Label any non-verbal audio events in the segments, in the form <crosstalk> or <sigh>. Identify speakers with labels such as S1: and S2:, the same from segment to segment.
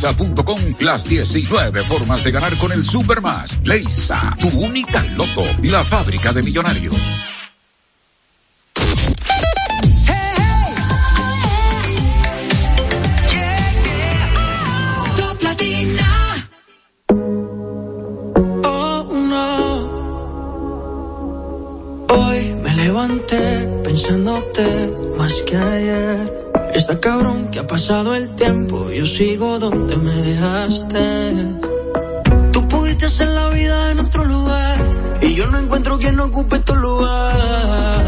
S1: Leisa.com las 19 formas de ganar con el Supermas. Leisa, tu única loto, la fábrica de millonarios.
S2: Oh, pensándote más que. Está cabrón que ha pasado el tiempo, yo sigo donde me dejaste. Tú pudiste hacer la vida en otro lugar y yo no encuentro quien ocupe tu lugar.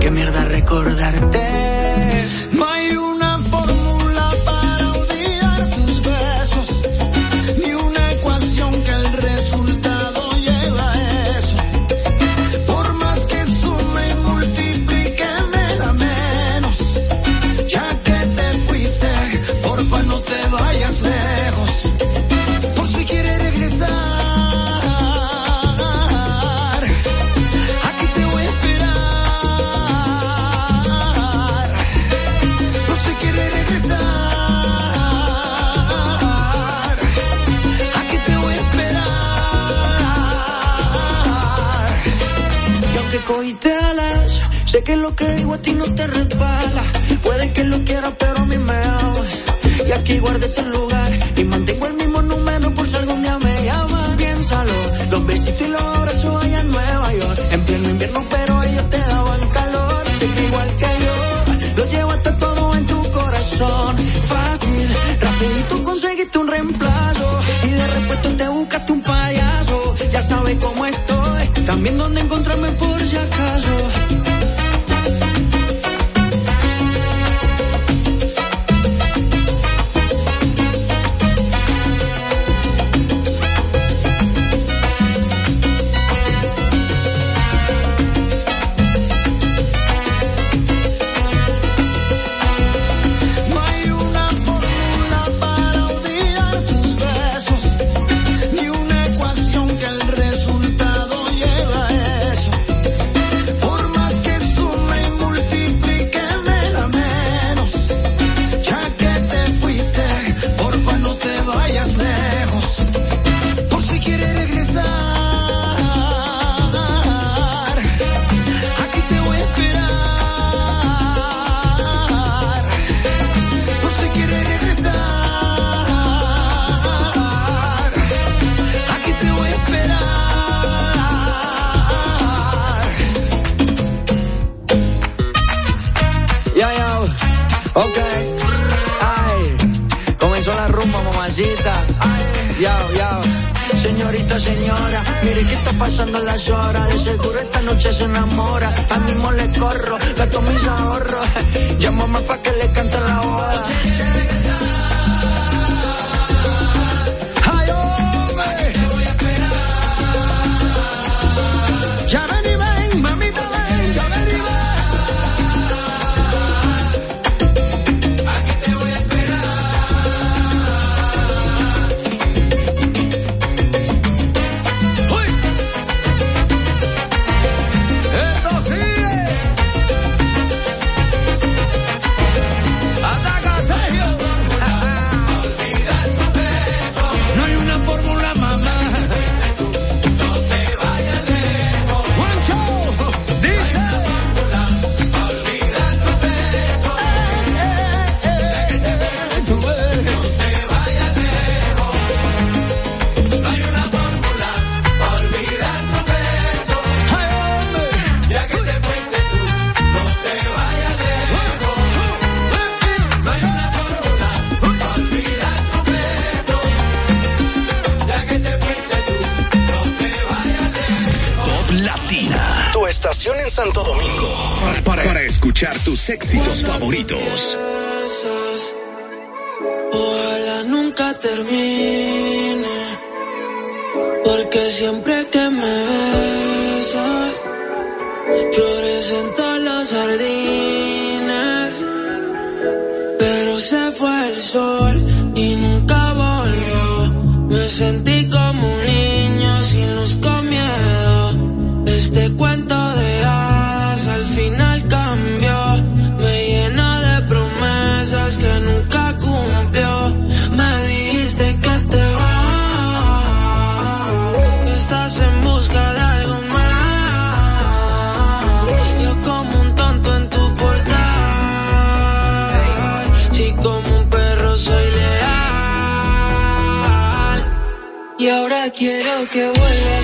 S2: Qué mierda recordarte. No hay una que lo que digo a ti no te resbala. Puede que lo quieras, pero a mí me ama. Y aquí guardé tu lugar y mantengo el mismo número por si algún día me llamas. Piénsalo, los besitos y los abrazos allá en Nueva York. En pleno invierno, pero ellos te daban calor. Igual que yo, lo llevaste todo en tu corazón. Fácil, rapidito conseguiste un reemplazo. Y de repente te buscaste un payaso. Ya sabes cómo estoy, también dónde encontrarme por si acaso. Señora, mire qué está pasando las horas. De seguro esta noche se enamora. A mismo le corro, gasto mis ahorros. <laughs> Llámame pa' que le cante la boda.
S3: Éxitos favoritos.
S2: que
S3: vuelve.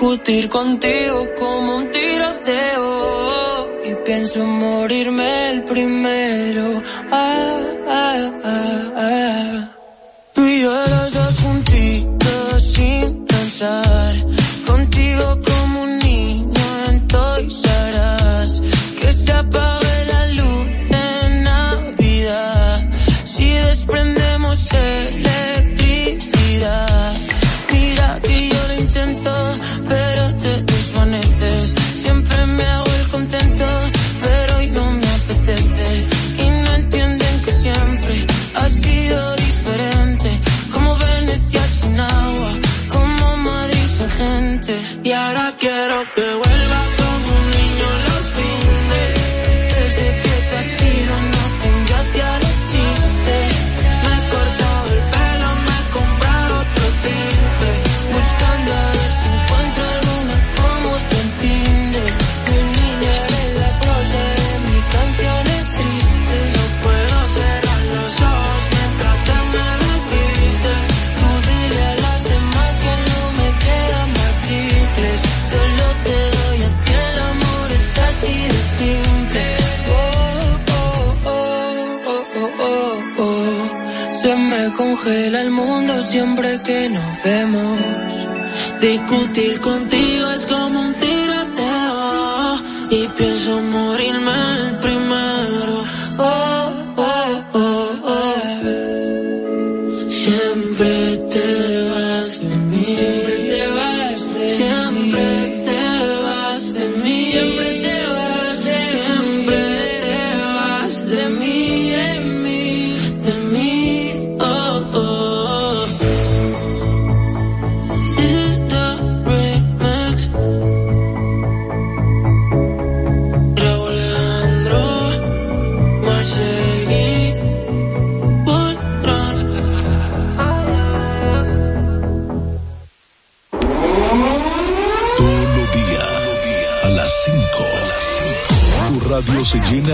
S3: discutir contigo como un tiroteo y pienso morirme el primero. que nos vemos, discutir contigo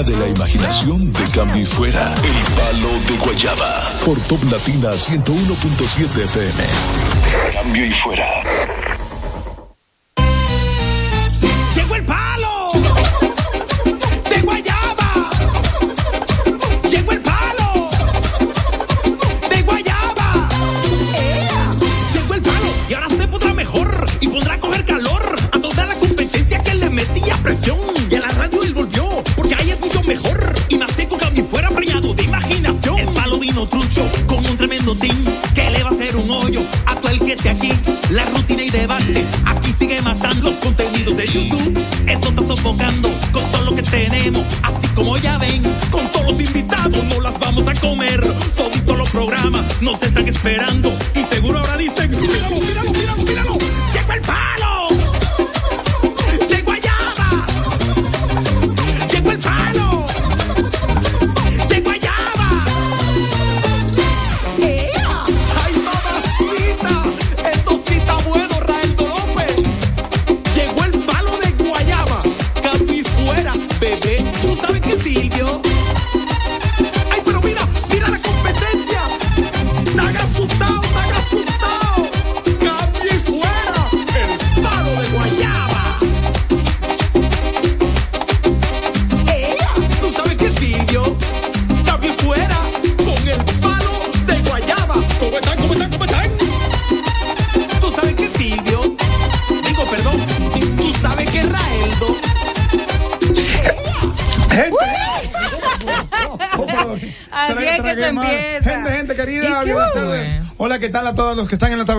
S3: De
S4: la Imaginación de Cambio y Fuera. El Palo de Guayaba. Por Top Latina 101.7 FM. Cambio y Fuera.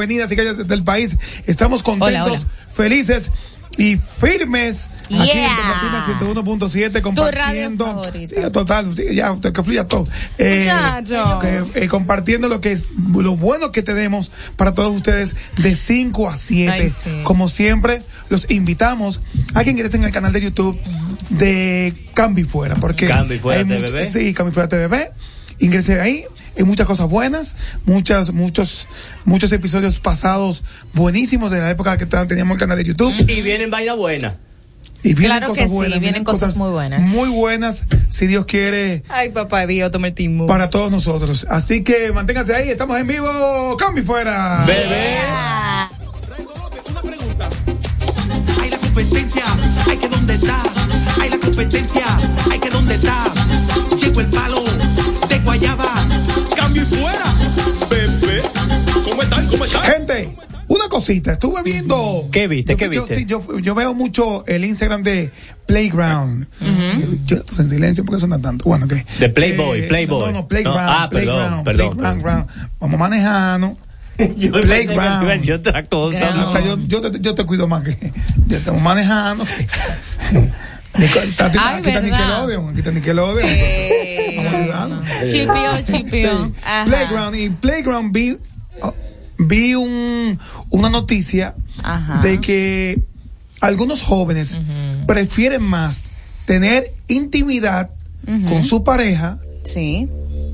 S5: Avenidas y calles del país? Estamos contentos,
S6: Hola, hola.
S5: felices y firmes aquí en
S6: Yeah.
S5: Tomatina 101.7 compartiendo. Sí, total, sí, ya que fluya todo. Eh, que, eh, compartiendo lo que es lo bueno que tenemos para todos ustedes de 5 a 7.
S6: Ay, sí.
S5: Como siempre, los invitamos a que ingresen al canal de YouTube de Cambi Fuera, porque
S7: Cambi Fuera TVB.
S5: Sí, Cambi Fuera TVB. Ingrese ahí. Hay muchas cosas buenas, muchas, muchos, muchos episodios pasados buenísimos de la época que teníamos el canal de YouTube.
S7: Y vienen vaina buena.
S5: Y vienen
S6: Claro
S5: cosas
S6: que sí,
S5: buenas.
S6: vienen cosas muy buenas.
S5: Muy buenas, si Dios quiere,
S6: Ay, papá Dios, toma el timo.
S5: para todos nosotros. Así que manténgase ahí, estamos en vivo. Cambi Fuera.
S7: Bebé.
S8: Una pregunta. Hay la competencia, hay que dónde está. Hay la competencia, hay que dónde está. Cambio y fuera. Bebé. ¿Cómo están? ¿Cómo están?
S5: Gente, una cosita, estuve viendo.
S7: ¿Qué viste?
S5: Yo-
S7: ¿Qué
S5: yo-
S7: viste?
S5: sí, yo, yo veo mucho el Instagram de Playground. Yo lo puse en silencio porque suena tanto. Bueno, que.
S7: De Playboy, Playboy.
S5: No, no, Playground.
S7: No, ah, perdón,
S5: Playground,
S7: perdón,
S5: Playground,
S7: perdón.
S5: ground. Vamos manejando. <laughs>
S7: Yo
S5: Playground.
S7: decir otra cosa.
S5: Hasta yo, yo, te, yo te cuido más que. Yo estamos manejando. que-
S6: Ay,
S5: Aquí está. Nickelodeon. Aquí está Nickelodeon. Vamos ayudando.
S6: Chipio, chipio. Ajá.
S5: Playground y Playground vi oh, vi un, una noticia
S6: Ajá.
S5: de que algunos jóvenes prefieren más tener intimidad con su pareja
S6: Sí.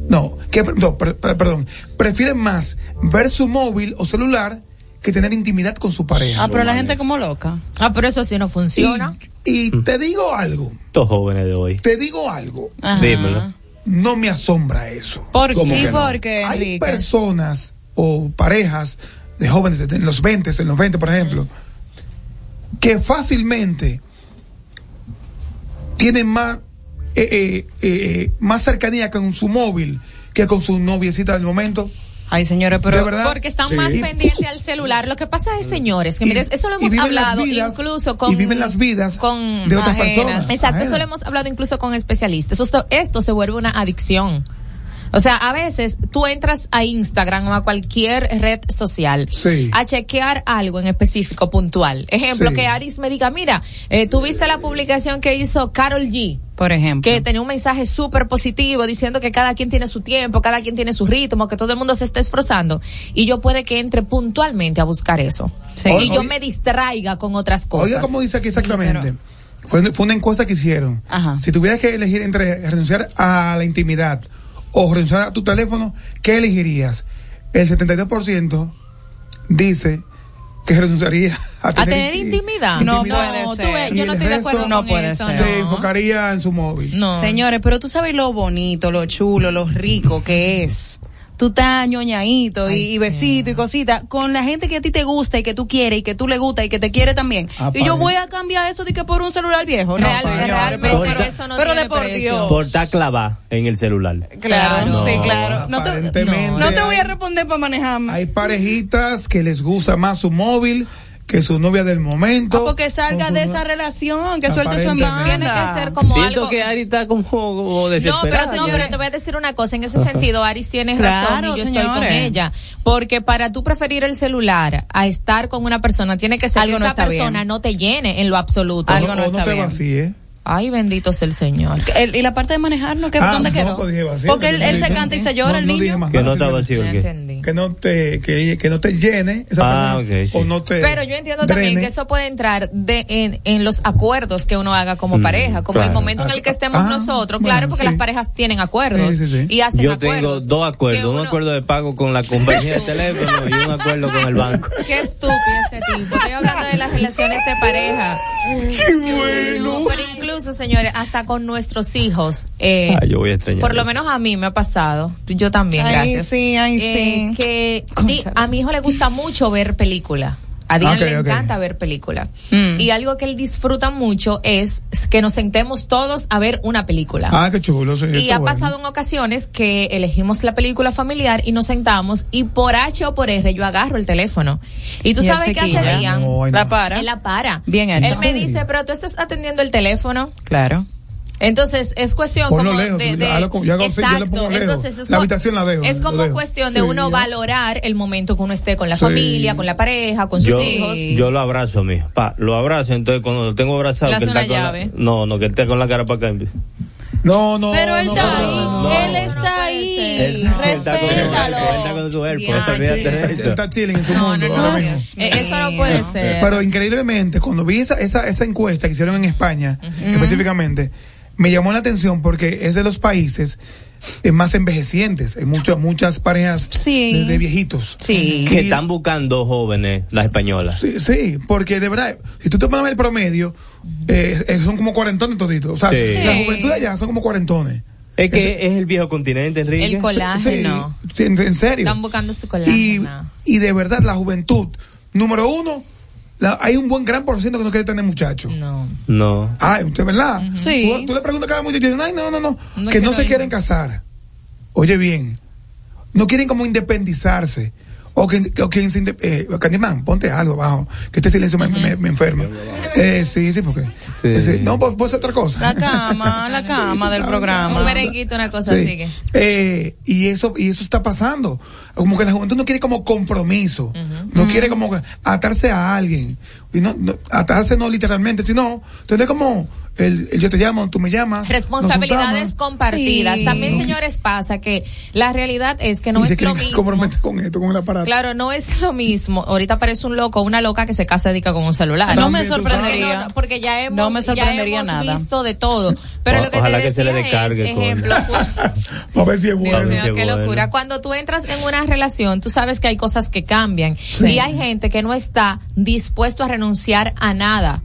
S5: no que no, per- per- perdón prefieren más ver su móvil o celular que tener intimidad con su pareja
S6: Ah, pero la gente como loca.
S9: Ah, pero eso sí no funciona.
S5: y, y te digo algo
S7: Estos jóvenes de hoy.
S5: te digo algo
S6: Ajá.
S7: Dímelo.
S5: no me asombra eso
S9: ¿Por
S7: ¿Cómo
S9: qué?
S6: ¿Y por qué,
S5: hay
S6: Enrique?
S5: personas o parejas de jóvenes de- en los 20, en los 20 por ejemplo, que fácilmente tienen más eh, eh, eh, más cercanía con su móvil que con su noviecita del momento.
S6: Ay, señores, pero.
S9: Porque están
S5: Sí.
S9: más pendientes al celular. Lo que pasa es, señores, que
S5: Y-
S9: mires, eso lo hemos hablado
S5: vidas-
S9: incluso con.
S5: y viven las vidas
S9: con
S5: de otras
S6: ajenas.
S5: personas.
S9: Exacto, eso
S5: ajenas.
S9: lo hemos hablado incluso con especialistas. Esto, esto se vuelve una adicción. O sea, a veces tú entras a Instagram o a cualquier red social
S5: Sí.
S9: a chequear algo en específico, puntual. Ejemplo,
S5: Sí.
S9: que Aris me diga, mira, eh, tú viste la publicación que hizo Carol G.
S6: Por ejemplo.
S9: que tenía un mensaje súper positivo diciendo que cada quien tiene su tiempo, cada quien tiene su ritmo, que todo el mundo se está esforzando. Y yo puede que entre puntualmente a buscar eso.
S6: Sí.
S9: Y yo
S5: oye-
S9: me distraiga con otras cosas.
S5: Oiga, como dice aquí exactamente. fue, fue una encuesta que hicieron.
S6: Ajá.
S5: Si tuvieras que elegir entre renunciar a la intimidad o renunciar a tu teléfono, ¿qué elegirías? El 72% dice que renunciaría <laughs> a
S9: a
S5: tener,
S9: tener
S5: inti-
S9: intimidad.
S6: No puede ser.
S9: ves, yo no
S5: el
S9: estoy de
S5: resto
S9: acuerdo
S6: no
S9: con
S6: puede
S9: eso.
S6: ser.
S5: Se
S9: no.
S5: enfocaría en su móvil.
S9: No.
S6: Señores, pero tú sabes lo bonito, lo chulo, lo rico que es. Tú estás ñoñadito y,
S9: sí.
S6: besito y cosita con la gente que a ti te gusta y que tú quieres y que tú le gusta y que te quiere también.
S5: Ah,
S6: y yo voy a cambiar eso de que por un celular viejo. No,
S9: Real-
S6: señores,
S9: realmente
S6: pero,
S9: eso no
S6: pero
S9: tiene
S6: de por
S9: precio.
S6: Dios.
S7: Por estar clavada en el celular.
S6: Claro, sí,
S7: No,
S6: claro. No te, no te voy a responder para manejarme.
S5: Hay parejitas que les gusta más su móvil que su novia del momento.
S6: Ah, porque salga de esa relación, que suelte su
S5: Aparentemente.
S9: Tiene que ser como
S7: Siento
S9: algo.
S7: que Ari está como, como
S9: No,
S7: desesperada.
S9: pero, no,
S6: señores.
S9: pero te voy a decir una cosa. En ese sentido, Aris tiene
S6: Claro,
S9: razón y yo estoy con
S6: señores.
S9: ella. Porque para tú preferir el celular a estar con una persona, tiene que ser
S6: Algo
S9: que
S6: no
S9: esa
S6: está
S9: persona
S6: bien.
S9: no te llene en lo absoluto.
S6: Algo no
S5: no
S6: está
S5: te
S6: bien.
S5: vacíe.
S9: Ay, bendito sea el Señor.
S6: El- y la parte de manejarnos, ¿qué,
S5: Ah,
S6: ¿dónde
S5: no,
S6: quedó?
S5: pues dije vacío,
S6: Porque él,
S5: que
S6: se canta y se llora,
S5: no,
S6: el niño.
S5: más
S7: que no está vacío.
S5: Que no te, que, que no te llene esa
S7: Ah,
S5: persona.
S7: sí.
S5: O no te.
S9: Pero yo entiendo también que eso puede entrar de, en, en los acuerdos que uno haga como
S7: Mm,
S9: pareja, como el momento en el que estemos
S5: Ah,
S9: nosotros,
S5: bueno,
S9: claro, porque
S5: sí.
S9: las parejas tienen acuerdos
S5: Sí, sí, sí.
S9: y hacen
S7: Yo
S9: acuerdos.
S7: tengo dos
S9: que
S7: acuerdos, un acuerdo de pago con la compañía de <laughs> teléfono y un acuerdo con el banco. <laughs>
S9: Qué estúpido este tipo. Estoy hablando de las relaciones de pareja. Qué bueno. Incluso, señores, hasta con nuestros hijos. eh,
S7: Ah, yo voy a extrañar.
S9: por lo menos a mí me ha pasado. Yo también,
S6: Ay,
S9: gracias.
S6: sí, ay,
S9: Eh,
S6: sí.
S9: Que <laughs> di-
S6: Cónchale.
S9: a mi hijo le gusta mucho ver película. A Dian
S5: Ok,
S9: le
S5: ok.
S9: encanta ver película.
S6: Mm.
S9: Y algo que él disfruta mucho es que nos sentemos todos a ver una película.
S5: Ah, qué chulo. Sí,
S9: Y ha
S5: bueno.
S9: pasado en ocasiones que elegimos la película familiar y nos sentamos y por H o por R yo agarro el teléfono. Y tú
S6: Y
S9: sabes qué hace. Ian?
S5: No, no.
S6: La para.
S9: Él la para.
S6: Bien hecho.
S9: Él me
S5: ¿En
S9: dice, pero tú estás atendiendo el teléfono.
S6: Claro.
S9: Entonces es cuestión
S5: Ponlo
S9: como
S5: lejos,
S9: de, exacto. Entonces es
S5: La habitación la dejo,
S9: Es como
S5: dejo.
S9: cuestión de
S5: Sí,
S9: uno
S5: ya.
S9: valorar el momento que uno esté con la
S5: Sí.
S9: familia, con la pareja, con sus hijos.
S7: yo lo abrazo a mí, pa, lo abrazo, entonces cuando lo tengo abrazado, que él está con la,
S9: llave.
S7: no, no, que él está con la cara para acá.
S5: No, no.
S6: Pero él
S5: no,
S6: está
S5: no,
S6: ahí,
S5: no,
S6: él está ahí. Respétalo.
S7: Él está con su
S5: chilling en su
S9: No,
S5: mundo.
S6: Dios
S9: Eh, Eso no puede ser.
S5: Pero increíblemente, cuando vi esa, esa, esa encuesta que hicieron en España, específicamente, me llamó la atención porque es de los países eh, más envejecientes. Hay muchas muchas parejas
S6: Sí.
S5: de, de viejitos.
S6: Sí.
S7: Que están buscando jóvenes, las españolas.
S5: Sí, sí, porque de verdad, si tú te pones a ver el promedio, eh, eh, son como cuarentones toditos. O sea,
S7: Sí.
S5: la juventud de allá son como cuarentones.
S7: Es que es el viejo continente, Enrique.
S9: El colágeno.
S5: Sí, en, en serio.
S9: Están buscando su
S5: y,
S9: colágeno.
S5: y de verdad, la juventud, número uno, la- hay un buen gran por ciento que no quiere tener muchachos.
S9: No.
S7: No.
S5: Ay, ¿de verdad?
S6: Sí.
S5: Tú, tú le preguntas a cada muchacho y dicen, ay, no, no, no,
S9: No
S5: que no
S9: quiero
S5: se
S9: ir.
S5: quieren casar. Oye bien, no quieren como independizarse. O que, o que eh, Candyman, ponte algo abajo, que este silencio me, me- me enferma. Eh, sí, sí, porque.
S7: Sí.
S5: ese- no, pues puede ser otra cosa.
S6: La cama, la <laughs> cama del programa.
S9: Un merenguito, una cosa
S5: Sí.
S9: así que.
S5: Eh, y eso y eso está pasando. Como que la juventud no quiere como compromiso, no quiere como que atarse a alguien. Y no, no- atarse no literalmente, sino tener como el, el yo te llamo, tú me llamas.
S9: Responsabilidades compartidas.
S6: Sí.
S9: También, señores, pasa que la realidad es que no
S5: y se
S9: es lo mismo.
S5: con esto, con el aparato.
S9: Claro, no es lo mismo. Ahorita parece un loco, una loca que se casa dedica con un celular.
S6: No me sorprendería.
S9: No, no, porque ya hemos,
S6: No me sorprendería
S9: ya hemos
S6: nada.
S9: visto de todo. Pero
S7: O-
S9: lo que
S7: ojalá
S9: te
S7: que se le
S9: decía
S7: descargue,
S9: es,
S7: coño.
S9: ejemplo, <laughs>
S5: A ver si es bueno.
S7: ver
S9: mío,
S7: si es
S9: qué
S7: bueno.
S9: locura. Cuando tú entras en una relación, tú sabes que hay cosas que cambian. Y hay gente que no está dispuesto a renunciar a nada.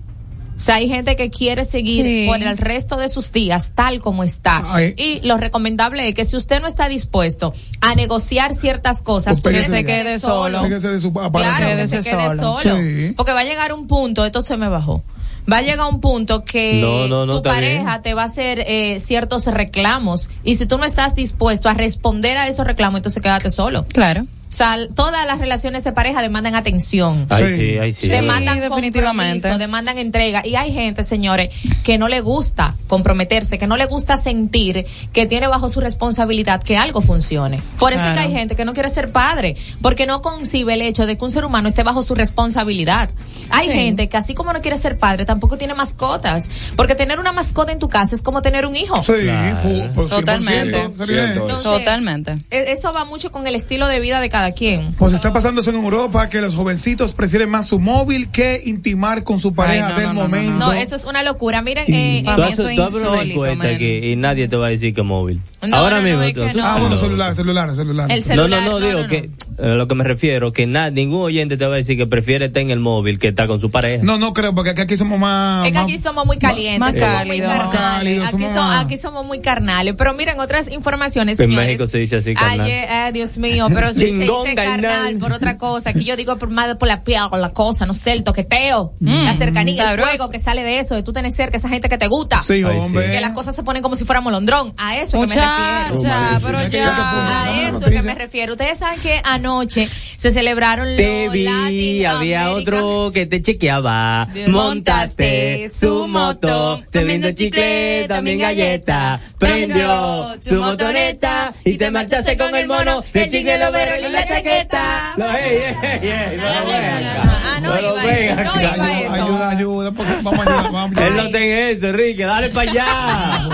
S9: O sea, hay gente que quiere seguir
S6: Sí.
S9: por el resto de sus días tal como está.
S5: Ay.
S9: Y lo recomendable es que si usted no está dispuesto a negociar ciertas cosas,
S5: Pues
S9: usted se quede solo.
S5: De su.
S9: Claro, que se quede
S6: solo.
S9: solo.
S5: Sí.
S9: Porque va a llegar un punto, esto se me bajó. Va a llegar un punto que
S7: No, no, no,
S9: tu pareja
S7: bien.
S9: te va a hacer eh, ciertos reclamos y si tú no estás dispuesto a responder a esos reclamos, entonces quédate solo.
S6: Claro.
S9: Sea, todas las relaciones de pareja demandan atención.
S7: Ay,
S5: Sí.
S7: sí, ay, sí.
S9: Demandan
S6: Sí, definitivamente.
S9: demandan entrega. Y hay gente, señores, que no le gusta comprometerse, que no le gusta sentir que tiene bajo su responsabilidad que algo funcione. Por eso es que hay gente que no quiere ser padre, porque no concibe el hecho de que un ser humano esté bajo su responsabilidad. Hay
S6: Sí.
S9: gente que así como no quiere ser padre, tampoco tiene mascotas. Porque tener una mascota en tu casa es como tener un hijo.
S5: Sí,
S7: Claro.
S5: 100%,
S6: Totalmente.
S5: ¿sí?
S10: Cierto.
S9: Entonces,
S6: Totalmente.
S9: e- Eso va mucho con el estilo de vida de cada quien.
S5: Pues está pasando eso en Europa, que los jovencitos prefieren más su móvil que intimar con su pareja
S6: no,
S5: del
S6: no, no, no, no.
S5: momento.
S9: No, eso es una locura. Miren, eh,
S7: Tú
S6: eso es insólito,
S7: aquí y nadie te va a decir que móvil.
S9: No,
S7: Ahora
S9: no, no,
S7: mismo.
S9: es
S7: tú-
S9: que
S7: tú-
S9: no.
S5: Ah, bueno,
S9: No.
S5: celular, celular, celular.
S9: El
S7: No,
S9: celular.
S7: no, no, digo
S9: no,
S7: que eh, lo que me refiero, que na- ningún oyente te va a decir que prefiere estar en el móvil que estar con su pareja.
S5: No, no creo, porque aquí, somos más.
S9: Es que
S5: más-
S9: aquí somos muy calientes,
S6: más cálidos.
S9: Aquí,
S5: somos
S9: aquí somos muy carnales. Pero miren, otras informaciones,
S7: En
S9: señores.
S7: México se dice así, carnal.
S9: Ayer, eh, Dios mío, pero <laughs> si se
S7: Chingón,
S9: dice
S7: carnal.
S9: por otra cosa. Aquí yo digo por más por la piel, por la cosa, no sé, el toqueteo, la cercanía, el fuego que sale de eso, de tú tener cerca esa gente que te gusta.
S5: Sí,
S7: Ay,
S5: hombre.
S9: Que las cosas se ponen como si fuera molondrón. A eso es que me refiero.
S6: Muchacha, pero
S5: ¿Qué te
S6: ya.
S9: A eso que me refiero. Ustedes saben que anoche se celebraron
S7: Te
S9: los
S7: vi,
S9: Latin
S7: había otro que te chequeaba. Montaste su moto, te vendo chicle, también galleta. Prendió su motoneta y te marchaste con el mono, el lo la chaqueta. No, ey, ey, ey, no,
S9: Ah, no iba eso, no iba eso.
S5: Ayuda, ayuda, porque vamos a ayudar, vamos a
S7: Él no tiene eso, Enrique, dale para allá.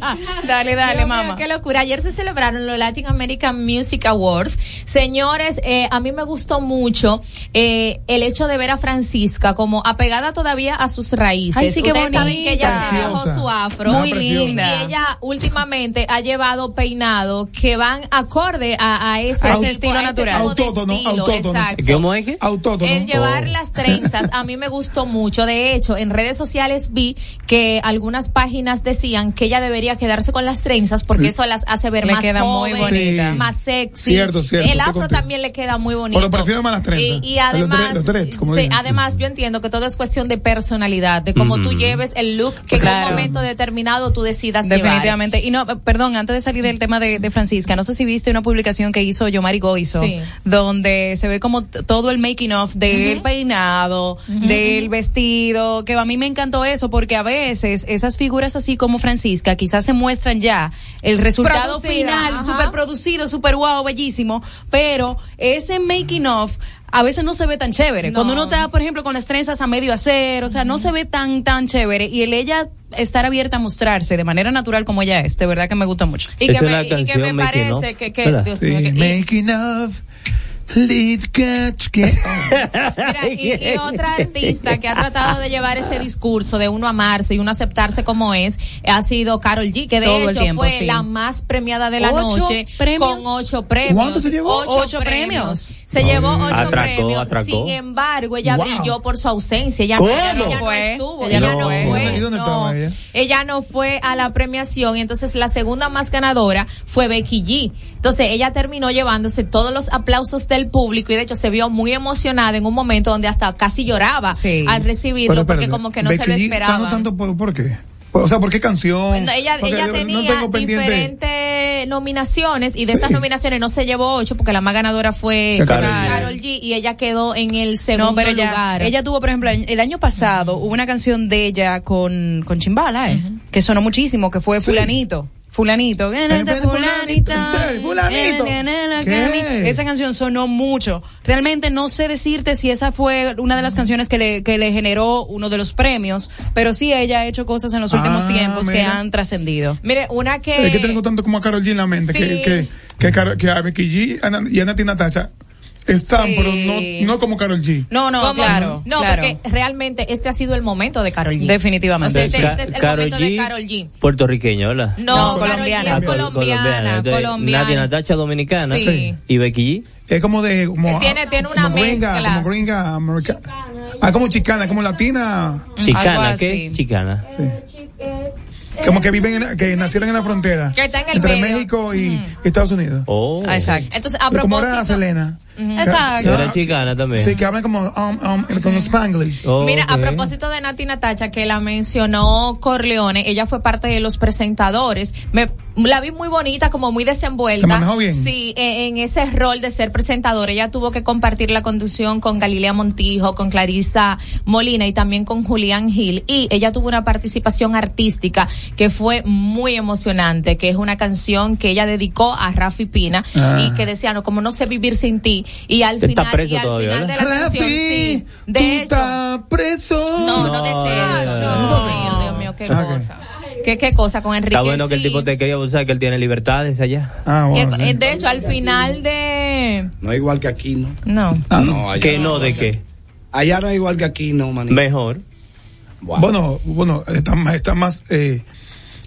S7: <laughs>
S6: Dale, dale, mamá.
S9: Qué locura. Ayer se celebraron los Latin American Music Awards. Señores, eh, a mí me gustó mucho eh, el hecho de ver a Francisca como apegada todavía a sus raíces.
S6: Ay, sí, qué
S9: Ustedes saben
S6: bonita.
S9: que ella se dejó
S5: Preciosa.
S9: su afro.
S5: Muy
S6: linda.
S9: Y ella últimamente ha llevado peinados que van acorde a, a ese,
S6: A ese
S9: tipo-
S6: estilo
S9: a ese
S6: natural.
S5: Autótono,
S9: estilo,
S5: autótono.
S9: Exacto.
S7: ¿Cómo es que?
S5: Autótono.
S9: El llevar
S7: Oh.
S9: las trenzas a mí me gustó mucho. De hecho, en redes sociales vi que algunas páginas decían que ella debería quedarse con las trenzas porque eso las hace ver
S6: Le
S9: más
S6: queda muy
S9: joven,
S6: bonita.
S5: Sí.
S9: más sexy.
S5: Cierto, cierto,
S9: El afro
S5: contigo.
S9: también le queda muy bonito.
S5: Pero prefiero más las trenzas.
S9: Y, y
S5: Los
S9: además,
S5: los
S9: sí,
S5: dicen.
S9: además yo entiendo que todo es cuestión de personalidad, de cómo tú lleves el look que en un momento determinado tú decidas llevar.
S6: Definitivamente. Y no, perdón, antes de salir del tema de, de Francisca, no sé si viste una publicación que hizo Yomari Goizo,
S9: Sí.
S6: donde se ve como todo el making of del peinado, del vestido, que a mí me encantó eso, porque a veces esas figuras así como Francisca quizás se muestran ya el resultado
S9: Producida,
S6: final,
S9: ajá.
S6: súper producido, súper guau, bellísimo, pero ese making of a veces no se ve tan chévere.
S9: No.
S6: Cuando uno está, por ejemplo, con las trenzas a medio hacer, o sea, no se ve tan, tan chévere. Y el ella estar abierta a mostrarse de manera natural como ella es, de verdad que me gusta mucho.
S9: Y que, me, y que me parece que. Dios
S5: Sí,
S9: mío, que- y-
S5: making of
S9: Mira, y, y <laughs> otra artista que ha tratado de llevar ese discurso de uno amarse y uno aceptarse como es ha sido Carol G, que de
S6: Todo el
S9: hecho
S6: tiempo,
S9: fue
S6: sí.
S9: la más premiada de la
S6: ¿Ocho
S9: noche
S6: premios?
S9: con ocho premios.
S5: ¿Cuánto se llevó?
S6: Ocho premios.
S9: Se llevó ocho
S7: Atracó,
S9: premios.
S7: atracó.
S9: Sin embargo, ella
S5: Wow.
S9: brilló por su ausencia. Ella,
S7: ¿Cómo?
S9: ella- ella no
S6: Fue.
S9: estuvo.
S6: Ella no
S9: no
S6: fue.
S9: fue.
S5: ¿Y dónde
S9: no.
S5: estaba ella?
S9: Ella no fue a la premiación y entonces la segunda más ganadora fue Becky G. Entonces ella terminó llevándose todos los aplausos del público y de hecho se vio muy emocionada en un momento donde hasta casi lloraba
S6: Sí.
S9: al recibirlo
S5: Pero
S9: porque
S5: espérate,
S9: como que no se lo
S5: G
S9: esperaba.
S5: ganó tanto por, ¿por qué? O sea, ¿por qué canción?
S9: Ella, ella tenía diferentes nominaciones y de esas nominaciones no se llevó ocho porque la más ganadora fue
S7: G.
S9: Carol G y ella quedó en el segundo
S6: No, pero ella,
S9: lugar.
S6: ella tuvo, por ejemplo, el año pasado hubo una canción de ella con, con Chimbala, eh, que sonó muchísimo, que fue
S5: Sí.
S6: Fulanito. Fulanito,
S5: Fulanito,
S6: fulanito.
S5: Fulanito. ¿Qué?
S6: Esa canción sonó mucho. Realmente no sé decirte si esa fue una de las canciones que le, que le generó uno de los premios, pero sí ella ha hecho cosas en los últimos
S5: Ah,
S6: tiempos que han trascendido.
S9: Mire, una que...
S5: Es que tengo tanto como a Carol G en la mente,
S9: Sí.
S5: que, que, que, a Becky G Ana- y a Nati Natacha están,
S6: Sí.
S5: pero no, no como Carol G.
S6: No, no,
S9: ¿Cómo?
S6: claro.
S9: No,
S6: claro.
S9: porque realmente este ha sido el momento de Carol G.
S6: Definitivamente.
S9: O sea, este, este es el
S7: Karol
S9: momento de Carol G.
S7: Puertorriqueño, ¿verdad?
S9: No,
S6: No, colombiana.
S9: G
S7: Ah,
S9: es
S7: col-
S9: colombiana,
S7: Entonces,
S9: colombiana.
S7: Nadia Natacha dominicana.
S9: Sí.
S7: Y Becky G.
S5: Es como de. Como,
S9: Tiene- tiene
S5: como
S9: una
S5: gringa,
S9: mezcla.
S5: Como gringa, americana. Ah, como chicana, como latina.
S7: Chicana, ¿qué chicana?
S5: Sí. Como que viven, en, que nacieron en la frontera.
S9: Que está en el
S5: entre
S9: medio.
S5: México y Estados Unidos.
S7: Oh.
S6: Ah, Exacto.
S9: Entonces, a
S5: como era
S9: propósito...
S5: Selena.
S6: Exacto.
S7: Era chicana también.
S5: Sí, que hablan como um, um, con Spanglish.
S7: Oh,
S9: Mira, a propósito de Nati Natacha, que la mencionó Corleone, ella fue parte de los presentadores. Me, la vi muy bonita, como muy desenvuelta.
S5: ¿Se manejó bien?
S9: Sí, en, en ese rol de ser presentadora. Ella tuvo que compartir la conducción con Galilea Montijo, con Clarisa Molina y también con Julián Gil. Y ella tuvo una participación artística que fue muy emocionante, que es una canción que ella dedicó a Rafi Pina
S5: Ah.
S9: y que decía, no, como no sé vivir sin ti. Y al
S7: Está
S9: final,
S7: preso
S9: y al
S7: todavía,
S9: final de la canción,
S5: Rafi,
S9: sí.
S5: tú
S9: De hecho,
S5: estás preso.
S9: no, no,
S7: No,
S9: deseo.
S7: no,
S9: Dios
S7: no,
S9: mío, Dios mío, qué
S5: Ah,
S9: cosa. ¿Qué, qué cosa con Enrique?
S7: Está bueno que el
S9: sí.
S7: tipo te quería abusar, que él tiene libertades allá.
S5: Ah,
S9: Que-
S5: bueno. sí.
S9: eh, De hecho, al final de...
S10: No es igual que aquí, ¿no?
S9: No.
S5: Ah,
S10: No, allá
S7: Que no, ¿de qué?
S10: Allá no es igual que aquí, no, manito.
S7: Mejor.
S10: Wow.
S5: Bueno, bueno, está, más- está más. Eh,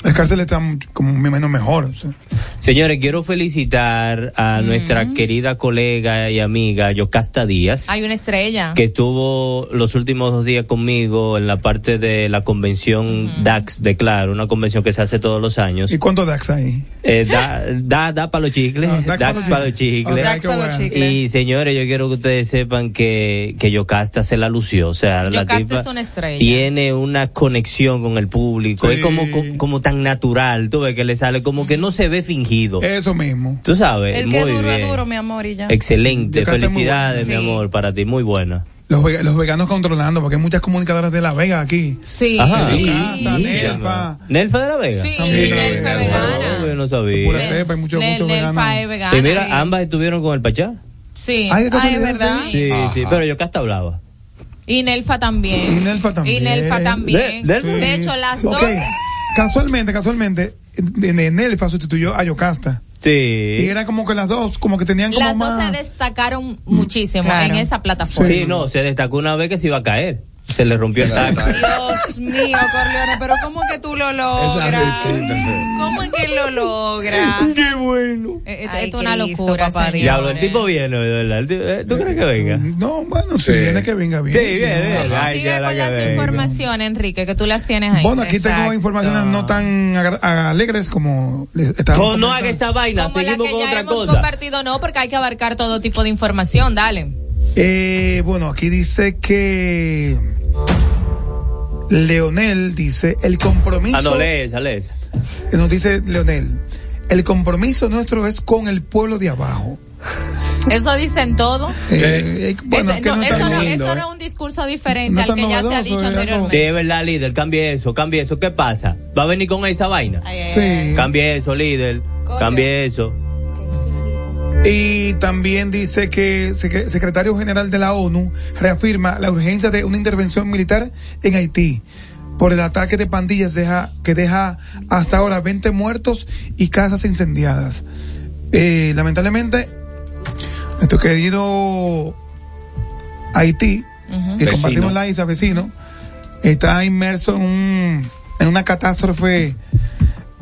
S5: las cárceles están como me imagino mejor. o sea.
S7: Señores, quiero felicitar a nuestra querida colega y amiga Yocasta Díaz.
S9: Hay una estrella.
S7: que estuvo los últimos dos días conmigo en la parte de la convención DAX de Claro, una convención que se hace todos los años.
S5: ¿Y cuántos DAX hay?
S7: Eh, da, da, da para los chicles, DAX,
S5: DAX
S7: para los chicles.
S6: Dax para los chicles.
S7: Y señores, yo quiero que ustedes sepan que, que Yocasta se la lució. O sea, la tipa
S9: es una estrella.
S7: tiene una conexión con el público.
S5: Sí.
S7: Es como, co- como tan natural, tú ves que le sale como que no se ve fingido.
S5: Eso mismo.
S7: Tú sabes,
S6: El que
S7: muy
S6: duro es
S7: bien.
S6: duro, mi amor, y ya.
S7: Excelente, felicidades, mi.
S6: Sí.
S7: amor, para ti, muy buena.
S5: Los, vega- los veganos controlando, porque hay muchas comunicadoras de La Vega aquí.
S9: Sí.
S7: Ajá.
S5: Sí,
S7: Sí.
S5: Casa, Nelfa.
S7: ¿Nelfa de la Vega?
S9: Sí,
S5: También
S9: Nelfa
S5: vegana.
S9: vegana.
S7: Yo no sabía.
S5: Pura cepa, hay muchos,
S9: Nel-
S5: muchos
S9: Nelfa
S5: veganos.
S9: es vegana.
S7: Y mira, ambas estuvieron con el Pachá.
S9: Sí.
S5: Ay,
S6: Ah, es verdad.
S5: sí.
S7: Sí,
S10: Ajá.
S7: sí, pero yo casta hablaba.
S9: Y Nelfa también.
S5: Y Nelfa también.
S9: Y Nelfa también.
S7: De-
S9: hecho, las dos.
S5: Casualmente, casualmente, Nelfa sustituyó a Yocasta.
S7: Sí.
S5: Y era como que las dos, como que tenían como
S9: Las dos
S5: más...
S9: se destacaron muchísimo
S6: Claro.
S9: en esa plataforma.
S7: Sí, no, se destacó una vez que se iba a caer. Se le rompió el taco.
S6: Dios mío, Corleone, pero ¿cómo que tú lo logras? ¿Cómo es que lo logras?
S7: Qué bueno.
S9: Eh, Esto
S6: Ay,
S9: esto
S6: qué
S9: es una locura,
S6: papá.
S7: Diablo, el tipo viene, de verdad. Eh, ¿Tú crees que venga?
S5: No, bueno, si
S10: Sí.
S5: viene que venga bien.
S7: Sí,
S5: si
S7: bien,
S5: no-
S7: bien. Ay,
S9: Sigue
S7: ya la
S9: con las informaciones, Enrique, que tú las tienes ahí.
S5: Bueno, aquí tengo informaciones no tan alegres como estaba
S7: No, no haga esa vaina,
S9: Como la
S7: seguimos
S9: que
S7: con
S9: ya
S7: otra
S9: hemos
S7: cosa.
S9: compartido, no, porque hay que abarcar todo tipo de información, dale.
S5: Eh, bueno, aquí dice que Leonel dice el compromiso.
S7: Ah, no, lee esa, lee esa.
S5: Nos dice Leonel, el compromiso nuestro es con el pueblo de abajo.
S9: Eso dicen todo.
S5: Eh, eh, bueno,
S9: Eso-
S5: que
S9: no,
S5: no,
S9: eso,
S5: está
S9: no,
S5: lindo,
S9: eso
S5: eh.
S9: no es un discurso diferente
S5: No
S9: al que ya se ha dicho anteriormente.
S7: Sí, es verdad, líder, cambie eso, cambie eso. ¿Qué pasa? ¿Va a venir con esa vaina?
S5: Sí.
S7: Cambie eso, líder. Cambie eso.
S5: Y también dice que sec- secretario general de la ONU reafirma la urgencia de una intervención militar en Haití por el ataque de pandillas deja, que deja hasta ahora 20 muertos y casas incendiadas. Eh, lamentablemente, nuestro querido Haití, que
S10: Vecino.
S5: compartimos la isla vecino, está inmerso en, un, en una catástrofe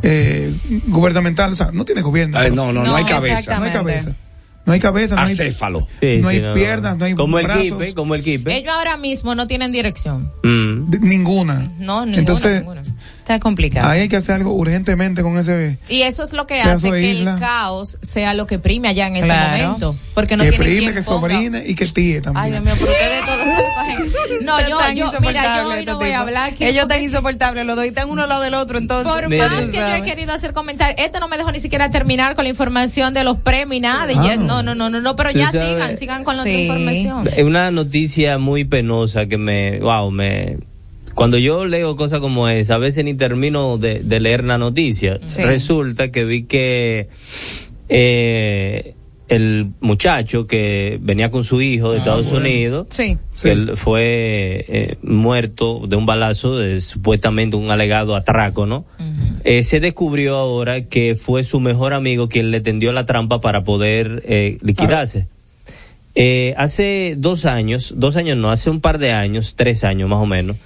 S5: eh, gubernamental, o sea, no tiene gobierno.
S10: Ay, no, no, no,
S9: No,
S10: hay cabeza.
S5: No hay cabeza. No hay cabeza, no hay,
S10: Acéfalo.
S7: Sí,
S5: no
S7: sí,
S5: hay piernas, no hay
S7: Como el
S5: brazos.
S7: kipe, como el kipe.
S9: Ellos ahora mismo no tienen dirección.
S7: Mm.
S5: de- ninguna.
S9: No, ninguna,
S5: Entonces,
S9: ninguna.
S6: Está complicado.
S5: ahí hay que hacer algo urgentemente con ese
S9: Y eso es lo que hace que
S5: isla.
S9: el caos sea lo que prime allá en este
S6: Claro.
S9: momento. Porque no
S5: que
S9: tienen
S5: prime, que sobrine y que tíe
S9: Ay,
S5: también.
S9: Dios mío, pero ustedes todos. <laughs> No, yo, yo, mira, yo hoy no
S6: estos
S9: voy a hablar aquí.
S6: Ellos
S9: porque
S6: están insoportables, los dos están uno al lado del otro, entonces.
S9: Por más que yo he querido hacer comentarios, este no me dejó ni siquiera terminar con la información de los premios y nada.
S5: Ah.
S9: ya- no, no, no, no, no, pero
S7: Tú
S9: ya
S7: sabes-
S9: sigan, sigan con la otra
S6: Sí.
S9: información.
S7: Es una noticia muy penosa que me, wow, me, cuando yo leo cosas como esa, a veces ni termino de, de leer la noticia.
S6: Sí.
S7: Resulta que vi que eh, el muchacho que venía con su hijo de Estados Unidos,
S6: Sí.
S5: Sí.
S7: que él fue eh, muerto de un balazo, de supuestamente un alegado atraco, ¿no? Eh, se descubrió ahora que fue su mejor amigo quien le tendió la trampa para poder eh, liquidarse. Eh, hace dos años, dos años no, hace un par de años, tres años más o menos,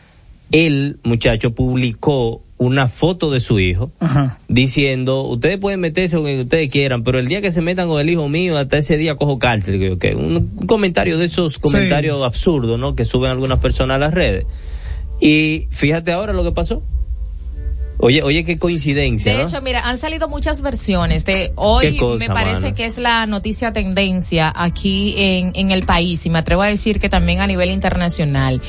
S7: el muchacho publicó una foto de su hijo
S5: Ajá.
S7: diciendo, ustedes pueden meterse con quien ustedes quieran, pero el día que se metan con el hijo mío, hasta ese día cojo cárcel. Que- que un, un comentario de esos comentarios absurdos, ¿no? Que suben algunas personas a las redes. Y fíjate ahora lo que pasó. Oye, oye, qué coincidencia,
S9: De
S7: ¿no?
S9: hecho, mira, han salido muchas versiones de hoy
S7: cosa,
S9: me parece
S7: mano.
S9: que es la noticia tendencia aquí en, en el país y me atrevo a decir que también a nivel internacional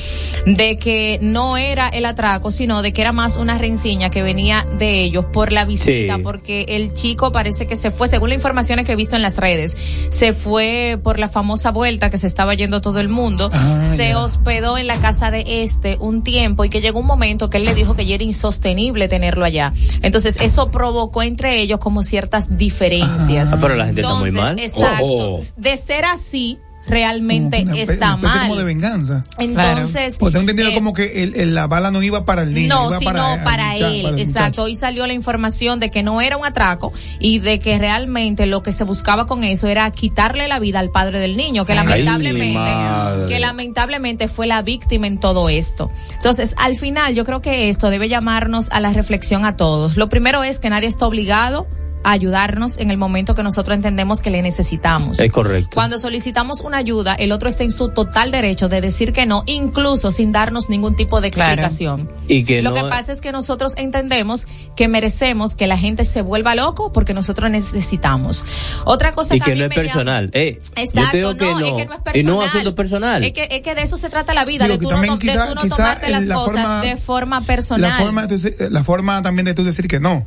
S9: de que no era el atraco, sino de que era más una rencilla que venía de ellos por la visita,
S7: Sí.
S9: porque el chico parece que se fue, según las informaciones que he visto en las redes, se fue por la famosa vuelta que se estaba yendo todo el mundo,
S5: Ah,
S9: se
S5: ya.
S9: hospedó en la casa de este un tiempo y que llegó un momento que él le dijo que ya era insostenible tenerlo allá. Entonces eso provocó entre ellos como ciertas diferencias.
S7: Ah, pero la gente está muy
S9: Entonces,
S7: mal.
S9: Exacto.
S10: Oh, oh.
S9: De ser así, realmente
S5: una
S9: está
S5: una
S9: mal.
S5: como de venganza.
S9: Entonces,
S5: Porque tengo entendido
S9: eh,
S5: como que el, el- la bala no iba para el niño,
S9: no,
S5: iba
S9: sino
S5: para,
S9: él,
S5: para
S9: exacto. Hoy salió la información de que no era un atraco y de que realmente lo que se buscaba con eso era quitarle la vida al padre del niño, que
S10: Ay,
S9: lamentablemente, que lamentablemente fue la víctima en todo esto. Entonces, al final, yo creo que esto debe llamarnos a la reflexión a todos. Lo primero es que nadie está obligado a ayudarnos en el momento que nosotros entendemos que le necesitamos.
S7: Es correcto.
S9: Cuando solicitamos una ayuda, el otro está en su total derecho de decir que no, incluso sin darnos ningún tipo de
S6: Claro.
S9: explicación.
S7: Y que
S9: Lo
S7: no-
S9: que pasa es que nosotros entendemos que merecemos que la gente se vuelva loco porque nosotros necesitamos. Otra cosa
S7: y
S9: que, a
S7: que
S9: mí
S7: no es
S9: llama-
S7: personal. Eh,
S9: Exacto,
S7: yo te digo
S9: no,
S7: que no.
S9: es que no es personal.
S7: Y no es asunto personal.
S9: Es que, es que de eso se trata la vida,
S5: Digo
S9: de
S5: que
S9: tú, no,
S5: también
S9: to- de
S5: quizá-
S9: tú no
S5: quizá
S9: tomarte las
S5: la
S9: cosas
S5: forma-
S9: de forma personal.
S5: La forma, decir- la forma también de tú decir que no.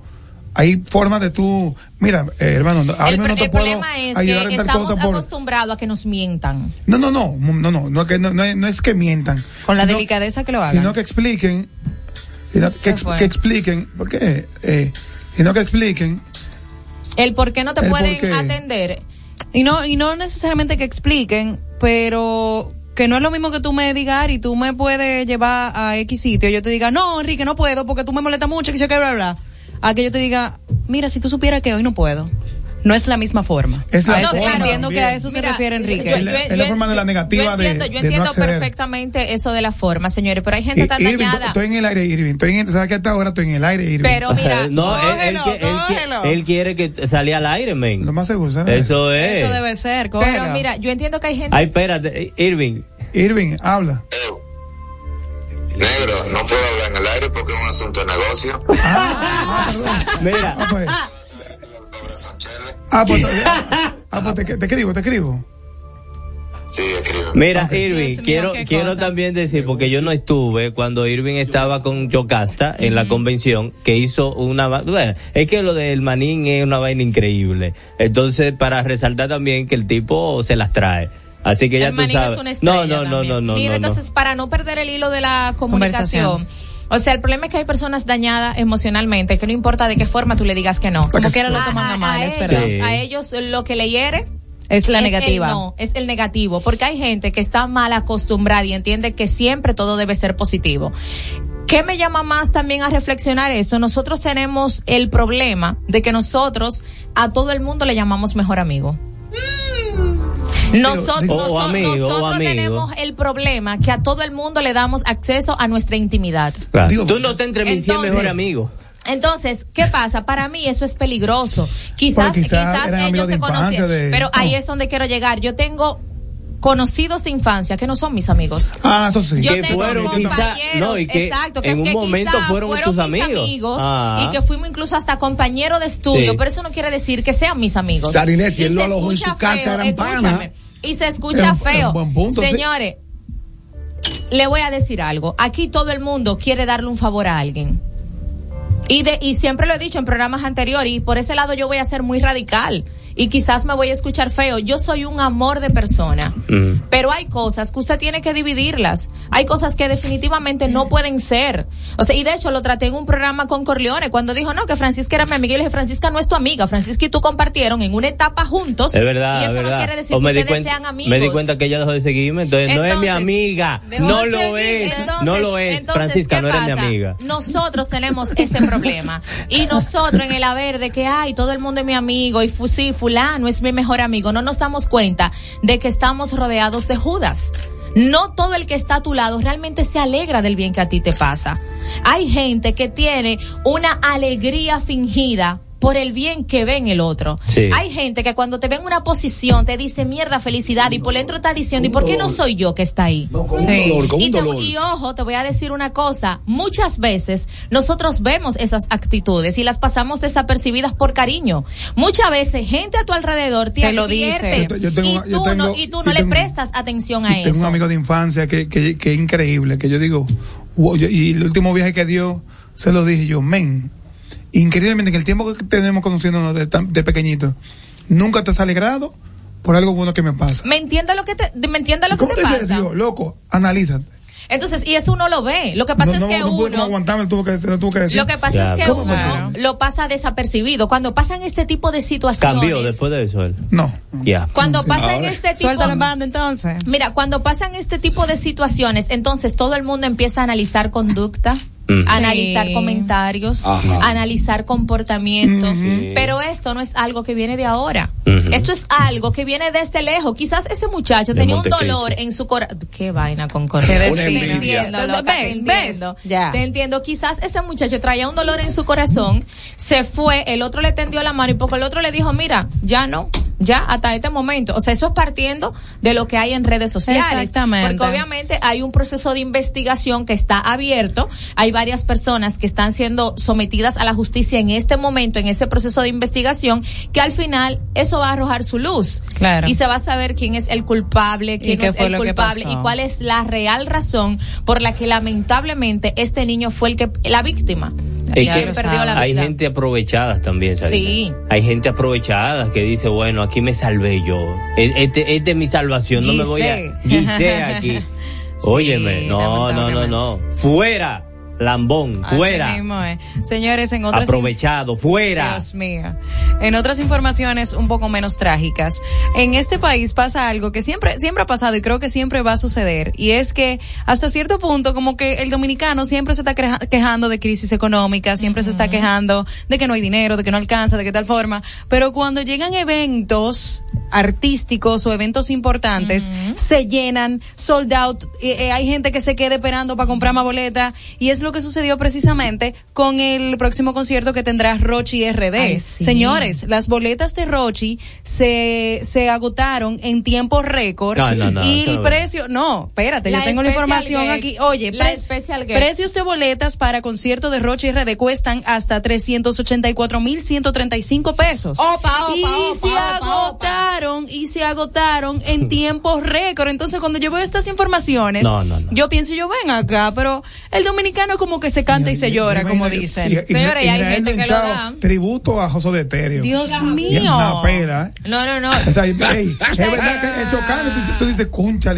S5: Hay formas de tú, mira, eh, hermano, ahora
S9: el,
S5: mismo no te
S9: el
S5: puedo
S9: problema es
S5: ayudar
S9: que
S5: en tal
S9: estamos
S5: cosa por...
S9: acostumbrados a que nos mientan.
S5: No, no, no, no, no, no, que no, no es, no es que mientan.
S6: Con la
S5: sino-
S6: delicadeza que lo hagan.
S5: Sino que expliquen, sino que, ex-
S6: fue?
S5: que expliquen, ¿por qué? Eh, sino que expliquen,
S9: El por qué no te pueden atender.
S6: Y no, y no necesariamente que expliquen, pero que no es lo mismo que tú me digas, y tú me puedes llevar a X sitio, y yo te diga, no, Enrique, no puedo, porque tú me molestas mucho, que yo que bla, bla. A que yo te diga, mira, si tú supieras que hoy no puedo. No es la misma forma.
S5: Es la
S6: A eso-
S5: forma
S6: entiendo que a eso se
S9: Mira,
S6: refiere Enrique.
S5: Es la- es la forma de la negativa
S9: yo entiendo,
S5: de-
S9: yo
S5: de no
S9: entiendo perfectamente eso de la forma, señores, pero hay gente tan
S5: Irving,
S9: dañada.
S5: estoy en el aire, Irving, estoy en, ¿sabes que hasta ahora estoy en el aire, Irving?
S9: Pero mira, <laughs>
S7: no, él, él,
S6: cógelo,
S7: él
S6: cógelo.
S7: él quiere que salga al aire, men.
S5: Lo más seguro, ¿sabes?
S7: Eso es.
S6: Eso debe ser,
S9: pero
S6: cógelo.
S9: mira, yo entiendo que hay gente
S7: Ay, espérate, Irving.
S5: Irving, habla.
S11: Negro, no puedo hablar en el aire porque es un asunto de negocio. <laughs>
S7: Mira,
S5: Ah, pues, ah, pues, ah, pues te, te escribo, te escribo.
S11: Sí, escribe.
S7: mira. Irving,
S6: mío,
S7: quiero, quiero
S6: cosa.
S7: también decir, porque yo no estuve cuando Irving estaba con Yocasta en la convención, que hizo una... Bueno, es que lo del manín es una vaina increíble. Entonces, para resaltar también que el tipo se las trae. Así que ya
S9: el
S7: tú sabes.
S9: es una estrella
S7: no, no, no, no, no,
S9: Mira,
S7: no, no.
S9: entonces, para no perder el hilo de la comunicación.
S6: Conversación.
S9: O sea, el problema es que hay personas dañadas emocionalmente, que no importa de qué forma tú le digas que no.
S6: Como
S5: que
S6: quiera lo toman a mal, es verdad.
S7: Sí.
S9: a ellos lo que le hiere
S6: Es la
S9: el
S6: negativa.
S9: no, es el negativo, porque hay gente que está mal acostumbrada y entiende que siempre todo debe ser positivo. ¿Qué me llama más también a reflexionar esto? Nosotros tenemos el problema de que nosotros a todo el mundo le llamamos mejor amigo.
S5: Digo-
S7: O
S9: noso-
S7: amigo, o
S9: nosotros
S7: amigo.
S9: tenemos el problema que a todo el mundo le damos acceso a nuestra intimidad.
S7: Claro.
S5: Digo,
S7: tú
S5: pues,
S7: no te
S9: entonces-
S7: mejor amigo.
S9: Entonces, ¿qué pasa? Para mí eso es peligroso. Quizás,
S5: quizás
S9: ellos se conocían,
S5: de-
S9: pero ahí es donde quiero llegar. Yo tengo conocidos de infancia que no son mis amigos.
S5: Ah, eso sí.
S9: Yo
S7: Que
S9: tengo
S7: fueron
S9: compañeros,
S7: quizá- no, y que
S9: exacto, que,
S7: en un
S9: que
S7: momento
S9: quizá
S7: fueron tus
S9: mis
S7: amigos. Ah.
S9: y que fuimos incluso hasta compañeros de estudio,
S7: Sí.
S9: pero eso no quiere decir que sean mis amigos.
S10: Sarinés, si
S9: Y
S10: él lo alojó en su casa,
S9: feo,
S10: eran panas.
S9: escúchame, Y se escucha feo.
S5: buen punto, sí.
S9: Señores, le voy a decir algo. Aquí todo el mundo quiere darle un favor a alguien. Y, de, y siempre lo he dicho en programas anteriores, y por ese lado yo voy a ser muy radical. Y quizás me voy a escuchar feo. Yo soy un amor de persona.
S7: Mm.
S9: Pero hay cosas que usted tiene que dividirlas. Hay cosas que definitivamente no pueden ser. O sea, y de hecho lo traté en un programa con Corleone cuando dijo, no, que Francisca era mi amiga. Y le dije, Francisca no es tu amiga. Francisca y tú compartieron en una etapa juntos.
S7: Es verdad,
S9: Y eso
S7: es verdad.
S9: no quiere decir
S7: O
S9: que ustedes
S7: cuenta-
S9: sean amigos.
S7: Me di cuenta que ella dejó de seguirme, entonces, no es mi amiga. No lo
S9: seguirme.
S7: es.
S9: Entonces-
S7: no lo es.
S9: entonces,
S7: Francisca,
S9: ¿qué
S7: no eres mi
S9: pasa?
S7: amiga.
S9: Nosotros tenemos ese problema. Y nosotros en el haber de que, ay, todo el mundo es mi amigo y sí, fulano es mi mejor amigo, no nos damos cuenta de que estamos rodeados de Judas. No todo el que está a tu lado realmente se alegra del bien que a ti te pasa. Hay gente que tiene una alegría fingida por el bien que ve en el otro.
S7: Sí.
S9: Hay gente que cuando te ve en una posición te dice mierda felicidad y por dentro está diciendo, ¿y por qué no soy yo que está ahí?
S10: No, con
S6: Sí.
S10: un dolor, con
S9: Y,
S10: un
S9: te-
S10: dolor.
S9: y ojo, te voy a decir una cosa. Muchas veces nosotros vemos esas actitudes y las pasamos desapercibidas por cariño. Muchas veces gente a tu alrededor te,
S6: Te lo dice.
S5: Yo- yo tengo
S9: y,
S5: una-
S9: tú
S5: yo tengo-
S9: no, y tú no le
S5: tengo-
S9: prestas atención a
S5: Y tengo
S9: eso.
S5: un amigo de infancia que, que, que es increíble, que yo digo, wow, yo- y el último viaje que dio, se lo dije yo, men, increíblemente en el tiempo que tenemos conociéndonos de, pequeñito, nunca te has alegrado por algo bueno que me pasa.
S9: ¿Me entiendes lo que te, me entiendes lo que
S5: ¿Cómo
S9: te
S5: te
S9: pasa?
S5: Dios, loco? Analízate.
S9: Entonces, y eso uno lo ve. Lo que pasa
S5: no,
S9: es
S5: no,
S9: que
S5: no
S9: uno
S5: aguantarme, tuvo que, lo tuvo que decir.
S9: Lo que pasa
S7: Ya,
S9: es que
S5: ¿cómo
S9: uno lo pasa desapercibido. Cuando pasan este tipo de situaciones.
S7: Cambió después de eso él.
S5: No.
S7: Ya.
S9: Cuando pasan
S10: Ahora.
S9: este tipo
S6: Suéltalo en banda entonces.
S9: Mira, cuando pasan este tipo de situaciones, entonces todo el mundo empieza a analizar conducta, Analizar
S6: Sí.
S9: comentarios,
S12: Ajá.
S9: analizar comportamientos. Pero esto no es algo que viene de ahora. Esto es algo que viene desde lejos. Quizás ese muchacho
S7: De
S9: tenía un dolor en su corazón. Qué vaina con corazón. Te entiendo, loca, te
S6: ¿Ves?
S9: entiendo.
S6: ¿Ves? Ya.
S9: Te entiendo. Quizás ese muchacho traía un dolor en su corazón, se fue, el otro le tendió la mano y porque el otro le dijo, mira, ya no, ya hasta este momento. O sea, eso es partiendo de lo que hay en redes sociales.
S6: Exactamente.
S9: Porque obviamente hay un proceso de investigación que está abierto. Hay varias personas que están siendo sometidas a la justicia en este momento, en ese proceso de investigación, que al final eso va a arrojar su luz.
S6: Claro.
S9: Y se va a saber quién es el culpable, quién es
S6: fue
S9: el culpable y cuál es la real razón por la que lamentablemente este niño fue el que la víctima.
S7: Es
S9: y
S7: que
S9: que perdió la
S7: hay gente aprovechada también, ¿sabes?
S9: Sí.
S7: Hay gente aprovechada que dice, bueno, aquí me salvé yo. E- Este, este es mi salvación, no me voy a...
S6: Guisé
S7: aquí. <laughs> Óyeme, no, no, no, no. Fuera, lambón,
S6: Así
S7: fuera.
S6: mismo es. Señores, en otras
S7: Aprovechado, fuera.
S6: Dios mío. En otras informaciones un poco menos trágicas, en este país pasa algo que siempre, siempre ha pasado y creo que siempre va a suceder. Y es que hasta cierto punto como que el dominicano siempre se está queja- quejando de crisis económica, siempre se está quejando de que no hay dinero, de que no alcanza, de qué tal forma. Pero cuando llegan eventos artísticos o eventos importantes, se llenan, sold out, eh, eh, hay gente que se queda esperando para comprar más boleta y es lo que sucedió precisamente con el próximo concierto que tendrá Rochi RD.
S9: Ay, sí.
S6: Señores, las boletas de Rochi se, se agotaron en tiempo récord
S7: No, no, no,
S6: y el precio, no, espérate,
S9: La
S6: yo tengo la información aquí. Oye,
S9: La
S6: pre- precios de boletas para concierto de Rochi RD cuestan hasta 384.135 pesos.
S9: Opa, opa,
S6: y
S9: opa,
S6: se
S9: opa,
S6: agotaron y se agotaron en tiempo récord. Entonces, cuando yo veo estas informaciones,
S7: No, no, no.
S6: yo pienso, yo ven acá, pero el dominicano como que se canta y se llora, como dicen.
S9: Señores, y hay gente que lo da.
S5: Tributo a José de Eterio.
S6: Dios
S5: Y es
S6: mío.
S5: una peda, ¿eh?
S9: No, no, no. <laughs>
S5: O sea, ey, <laughs> es verdad que es chocante. Tú dices,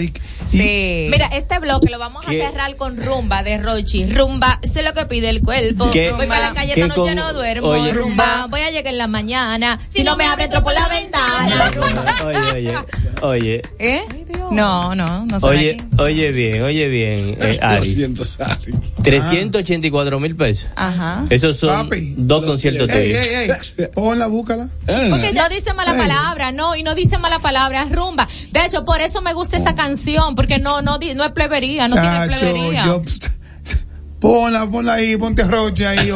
S5: y-
S6: Sí.
S9: Mira, este bloque lo vamos a
S7: ¿Qué?
S9: cerrar con rumba de Rochi. Rumba, sé lo que pide el cuerpo.
S7: ¿Qué?
S9: Voy para la calle
S7: ¿Qué
S9: esta noche,
S7: con-
S9: no duermo.
S7: Oye.
S9: rumba, voy a llegar en la mañana. Si no me abre, entro por la ventana.
S7: Oye, oye, oye.
S6: ¿Eh? No, no, no soy
S7: Oye,
S6: aquí.
S7: oye bien, oye bien, eh, <laughs>
S12: Lo
S7: Ari.
S12: siento, Sally.
S7: 384 mil pesos.
S6: Ajá.
S7: Esos son
S5: Papi.
S7: dos conciertos tuyos.
S5: ey, ey. Ponla, búscala.
S9: Porque no dice mala
S5: Ey.
S9: palabra, no, y no dice mala palabra, es rumba. De hecho, por eso me gusta esa canción, porque no, no, no es plebería, no tiene plebería.
S5: yo, <laughs> ponla, ponla ahí, ponte Roche ahí.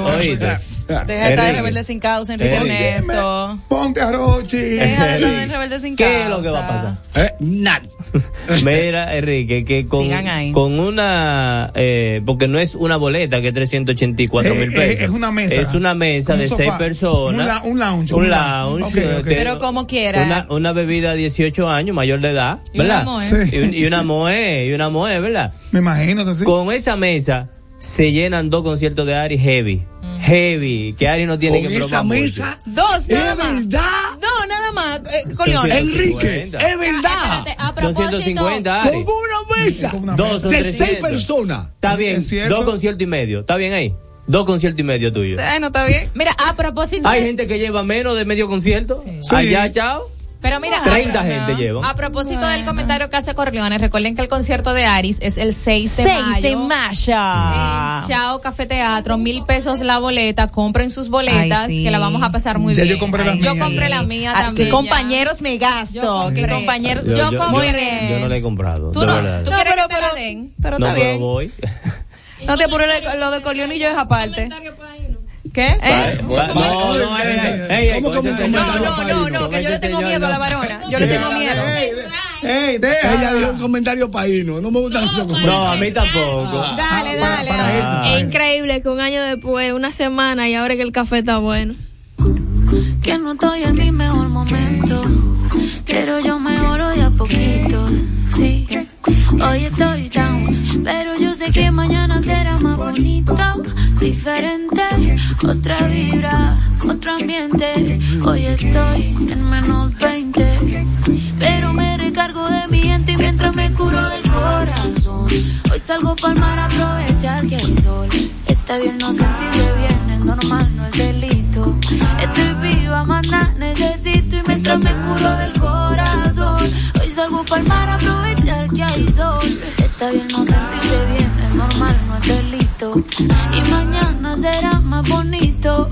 S6: Deja de estar de
S7: Enrique.
S6: rebelde sin causa, Enrique. Ernesto.
S5: Ponte a Roche.
S6: Deja de estar de rebelde sin causa.
S7: ¿Qué es lo que va a pasar?
S12: Eh, nada. <laughs>
S7: Mira, Enrique, que con, con una, eh, porque no es una boleta que es 384 mil
S5: Eh, eh,
S7: pesos.
S5: es una mesa.
S7: Es una mesa
S5: Un
S7: de
S5: sofá.
S7: seis personas.
S5: Un la- un lounge,
S7: Un
S5: un
S7: lounge.
S6: Pero como quiera.
S7: Una, una bebida de 18 años, mayor de edad,
S9: Y una
S7: ¿verdad?
S9: moe.
S5: Sí.
S7: Y, y una moe, y una moe, ¿verdad?
S5: Me imagino que sí.
S7: Con esa mesa se llenan dos conciertos de Ari heavy. Heavy, que Ari no tiene
S12: Con
S7: que
S12: esa mesa.
S6: Dos, nada
S12: Es
S6: más.
S12: verdad.
S6: No, nada más. Eh.
S12: Enrique,
S7: 150.
S12: es verdad.
S9: Espérate, a propósito,
S7: 150,
S12: Con una mesa.
S5: Con una
S7: Dos
S5: mesa.
S12: De
S7: 300.
S12: seis personas.
S7: Está bien, dos conciertos y medio. ¿Está bien ahí? Dos conciertos y medio tuyos.
S6: Ay, no está bien.
S9: Mira, a propósito.
S7: Hay
S9: de-
S7: gente que lleva menos de medio concierto.
S5: Sí.
S7: Allá, chao.
S9: Pero mira,
S7: 30
S9: a-
S7: gente llevan.
S9: A propósito del comentario que hace Corleone, recuerden que el concierto de Aris es el 6 de
S6: 6
S9: mayo.
S6: de mayo.
S9: En Chao Café Teatro, mil pesos la boleta, compren sus boletas,
S6: Ay, sí.
S9: que la vamos a pasar muy
S5: Ya
S9: bien.
S5: yo compré las
S9: Ay, Yo
S5: mías.
S9: compré la mía
S6: Ah,
S9: también.
S6: Que compañeros me gasto.
S9: Yo compré.
S6: Que compañeros.
S9: Yo
S7: yo,
S9: compré.
S7: yo no le he comprado.
S9: Tú no, tú
S6: No,
S9: quieres
S6: pero,
S9: que te la
S6: pero,
S9: den.
S6: pero
S7: no,
S6: está
S7: pero
S6: bien.
S7: voy. <laughs>
S6: No te apures, lo- de Coleón y yo es aparte.
S9: ¿Qué?
S6: ¿Eh?
S7: No, no, ey, ey, ey,
S12: ¿Cómo, cómo, cómo?
S6: No, no, no, no, que yo le tengo miedo a la varona. Yo le tengo miedo.
S5: Ey,
S12: Ella dijo un comentario paíno. No me gustan esos comentarios.
S7: No, a mí tampoco.
S9: Dale, dale.
S13: Es increíble que un año después, una semana y ahora que el café está bueno.
S14: que no estoy en mi mejor momento. Pero yo mejoro de a poquito. Sí, hoy estoy down. Pero yo sé que mañana será más bonito. Diferente, otra vibra, otro ambiente. Hoy estoy en menos 20. Pero me recargo de mi gente y mientras me curo del corazón. Hoy salgo pa'l mar a aprovechar que hay sol. Está bien no sentirse bien, es normal, no es delito. Estoy viva, maná, necesito y mientras me curo del corazón. Hoy salgo pa'l mar a aprovechar Está bien no sentirse bien, es normal, no es delito. y mañana será más bonito.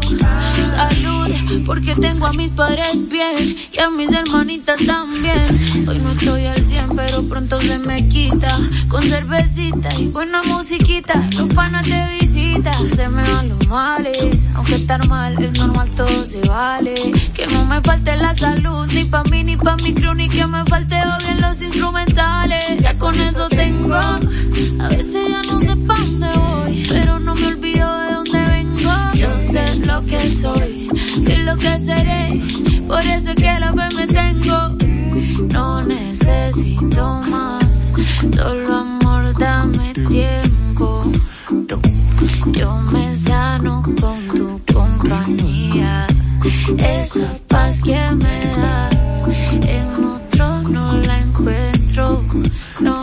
S14: Salud, porque tengo a mis padres bien y a mis hermanitas también. Hoy no estoy al 100, pero pronto se me quita. Con cervecita y buena musiquita, los panas de Se me van los males, aunque estar mal es normal, todo se vale. Que no me falte la salud, ni pa' mí ni pa' mi crew, ni que me falte bien los instrumentales. Ya con eso tengo, a veces ya no sé pa' dónde voy, pero no me olvido de dónde vengo. Yo sé lo que soy, sé lo que seré, por eso es que la fe me tengo. No necesito más, solo amor, dame tiempo. Yo me sano con tu compañía, esa paz que me das, en otro no la encuentro, no.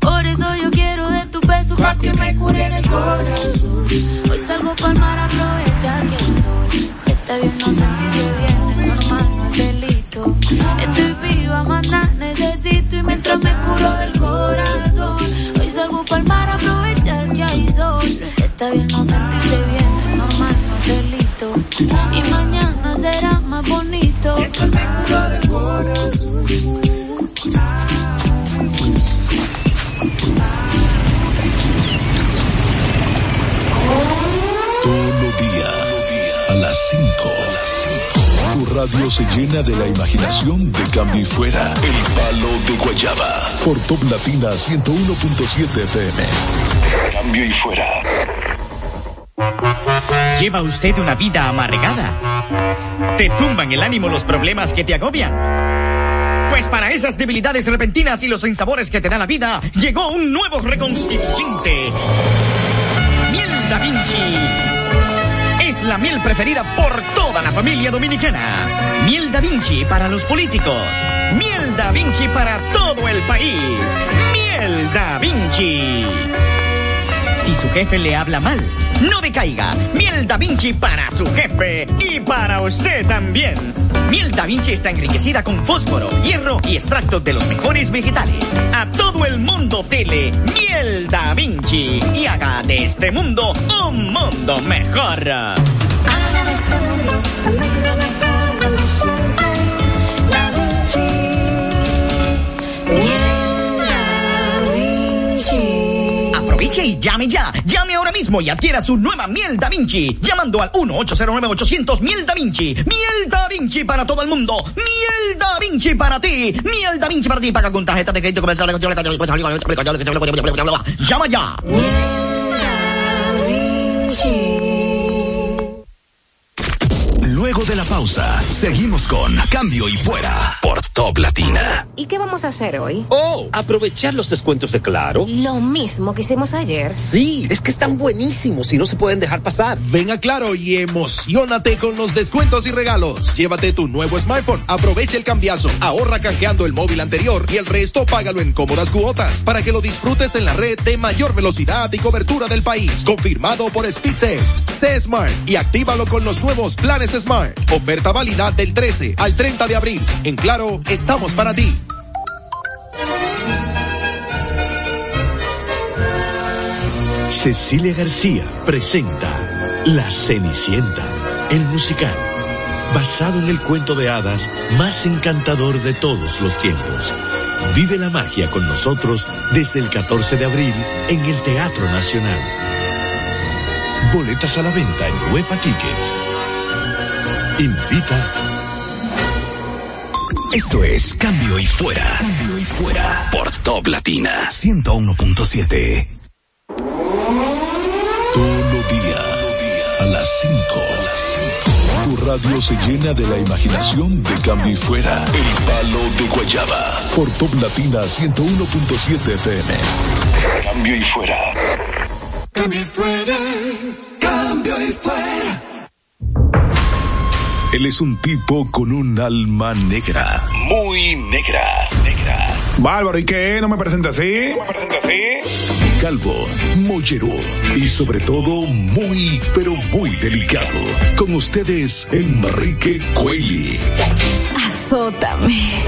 S14: Por eso yo quiero de tu beso pa' que me cure en el corazón. Hoy salgo pa'l mar a aprovechar que el sol está bien, no sentirse bien, es normal, no es delito. Estoy viva, maná, necesito y mientras me curo del corazón. Hoy salgo pa'l mar a aprovechar Está bien no sentirse bien, es normal, no es delito. Y mañana será más bonito.
S4: Radio se llena de la imaginación de cambio y fuera. El palo de Guayaba. Por Top Latina 101.7 FM. Cambio y fuera.
S15: ¿Lleva usted una vida amargada? ¿Te tumban el ánimo los problemas que te agobian? Pues para esas debilidades repentinas y los insabores que te da la vida, llegó un nuevo reconstituyente. Miel Da Vinci. La miel preferida por toda la familia dominicana. Miel Da Vinci para los políticos. Miel Da Vinci para todo el país. Miel Da Vinci. Si su jefe le habla mal, no decaiga. Miel Da Vinci para su jefe y para usted también. Miel Da Vinci está enriquecida con fósforo, hierro y extractos de los mejores vegetales. A todo el mundo tele, Miel Da Vinci y haga de este mundo un mundo mejor. Aproveche llame ya. Llame ahora mismo y adquiera su nueva miel Da Vinci. Llamando al 1-809-800 miel Da Vinci. Miel Da Vinci para todo el mundo. Miel Da Vinci para ti. Miel Da Vinci para ti. Paga con tarjeta de crédito comercial. Llama ya.
S16: Luego de la pausa, seguimos con Cambio y Fuera por Top Latina.
S17: ¿Y qué vamos a hacer hoy?
S18: Oh, aprovechar los descuentos de Claro.
S17: Lo mismo que hicimos ayer.
S18: Sí, es que están buenísimos y no se pueden dejar pasar.
S19: Ven a Claro y emocionate con los descuentos y regalos. Llévate tu nuevo smartphone, aprovecha el cambiazo, ahorra canjeando el móvil anterior y el resto págalo en cómodas cuotas para que lo disfrutes en la red de mayor velocidad y cobertura del país. Confirmado por Speedtest. C Smart y actívalo con los nuevos planes Smart. Oferta válida del 13 al 30 de abril. En Claro, estamos para ti.
S20: Cecilia García presenta La Cenicienta, el musical, basado en el cuento de hadas más encantador de todos los tiempos. Vive la magia con nosotros desde el 14 de abril en el Teatro Nacional. Boletas a la venta en Huepa. Invita.
S16: Esto es Cambio y Fuera. Cambio y Fuera por Top Latina 101.7.
S4: Todos los días, a las 5. Tu radio se llena de la imaginación de cambio y fuera. El palo de Guayaba. Por Top Latina 101.7 FM. Cambio y fuera.
S3: Cambio y fuera,
S4: Él es un tipo con un alma negra. Muy negra. Negra.
S5: Bárbaro, ¿y qué? ¿No me presenta así? ¿No me presenta así?
S4: Calvo, mollero y sobre todo muy, pero muy delicado. Con ustedes, Enrique Cuelli.
S13: Azótame.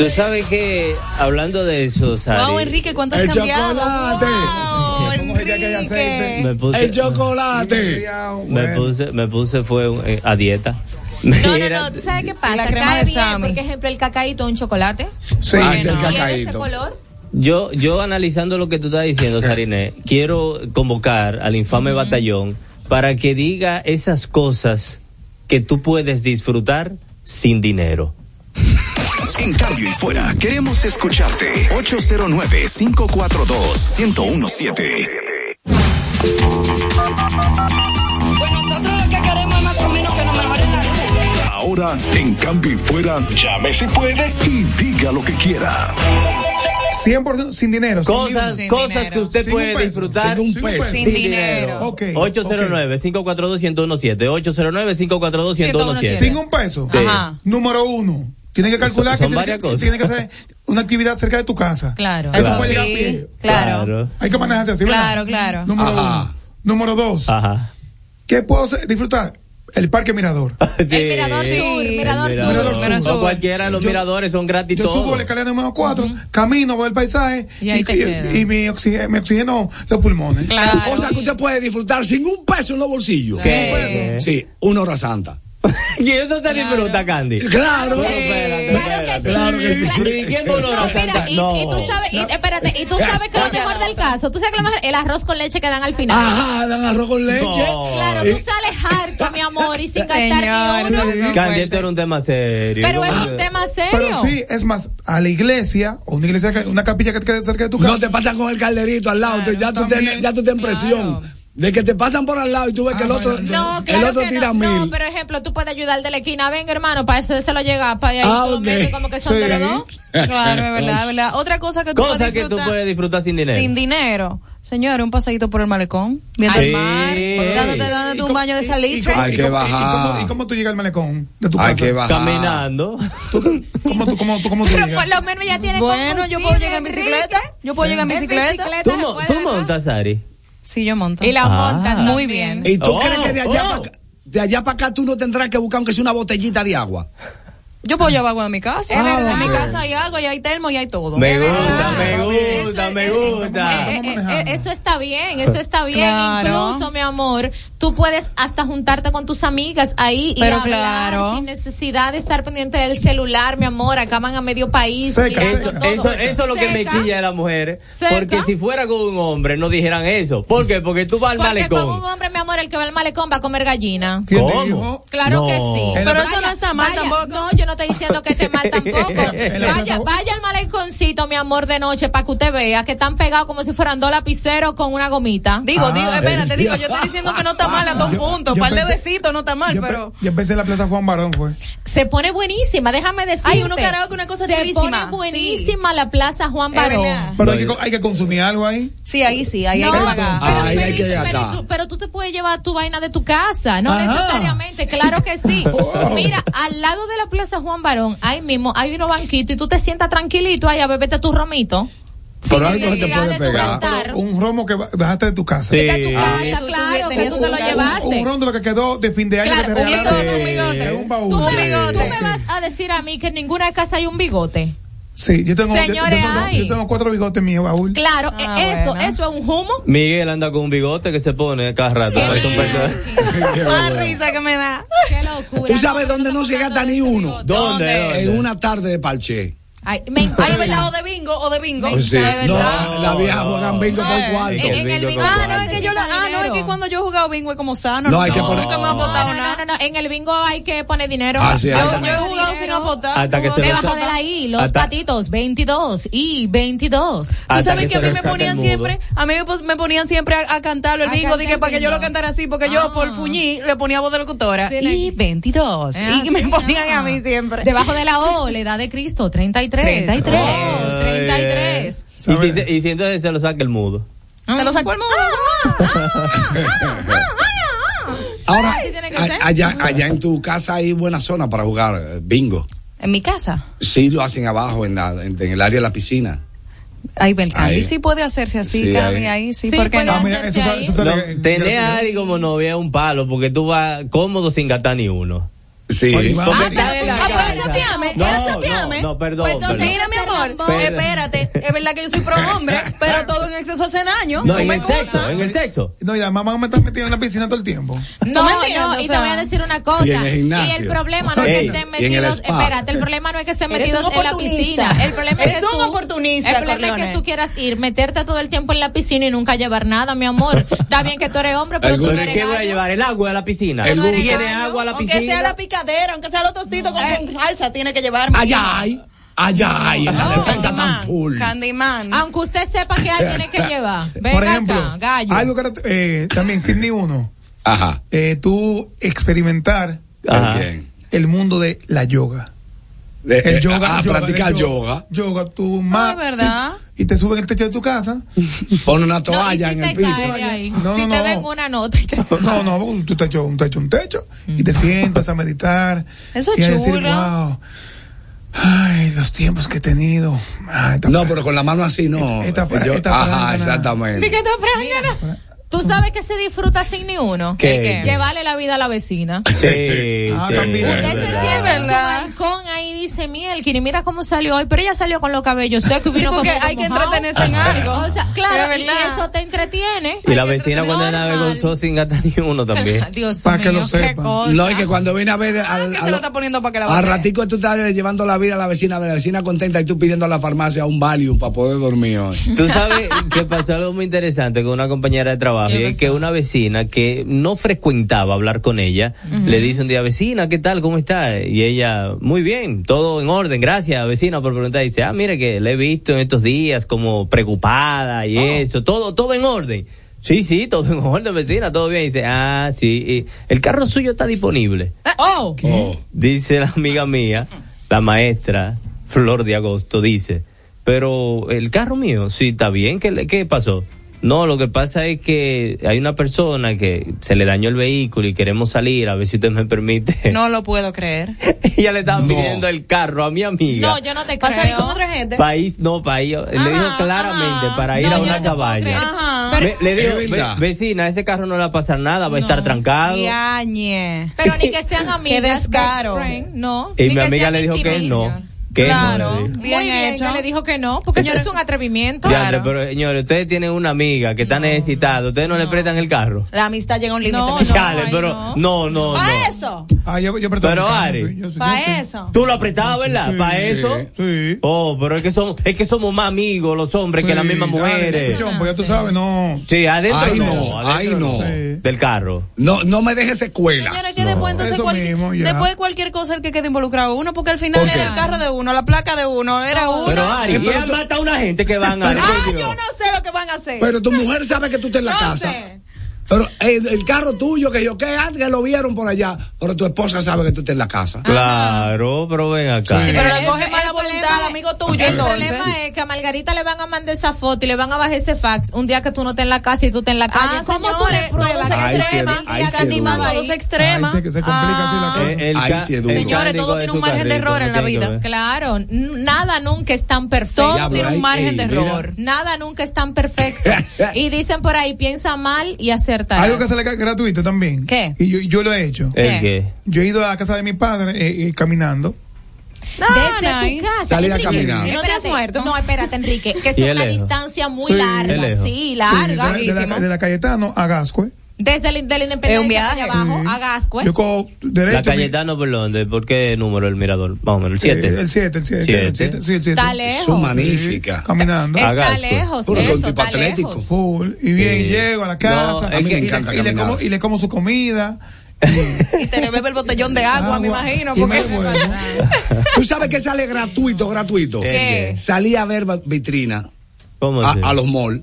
S7: Tú sabes que, hablando de eso, Sari,
S6: Wow, Enrique, ¿cuánto has
S10: El
S6: cambiado?
S10: chocolate.
S6: Wow, <laughs> Enrique.
S7: me puse,
S10: El chocolate.
S7: me puse, me puse fue eh, a dieta.
S9: No, no, <laughs> no, ¿tú sabes qué pasa?
S6: La crema
S9: Cae
S6: de
S9: bien. Porque, ejemplo, el cacaíto un chocolate.
S5: Sí,
S10: Ah, es el
S9: Tiene ese
S10: cacaíto.
S9: color.
S7: Yo, yo analizando lo que tú estás diciendo, Sariné, quiero convocar al infame batallón para que diga esas cosas que tú puedes disfrutar sin dinero.
S16: En cambio y fuera, queremos escucharte. 809-542-1017.
S21: Pues nosotros lo que queremos es más o menos que nos mejoren la luz.
S4: Ahora, en cambio y fuera, llame si puede y diga lo que quiera.
S5: 100% sin dinero. sin
S7: Cosas,
S5: ni un-
S7: cosas que usted
S5: Sin
S7: puede
S5: peso.
S7: disfrutar
S10: Sin un peso.
S6: Sin dinero.
S5: Ok.
S7: 809-542-1017. 809-542-1017.
S5: Sin un peso.
S7: Sí.
S6: Ajá.
S5: Número uno. Tienes que calcular
S7: Son- son
S5: que tienes, que, tienes que hacer una actividad cerca de tu casa.
S9: Claro.
S5: Eso
S6: Eso
S5: puede llegar a
S6: sí,
S5: pie.
S6: claro.
S5: Hay que manejarse así, ¿verdad?
S6: Claro, claro.
S5: Número
S10: Ajá.
S5: uno. Número dos.
S7: Ajá.
S5: ¿Qué puedo hacer- disfrutar? El Parque Mirador. <laughs>
S7: Sí.
S9: El mirador sur,
S6: Sí.
S9: mirador
S7: El
S9: sur.
S5: Mirador
S7: mirador
S5: sur.
S7: O cualquiera de los
S5: Yo-
S7: miradores son gratis
S5: Yo subo la escalera número 4, camino, voy al paisaje
S9: Y
S5: y mi, oxígeno, me oxigeno los pulmones.
S6: Claro.
S10: Cosas que usted puede disfrutar sin un peso en los bolsillos.
S6: Sí.
S10: Sí, una hora santa. <laughs>
S7: ¿Y eso te disfruta, Candy?
S10: Claro.
S7: Espérate,
S9: Claro que sí.
S10: Claro que sí.
S7: Pero, ¿y quién pone una
S9: No, mira, y,
S7: No.
S9: y tú sabes, y, espérate, y tú sabes que lo mejor del caso, tú sabes que lo mejor, el arroz con leche que dan al final.
S10: Ajá, dan arroz con leche.
S7: No.
S9: Claro, tú sales harto, mi amor, y sin gastar ni uno.
S7: Candy, esto era un tema serio.
S9: Pero es
S7: ¿Cómo
S9: un
S7: que-
S9: tema serio.
S5: Pero sí, es más, a la iglesia, o una iglesia, que- una capilla que te quede cerca de tu casa.
S10: No te pasan con el calderito al lado, tú- ya, tú tienes, ya tú tienes presión. De que te pasan por al lado y tú ves que el
S5: Ah,
S10: otro,
S5: bueno,
S9: No,
S10: el
S9: claro
S10: otro
S9: que
S10: tira
S9: no.
S10: mil.
S9: No, pero ejemplo, tú puedes ayudar de la esquina. Venga, hermano, para eso se lo llega. Para ahí
S10: Ah,
S9: tú
S10: ok.
S9: metes como que son
S5: Sí.
S9: de los dos.
S6: Claro, es verdad, es verdad. Otra cosa que tú
S7: Cosas
S6: puedes
S7: que tú puedes disfrutar sin dinero.
S6: sin dinero. Señor, un pasadito por el malecón, viendo
S7: Sí.
S6: el mar, dándote, dándote
S5: ¿Y
S6: un baño de salitre.
S10: Hay
S5: y
S10: que
S5: y
S10: bajar.
S5: cómo- ¿Y cómo tú llegas al malecón de tu
S10: Hay
S5: casa?
S10: que bajar.
S7: Caminando.
S5: ¿Tú- ¿Cómo tú, cómo tú, cómo tú
S9: Pero
S5: llegas?
S9: por lo menos ya tiene
S6: Bueno, yo puedo llegar en bicicleta. Yo puedo llegar en bicicleta.
S7: ¿Tú, mo- tú montas, Ari?
S6: Sí, yo monto.
S9: Y la
S7: Ah.
S9: montan
S6: Muy bien.
S10: ¿Y tú
S7: Oh,
S10: crees que de allá
S7: oh.
S10: para acá, de allá para acá tú no tendrás que buscar aunque sea una botellita de agua?
S6: Yo puedo llevar agua en mi casa.
S10: Verdad.
S6: en mi casa hay agua y hay termo y hay todo.
S7: Me gusta, me gusta,
S9: Eso
S7: me
S9: es-
S7: gusta.
S9: Eh, eh, eh, eso está bien, eso está bien.
S6: Claro.
S9: Incluso, mi amor, tú puedes hasta juntarte con tus amigas ahí y hablar
S6: claro.
S9: sin necesidad de estar pendiente del celular, mi amor. Acaban a medio país.
S5: Seca,
S9: mirando
S5: seca.
S9: todo.
S7: Eso, eso es lo que me quilla de las mujeres.
S9: Seca.
S7: Porque si fuera con un hombre, no dijeran eso. ¿Por qué? Porque tú vas al
S9: Porque con un
S7: malecón.
S9: hombre, mi amor, el que va al malecón va a comer gallina.
S5: ¿Quién te
S7: ¿Cómo?
S9: Claro
S7: No.
S9: que sí.
S6: Pero eso no está mal
S9: vaya-
S6: tampoco.
S9: No, yo no estoy diciendo que esté mal <laughs> tampoco. Vaya, vaya al maleconcito, mi amor, de noche para que usted vea que están pegados como si fueran dos lapiceros con una gomita.
S6: Digo,
S5: Ah,
S6: digo, espérate,
S5: el
S6: digo, yo estoy diciendo que no está mal hasta un
S5: Yo-
S6: punto.
S5: yo
S6: Par de
S5: pensé-
S6: besitos no está mal,
S5: Yo,
S6: pero.
S5: yo empecé en la Plaza Juan Barón, fue.
S9: Se pone buenísima, déjame decirte.
S6: Hay uno karaoke, una cosa
S9: Se
S6: chulísima.
S9: pone buenísima la Plaza Juan Barón.
S5: Pero hay que, hay que consumir algo ahí.
S6: Sí, ahí sí, ahí hay
S9: No,
S6: que pagar.
S10: Ah,
S9: pero,
S10: ahí hay que
S9: pero- tú, pero tú te puedes llevar tu vaina de tu casa, no
S5: Ajá.
S9: necesariamente, claro que sí. <laughs> Mira, al lado de la Plaza Juan Barón, ahí mismo hay unos banquitos y tú te sientas tranquilito ahí a beberte tu romito.
S10: Pero algo se te puede
S9: de tú
S10: pegar.
S5: Un romo que ba- bajaste de tu casa.
S7: Sí.
S9: De tu casa,
S6: tú
S9: claro, que
S6: tenías
S9: tú te
S6: un
S9: lo llevaste.
S5: Un, un ron de lo que quedó de fin de año
S9: Claro,
S5: que te
S9: un
S5: regalaron.
S9: bigote, un
S5: Sí.
S9: bigote.
S5: Un baúl.
S9: Tú, me,
S7: Sí.
S9: tú me vas a decir a mí que en ninguna casa hay un bigote.
S5: Sí, yo tengo, yo- yo,
S9: Señores,
S5: tengo, yo tengo cuatro bigotes mi baúl.
S9: Claro,
S6: Ah,
S9: eh, eso,
S6: bueno.
S9: eso es un humo.
S7: Miguel anda con un bigote que se pone cada rato.
S6: Más <laughs> risa que me da.
S9: Qué locura.
S10: ¿Tú sabes dónde no se gasta ni uno?
S7: ¿Dónde?
S10: En una tarde de parche.
S9: Ay, me
S6: Ay, verdad, o de bingo, o de bingo.
S9: Pues
S10: No,
S6: verdad.
S10: la vieja juegan bingo por
S6: Eh,
S10: cuarto.
S9: en- en el bingo.
S6: Ah, no, es que yo la, ah, no, es que cuando yo he jugado bingo es como sano.
S10: No, hay que
S6: nunca-
S10: poner-
S6: Nunca me ha apostado
S9: No, no,
S6: nada.
S9: no, no, en el bingo hay que poner dinero.
S10: Ah, sí,
S6: Yo, he jugado sin apostar.
S7: Hasta que se
S9: Debajo de la I, los
S7: Hasta-
S9: patitos, 22 y 22.
S6: Tú sabes
S7: que
S6: que a mí me ponían siempre, a mí me, ponían siempre a, a cantarlo el bingo, dije para que yo lo cantara así, porque yo
S9: Ah.
S6: por fuñí le ponía voz de locutora. Y
S9: le-
S6: 22.
S9: Ah,
S6: y me ponían
S9: ah.
S6: a mí siempre.
S9: Debajo de la O, la edad de Cristo, 33.
S6: 33.
S9: Oh, 33.
S7: Y si, y si entonces se lo saca el mudo.
S6: Se lo sacó el mundo.
S10: Ahora,
S6: Así tiene que
S10: a-
S6: ser.
S10: allá, allá en tu casa hay buena zona para jugar eh, bingo.
S6: En mi casa.
S10: Sí lo hacen abajo en, la, en, en el área de la piscina.
S6: Ahí el Candy
S10: Ahí.
S6: sí puede hacerse así,
S10: Sí,
S6: Candy,
S10: ahí.
S6: ahí, sí,
S9: Sí,
S6: ¿por qué
S9: puede
S6: no?
S5: Ah,
S7: tener a Ari como novia un palo porque tú vas cómodo sin gastar ni uno.
S12: Sí.
S6: Ah, pues chapeame,
S7: No, no, no, perdón,
S6: Pues entonces,
S7: perdón.
S6: mira, mi amor,
S7: Perdón.
S6: espérate, es verdad que yo soy pro hombre, <laughs> pero todo en exceso hace daño.
S7: No, en
S6: me
S7: el sexo, en el sexo.
S5: No, y además van a estar metidos en la piscina todo el tiempo.
S9: No, no,
S6: O
S9: y te voy a decir una cosa.
S5: y en el gimnasio.
S9: Y el problema no es que estén metidos, espérate, el problema no es que estén metidos en la piscina. El problema es
S6: Eres
S9: que
S6: un
S9: tú,
S6: oportunista,
S9: El problema es que tú quieras ir, meterte todo el tiempo en la piscina y nunca llevar nada, mi amor. Está bien que tú eres hombre, pero tú no eres
S7: ¿qué voy a llevar? ¿El agua a la piscina? ¿Tiene agua a la
S6: Aunque
S7: piscina?
S6: sea la picadera, aunque sea los tostitos con salsa, tiene que llevarme.
S10: Allá hay. Allá hay. En la despensa tan full.
S6: Candyman.
S9: Aunque usted sepa que hay, tiene que llevar. <laughs> Venga
S5: Por ejemplo,
S9: acá, gallo.
S5: algo que eh, también, Sidney uno,
S12: Ajá.
S5: eh, tú experimentar
S7: Ajá.
S5: el mundo de la yoga.
S12: De-
S5: El
S12: eh,
S5: yoga,
S12: ah,
S5: yoga,
S12: practicar
S5: el
S12: yoga.
S5: Yoga, tú más.
S6: ¿verdad?
S5: Y te suben el techo de tu casa. <laughs>
S12: Pon una
S9: No,
S12: toalla
S9: si
S12: en el piso.
S9: ahí.
S5: No,
S9: si
S5: no,
S9: te
S5: no.
S9: ven una nota y te
S5: No, no, porque tú te echas un techo, un techo. Y te sientas a meditar.
S6: Eso es
S5: y a decir,
S6: chulo.
S5: wow. Ay, los tiempos que he tenido. Ay, esta-
S12: No, pero con la mano así no.
S5: Esta-
S12: Yo-
S5: esta
S12: ajá, exactamente.
S9: ¿Tú sabes que se disfruta sin ni uno?
S7: ¿Qué?
S9: ¿El qué? Llevarle la vida a la vecina.
S7: Sí,
S5: Ah,
S7: sí.
S5: también.
S9: Usted se
S7: verdad.
S9: siente en su balcón ahí dice, Mielkin, y mira cómo salió hoy, pero ella salió con los cabellos secos y
S6: Sí,
S9: vino
S6: porque
S9: como
S6: hay que
S9: mojado.
S6: entretenerse en algo.
S9: O sea, claro, y eso te entretiene.
S7: Y la
S6: Hay que
S7: vecina cuando
S9: normal.
S7: usó sin gastar ni uno también. <laughs>
S9: Dios
S5: Pa' que lo sepan.
S12: No, y que cuando viene a ver al,
S6: que
S12: a
S6: se lo está poniendo para que la
S12: al ratico tú estás llevando la vida a la vecina, la vecina contenta y tú pidiendo a la farmacia un Valium para poder dormir hoy.
S7: Tú sabes que pasó algo muy interesante con una compañera de trabajo
S9: ¿Qué
S7: y es que una vecina que no frecuentaba hablar con ella le dice un día, vecina, ¿qué tal? ¿Cómo está? Y ella, muy bien, todo en orden, gracias, vecina, por preguntar. Y dice, ah, mire que le he visto en estos días como preocupada y eso, todo, todo en orden. Sí, sí, todo en orden, vecina, todo bien. Y dice, ah, sí, y el carro suyo está disponible.
S9: Oh,
S7: Dice la amiga mía, la maestra Flor de Agosto, dice, pero el carro mío, sí, está bien, ¿qué, le- qué pasó? No, lo que pasa es que hay una persona que se le dañó el vehículo y queremos salir, a ver si usted me permite. <laughs>
S6: No lo puedo creer. <laughs>
S7: Ella le estaba pidiendo el carro a mi amiga.
S9: no, yo no te
S6: ¿Vas a ir
S9: creo.
S6: con otra gente?
S7: País, no, país. Le dijo
S6: Ajá,
S7: claramente
S6: ajá.
S7: para ir
S9: No,
S7: a una
S9: no.
S6: Ajá.
S7: Me- le. "Ve- vecina, ese carro no le va a pasar nada, va a estar trancado.
S6: Yañe.
S9: Pero ni <laughs> que sean amigas.
S6: Qué descaro.
S9: no.
S7: Y
S9: ni
S7: mi
S9: que
S7: amiga le dijo que no.
S6: Claro.
S7: no. le dijo.
S6: Bien
S9: Muy bien,
S6: hecho.
S9: le dijo que no, porque eso es un atrevimiento.
S7: Diantre, pero señores, ustedes tienen una amiga que está necesitada, ustedes no, le prestan el carro.
S6: La amistad llega a un límite.
S9: No.
S7: Chale, pero no, no, no.
S6: ¿Para eso?
S5: Ah, yo, yo
S7: Pero, Ari,
S5: sí,
S6: ¿Para eso?
S7: Tú lo apretabas, ¿verdad?
S5: Sí,
S7: ¿Para
S5: sí,
S7: eso?
S5: Sí.
S7: Oh, pero es que somos, es que somos más amigos los hombres que las mismas
S5: dale,
S7: mujeres.
S5: John, pues ya tú sabes, no.
S7: Sí, adentro
S12: Ay,
S7: no, adentro
S12: ay, no.
S7: Del carro.
S12: No, no me dejes secuelas.
S6: Señores, que después, entonces, después cualquier cosa el que quede involucrado uno, porque al final era el carro de uno, la placa de uno, era uno.
S7: Pero Ari, y
S12: pero tú-
S7: matado a una gente que van a...
S6: ah, yo no sé lo que van a hacer.
S12: Pero tu mujer sabe que tú estás en la
S6: no
S12: casa.
S6: sé.
S12: Pero el, el carro tuyo, que yo que antes que lo vieron por allá, pero tu esposa sabe que tú estás en la casa.
S7: Claro, pero ven acá.
S6: Sí, pero
S9: El-
S6: le coge
S9: el
S6: mala
S9: problema
S6: voluntad al amigo tuyo,
S9: El
S6: entonces.
S9: problema es que a Margarita le van a mandar esa foto y le van a bajar ese fax un día que tú no estés en la casa y tú estés en la calle.
S6: Ah,
S9: ¿Cómo tú pruebas
S6: todo
S9: que
S6: se
S12: Ahí sí
S6: extrema.
S12: ahí sí
S6: Candyman,
S12: duro.
S6: todo se extrema.
S5: Ay, sí, que se complica así la
S6: Ah.
S5: cosa.
S7: Eh, el
S12: Ahí
S7: ca-
S12: sí es duro.
S7: el
S6: Señores, todo tiene un margen de error en la vida.
S9: Claro, nada nunca es tan perfecto.
S6: Todo tiene
S12: pero
S6: un
S12: ahí-
S6: margen de error.
S9: Nada nunca es tan perfecto. <laughs> y dicen por ahí, piensa mal y
S5: Algo que sale gra- gratuito también.
S6: ¿Qué?
S5: Y yo, yo lo he hecho.
S7: ¿El qué?
S5: Yo he ido a la casa de mi padre eh, eh, caminando.
S9: Desde
S6: nice.
S9: tu casa.
S12: Salir a
S9: Enrique,
S12: caminar.
S6: ¿Y no te has
S9: espérate.
S6: muerto?
S9: No, espérate, Enrique, que es <laughs>
S7: ¿Y es
S9: una
S7: lejos?
S9: distancia muy
S5: Sí.
S9: Larga. Sí,
S5: Sí,
S9: larga.
S5: de, la, de, la, de la Cayetano a Gascue.
S9: Desde el, de la independencia
S6: Es un viaje.
S9: hacia abajo
S5: Sí.
S9: a Gascue.
S5: Yo cojo
S7: La
S5: derecho. mi-
S7: Cayetano, ¿por dónde? ¿Por qué número el mirador? Más o menos, el 7.
S5: eh, el 7, el 7.
S7: Siete.
S5: El 7, sí, el 7.
S9: Está lejos.
S12: Son magnífica.
S5: Caminando.
S9: Está
S7: pues.
S9: lejos,
S12: Puro
S9: eso, está
S12: atlético.
S9: lejos.
S5: Full. Y bien,
S7: Sí.
S5: llego a la
S7: No,
S5: casa. y,
S7: que-
S5: le-
S12: me encanta
S5: y le
S12: caminar.
S5: como, y le como su comida. <laughs>
S6: Y te le bebe el botellón de agua, me
S5: Agua.
S6: imagino.
S5: Y
S6: Porque
S5: me vuelvo.
S12: Tú sabes que sale gratuito, gratuito.
S7: ¿Qué?
S12: Salí a ver vitrina
S7: ¿Cómo
S12: a, a los malls.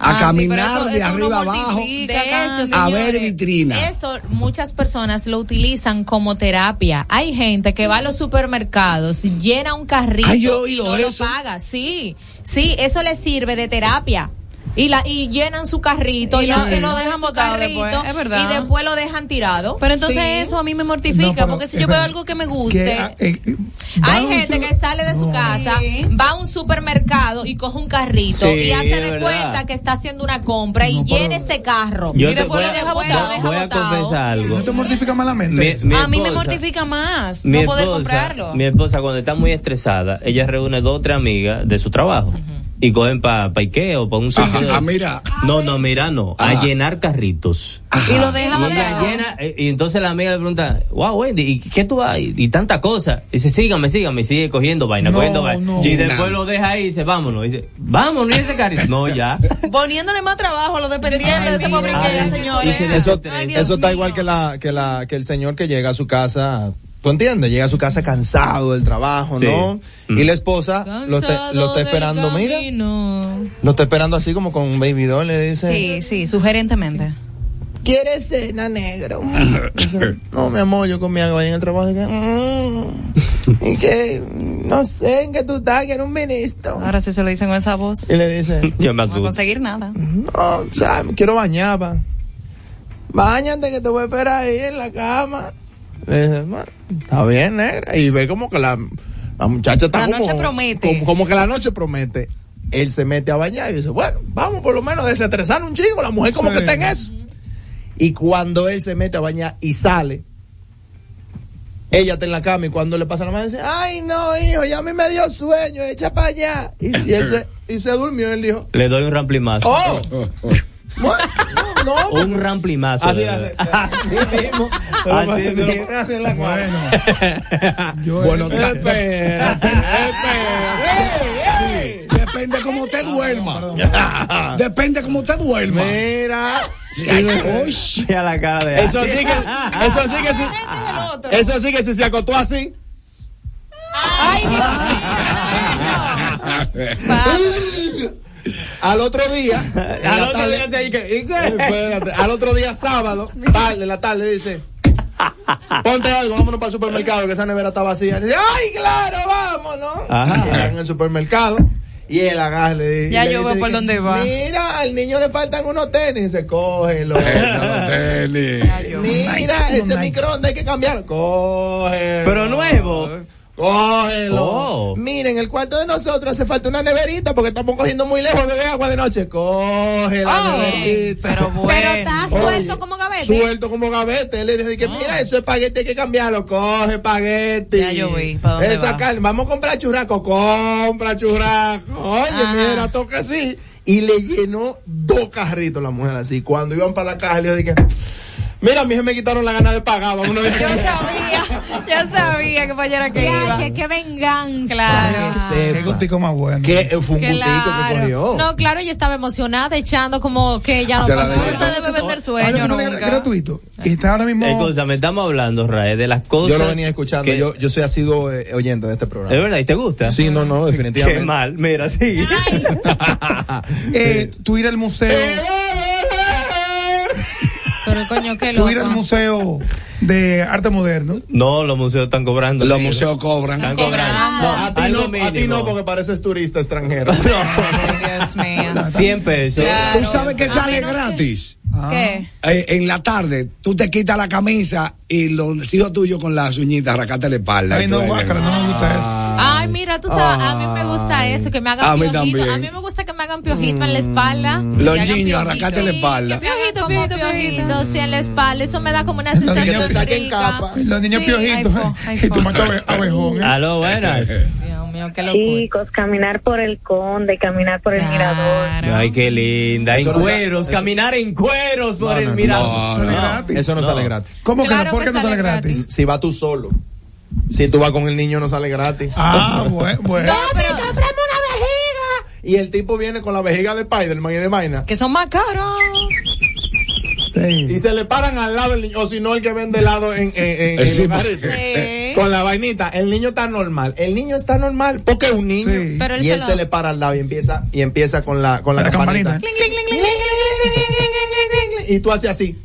S12: A
S6: Ah,
S12: caminar
S6: eso-
S12: de
S6: eso
S12: arriba abajo.
S6: mortifica,
S9: De hecho,
S12: A ver vitrina.
S9: Eso muchas personas lo utilizan como terapia. Hay gente que va a los supermercados, llena un carrito
S12: Ay, yo he
S9: y no
S12: eso.
S9: lo paga. Sí, sí, eso le sirve de terapia. Y, la, y llenan su carrito
S6: Y
S9: y,
S6: lo-
S9: lo,
S6: y lo
S9: dejan botado después.
S6: es verdad.
S9: Y después lo dejan tirado.
S6: Pero entonces
S9: Sí.
S6: eso a mí me mortifica,
S5: No,
S6: porque si yo veo algo que me
S5: Que,
S6: guste,
S5: ah, eh, eh,
S9: Hay gente
S5: su-
S9: que sale de su
S5: No.
S9: casa, va a un supermercado y coge un carrito
S7: Sí,
S9: y hace de cuenta que está haciendo una compra y
S5: No, pero-
S9: llena ese carro.
S7: Yo
S9: y después lo
S7: a-
S9: deja botado,
S7: voy a
S9: botado.
S7: confesar algo.
S5: ¿No te mortifica malamente?
S7: Mi-
S6: a mí me mortifica más no poder comprarlo.
S7: Mi esposa cuando está muy estresada, ella reúne dos o tres amigas de su trabajo y cogen para pa Ikea o para un sitio.
S12: Ah, mira.
S7: No, no, mira, no. A llenar carritos.
S6: y lo deja
S7: Y llena, eh, y entonces la amiga le pregunta, wow, Wendy, ¿y qué tú vas? Y, y tanta cosa. Y dice, sígame, sígame, y sigue cogiendo vaina,
S5: No,
S7: cogiendo vaina.
S5: no.
S7: Y después lo deja ahí y dice, vámonos. Y dice, vámonos, y ese carrito. No, ya. <laughs>
S6: Poniéndole más trabajo a los dependientes de ese pobre Ikea, señores.
S7: Se
S22: Eso,
S6: Ay,
S22: eso está igual que la, que la, que el señor que llega a su casa, ¿tú entiendes? Llega a su casa cansado del trabajo,
S7: Sí.
S22: ¿no?
S7: Mm.
S22: Y la esposa lo está, lo está esperando, mira, lo está esperando así como con un baby doll, le dice,
S6: Sí, sí, sugerentemente.
S22: ¿quieres cena negro? Dice, <laughs> no, mi amor, yo comí algo ahí en el trabajo. Y que, "Mm, y que, no sé, en qué tú estás, quiero un ministro.
S6: Ahora sí se lo dicen con esa voz.
S22: Y le dice, <laughs>
S7: Yo me
S6: No va a conseguir nada.
S22: no, o sea, me quiero bañar, pa. Báñate que te voy a esperar ahí en la cama. Le dice, "Ma, está bien, negra. Y ve como que la, la muchacha está
S6: La
S22: como,
S6: noche promete.
S22: Como, como que la noche promete. Él se mete a bañar y dice, bueno, vamos por lo menos a desestresar un chingo. La mujer como
S5: Sí.
S22: que está en eso. Y cuando él se mete a bañar y sale, ella está en la cama y cuando le pasa la mano dice, ay no, hijo, ya a mí me dio sueño, echa para allá. Y, y él se, y se durmió, él dijo,
S7: Le doy un ramplimazo.
S22: oh, bueno, no, no,
S7: Un ramplimazo.
S22: Así.
S7: Así mismo. Así mismo.
S22: La.
S5: Yo- <laughs>
S12: Bueno,
S22: Espera, espera.
S12: Depende cómo te duerma. Depende cómo te duerma.
S22: Mira.
S12: Uy.
S7: Mira la cara de
S22: Eso sí que, eso sí que sí. Eso sí que si se acostó así.
S6: Ay, Dios <laughs>
S22: Al otro día, <laughs>
S7: Al otro
S22: tarde-
S7: día
S22: sábado, <laughs> tarde, en la tarde dice, ponte algo, vámonos para el supermercado, que esa nevera está vacía. dice, ay, claro, vámonos.
S7: Ajá.
S22: En el supermercado y él agarra le-
S6: Ya
S22: le
S6: yo
S22: dice
S6: veo por dónde va.
S22: Mira, al niño le faltan unos tenis, se cógelo. <laughs>
S12: tenis.
S22: Mira, ese microondas hay que cambiarlo. Cógelo.
S7: Pero nuevo.
S22: Cógelo.
S7: Oh.
S22: Miren, el cuarto de nosotros hace falta una neverita porque estamos cogiendo muy lejos beber agua de noche. Coge la
S6: Oh,
S22: neverita.
S6: pero <laughs> bueno.
S9: Pero está
S22: Oye,
S9: suelto como gavete.
S22: Suelto como gavete. Él le dice que mira, eso es espagueti, hay que cambiarlo. Coge espagueti.
S6: Ya yo vi, ¿pa' dónde
S22: Esa
S6: va?
S22: carne, vamos a comprar churrasco. Compra churrasco. Oye,
S6: Ajá.
S22: mira, toca así. Y le llenó dos carritos la mujer así. Cuando iban para la caja, le dije, mira, a mí se me quitaron la gana de pagar. Vámonos de aquí".
S6: Yo sabía, yo sabía que para que iba.
S9: Qué venganza.
S6: Claro.
S22: Que
S5: Qué gustico más bueno.
S22: que fue un gustico que
S9: Claro.
S22: cogió.
S9: No, claro, ella estaba emocionada echando como que ella no
S12: Se
S9: pasó.
S12: debe.
S6: No se debe vender
S5: Ahora
S6: sueño
S5: sale
S6: nunca.
S5: gratuito. Y está ahora mismo.
S7: Escúchame, estamos hablando, Rae, de las cosas.
S22: Yo lo venía escuchando.
S7: que-
S22: Yo, yo soy asiduo eh, oyente de este programa.
S7: ¿Es verdad? ¿Y te gusta?
S22: Sí, no, no, <laughs> definitivamente.
S7: Qué mal. Mira, sí. <laughs>
S5: Eh, tú ir al museo.
S9: Pero coño, qué
S5: Tú ir al
S9: loco.
S5: museo de arte moderno.
S7: No, los museos están cobrando.
S12: Los museos cobran.
S7: Están cobrando. No,
S22: a, ti no, a ti no, porque pareces turista extranjero. <laughs>
S6: Ay, Dios mío. <laughs>
S7: 100 pesos.
S6: Claro.
S12: ¿Tú sabes que
S6: A
S12: sale gratis?
S6: ¿Qué?
S12: Eh, en la tarde, tú te quitas la camisa y los hijos tuyos con las uñitas arrancate la espalda.
S5: Ay, no, guácala, no me gusta eso.
S9: Ay, mira, tú sabes, a mí me gusta eso, que me
S12: A
S9: hagan
S12: mí
S9: piojito.
S12: también.
S9: A mí me gusta que me hagan piojito en la espalda.
S12: Los
S9: Que hagan
S12: niños,
S9: piojito.
S12: arrancate la espalda.
S9: Como
S6: Piojito, piojito,
S9: piojito, sí, en la espalda. Eso me da como una sensación
S22: te saquen
S9: rica.
S22: capa.
S5: Los niños
S9: Sí,
S5: piojitos.
S6: ay, <laughs>
S5: y tu
S6: fo.
S5: macho abe- abejón. ¿eh?
S7: Aló, buenas.
S9: Dios mío, qué locura.
S23: Chicos, caminar por el conde, caminar por el mirador.
S7: Ay, qué linda. En
S22: no
S7: cueros, caminar en cueros por
S22: No,
S7: el
S22: no,
S7: mirador.
S5: Sale
S7: No.
S5: gratis.
S22: Eso no,
S7: No.
S22: sale gratis.
S5: ¿Cómo que
S9: Claro
S5: no? ¿Por
S9: que
S5: qué no sale gratis?
S22: Si vas tú solo. Si tú vas con el niño, no sale gratis.
S5: Ah, bueno, <laughs> bueno.
S22: Y el tipo viene con la vejiga de Spiderman y de vaina.
S6: Que son más caros.
S22: Y se le paran al lado del niño. O si no, el que vende helado en, en, en- en lugares.
S6: Sí.
S22: Con la vainita. El niño está normal. El niño está normal porque es un niño.
S5: Sí.
S9: Pero él
S22: y
S9: se
S22: él
S9: lo-
S22: se le para al lado y empieza, y empieza con la, con la,
S5: La
S22: campanita.
S5: campanita.
S22: Y tú haces así.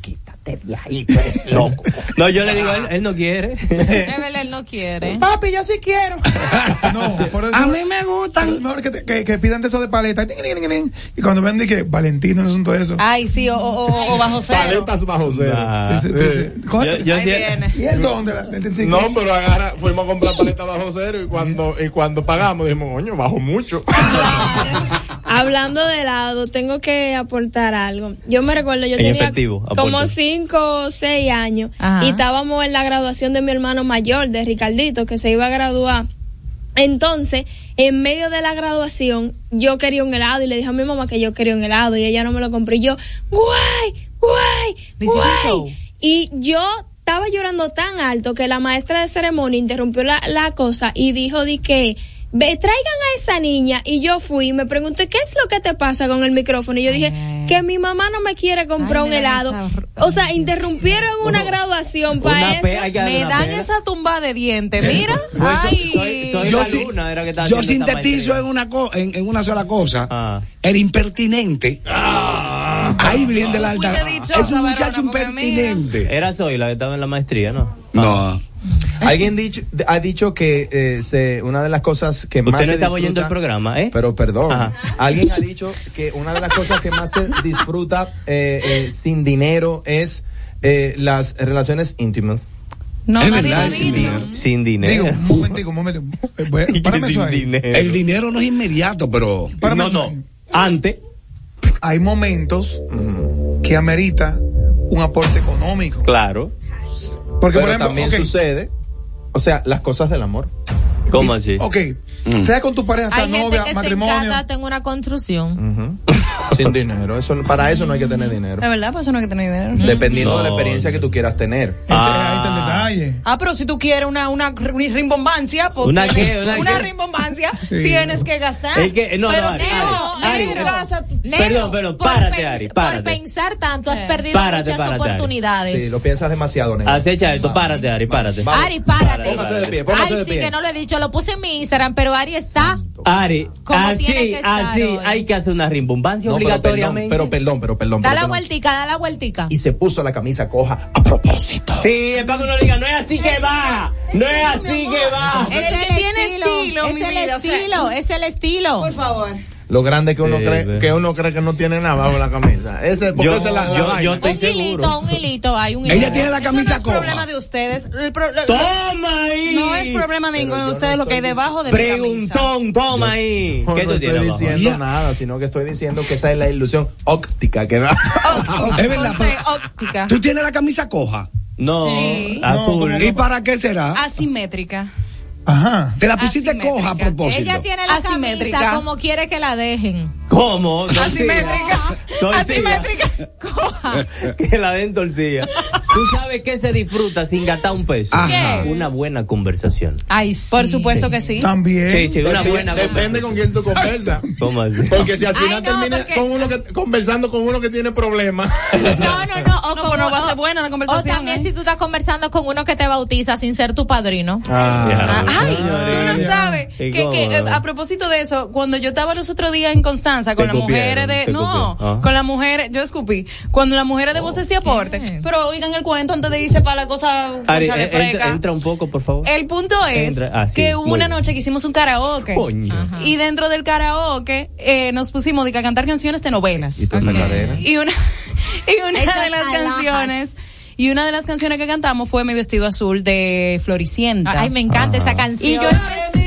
S22: Este viejito es <laughs> loco.
S7: No, yo le digo, él, él no quiere.
S9: Verdad, él no quiere.
S22: Papi, yo sí quiero. <laughs>
S5: No, por eso-
S12: A mí me gustan.
S5: Es mejor que, te- que, que pidan de eso de paleta. Y cuando ven que Valentino es un de eso.
S6: Ay, sí, o, o, bajo cero.
S22: Paletas bajo cero.
S7: Nah.
S5: Dice- dice, coge-
S7: Yo, yo
S6: Ahí
S7: sí-
S6: viene.
S5: ¿Y el don de la- del triciclo?
S22: No, pero agarra, fuimos a comprar paletas bajo cero y cuando, y cuando pagamos dijimos, coño, bajo mucho. <laughs>
S13: Hablando de helado, tengo que aportar algo. Yo me recuerdo, yo
S7: En
S13: tenía
S7: efectivo,
S13: como cinco o seis años
S6: Ajá.
S13: y estábamos en la graduación de mi hermano mayor, de Ricardito, que se iba a graduar. Entonces, en medio de la graduación, yo quería un helado y le dije a mi mamá que yo quería un helado y ella no me lo compró y yo, guay, guay, guay. Y yo estaba llorando tan alto que la maestra de ceremonia interrumpió la, la cosa y dijo de que ve, traigan a esa niña y yo fui y me pregunté qué es lo que te pasa con el micrófono y yo dije que mi mamá no me quiere comprar
S6: Ay,
S13: un helado.
S6: esa-
S13: O sea, interrumpieron una graduación
S7: Una
S13: para eso.
S6: Me dan
S7: pena.
S6: esa tumba de dientes. <laughs> Mira. Ay.
S7: soy- soy
S12: Yo
S7: era que estaba
S12: Yo
S7: haciendo esa
S12: sintetizo en una, co- en, en una sola cosa.
S7: Ah.
S12: El impertinente. Ahí Virgen de la Alta.
S6: Dichosa,
S12: Es un muchacho impertinente.
S7: Era Soy la que estaba en la maestría, ¿no?
S12: No. <laughs>
S22: Alguien dicho, ha dicho que eh, se, una de las cosas que más
S7: Usted no
S22: se
S7: estaba oyendo el
S22: disfruta-
S7: programa, ¿eh?
S22: Pero perdón,
S7: Ajá.
S22: alguien ha dicho que una de las cosas que más se disfruta eh, eh, sin dinero es eh, las relaciones íntimas.
S6: No,
S12: Es verdad, sin dinero.
S7: Sin dinero.
S5: Digo, un momentico, un momentico. Eh, <laughs> Párame eso
S7: sin
S5: ahí.
S7: dinero.
S12: El dinero no es inmediato, pero.
S5: Párame
S7: no, no.
S5: ahí.
S7: Antes.
S5: Hay momentos que amerita un aporte económico.
S7: Claro.
S5: Porque,
S22: Pero
S5: por ejemplo,
S22: también
S5: ok,
S22: sucede, o sea, las cosas del amor.
S7: ¿Cómo así?
S5: ok, sea con tu pareja, sea
S9: Hay gente
S5: novia,
S9: que se
S5: matrimonio.
S9: encanta en una construcción. <laughs>
S22: Sin dinero. Eso, para eso no hay que tener dinero.
S6: De verdad, pues eso no hay que tener dinero.
S22: Dependiendo de la experiencia que tú quieras tener.
S5: Ese, ahí está el detalle.
S6: Ah, pero si tú quieres una, una rimbombancia, pues
S7: ¿Una
S6: tienes- <laughs>
S7: qué? ¿Una qué?
S6: rimbombancia, <laughs>
S5: Sí.
S6: tienes que gastar.
S7: Es que- no,
S6: pero
S7: no,
S6: si
S7: Ari,
S6: no,
S7: Ari,
S6: en
S7: Ari,
S6: tu casa,
S9: Leo,
S7: Perdón,
S9: por
S7: párate,
S9: pens-
S7: Ari, párate.
S9: Por pensar tanto has
S22: Eh.
S9: perdido
S7: Párate,
S9: muchas
S7: párate, Ari.
S9: oportunidades.
S22: Sí, lo piensas demasiado, nena.
S7: Acecha esto, párate, Ari, párate.
S9: Ari, párate.
S22: Póngase de pie, póngase
S9: Ay, sí que no lo he dicho, lo puse en mi Instagram, pero Ari está.
S7: Ari, así,
S9: que estar
S7: así,
S9: hoy.
S7: hay que hacer una rimbombancia
S22: No, pero perdón,
S7: obligatoriamente.
S22: pero perdón, pero perdón.
S9: Da
S22: pero
S9: la vueltica, da la vueltica.
S22: Y se puso la camisa coja a propósito.
S7: Sí, es para que uno diga, no es así que va, no es así que va.
S9: Es
S6: El que tiene estilo,
S9: es
S6: mi
S9: el
S6: vida,
S9: estilo, es el estilo.
S6: Por favor.
S22: Lo grande que uno
S7: Sí,
S22: cree
S7: sí.
S22: que uno cree que no tiene nada bajo la camisa. Ese, porque
S7: Yo-
S22: esa es la, la
S7: yo- yo estoy
S9: un
S7: seguro.
S9: hilito, un hilito, hay un hilito.
S12: Ella tiene la
S6: Eso no
S12: camisa
S6: es problema de ustedes. El pro- lo-
S7: Toma ahí.
S6: no es problema de ninguno de
S22: yo
S6: ustedes
S22: no
S6: lo que hay debajo de mi camisa.
S7: Preguntón, toma ahí.
S22: No,
S7: ¿Qué
S22: no
S7: tú
S22: estoy
S7: tienes
S22: diciendo
S12: Ya.
S22: nada, sino que estoy diciendo que esa es la ilusión óptica que da. <laughs>
S12: Es verdad.
S6: Óptica.
S12: Tú tienes la camisa coja.
S7: No,
S6: Sí.
S7: azul.
S12: ¿Y para qué será?
S6: Asimétrica.
S5: Ajá.
S12: Te la pusiste
S6: Asimétrica.
S12: coja a propósito.
S9: Ella tiene la
S6: Asimétrica.
S9: camisa como quiere que la dejen.
S7: ¿Cómo?
S6: Asimétrica.
S7: Torcida.
S6: Asimétrica.
S9: Coja. <laughs>
S7: que la den torcilla. ¿Tú sabes qué se disfruta sin gastar un peso?
S12: Ajá.
S7: Una buena conversación.
S9: Ay, sí.
S6: Por supuesto que sí.
S5: También.
S7: Sí, sí, una
S22: Depende-
S7: buena
S22: Depende con quién tú conversas. <laughs>
S7: ¿Cómo así?
S22: Porque si al
S9: Ay,
S22: final
S9: no,
S22: terminas
S9: porque-
S22: con uno que, conversando con uno que tiene problemas. <laughs>
S9: No, no, no. O,
S6: No, no va a ser buena la
S9: o
S6: conversación.
S9: también
S6: ¿eh?
S9: si tú estás conversando con uno que te bautiza sin ser tu padrino.
S22: Ah.
S6: Ay, tú no sabes
S7: ¿Y
S6: que, eh, a propósito de eso, cuando yo estaba los otros días en Constanza con las mujeres de no.
S7: Ah.
S6: con las mujeres, yo escupí, cuando las mujeres de voces de aporte, pero oigan el cuento antes de irse para la cosa
S7: Ari, eh, entra, entra un poco, por favor.
S6: El punto es
S7: Entra- ah, sí,
S6: que hubo una
S7: bien.
S6: noche que hicimos un karaoke.
S7: Coño.
S6: Y dentro del karaoke eh, nos pusimos de que a cantar canciones de novelas.
S22: Y esa cadena.
S6: Y una, <laughs> y una
S9: Esas
S6: de las canciones, y una de las canciones que cantamos fue Mi vestido azul de Floricienta.
S9: Ay, me encanta esa canción.
S6: y yo empecé.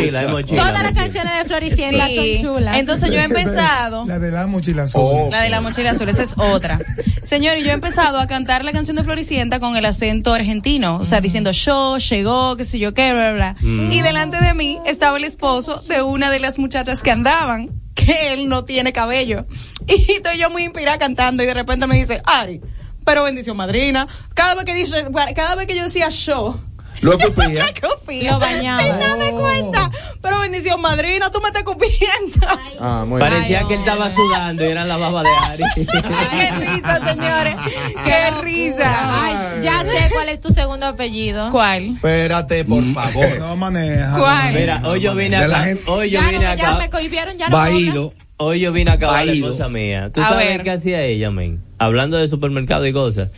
S7: Mochila, es mochila.
S9: Todas las canciones de Floricienta
S6: Sí.
S9: son chulas.
S6: Entonces yo he empezado.
S5: La de la mochila azul.
S22: Oh.
S6: La de la mochila azul, esa es otra. Señor, yo he empezado a cantar la canción de Floricienta con el acento argentino, o sea, diciendo yo, llegó, qué sé yo qué, bla, bla. bla. Y delante de mí estaba el esposo de una de las muchachas que andaban, que él no tiene cabello. Y estoy yo muy inspirada cantando y de repente me dice, Ari, pero bendición madrina. Cada vez que dice, cada vez que yo decía yo,
S22: Lo <laughs> escupía.
S6: escupía.
S9: Lo bañaba.
S6: Sin darme cuenta. Pero bendición madrina, tú me estás escupiendo.
S22: Ah, muy
S7: Parecía
S9: Ay,
S7: que él estaba sudando y era la baba de Ari.
S6: Qué risa, señores. Qué risa.
S9: Ay, ya sé cuál es tu segundo apellido.
S6: ¿Cuál?
S22: Espérate, por favor.
S5: No maneja.
S6: ¿Cuál?
S7: Mira, hoy yo vine acá. Hoy yo vine
S9: no, ya
S7: acá.
S9: me cohibieron, ya no
S12: Baído.
S7: hoy yo vine a acabar la cosa mía. ¿Tú
S9: A
S7: sabes
S9: ver.
S7: qué hacía ella, men? Hablando de supermercado y cosas.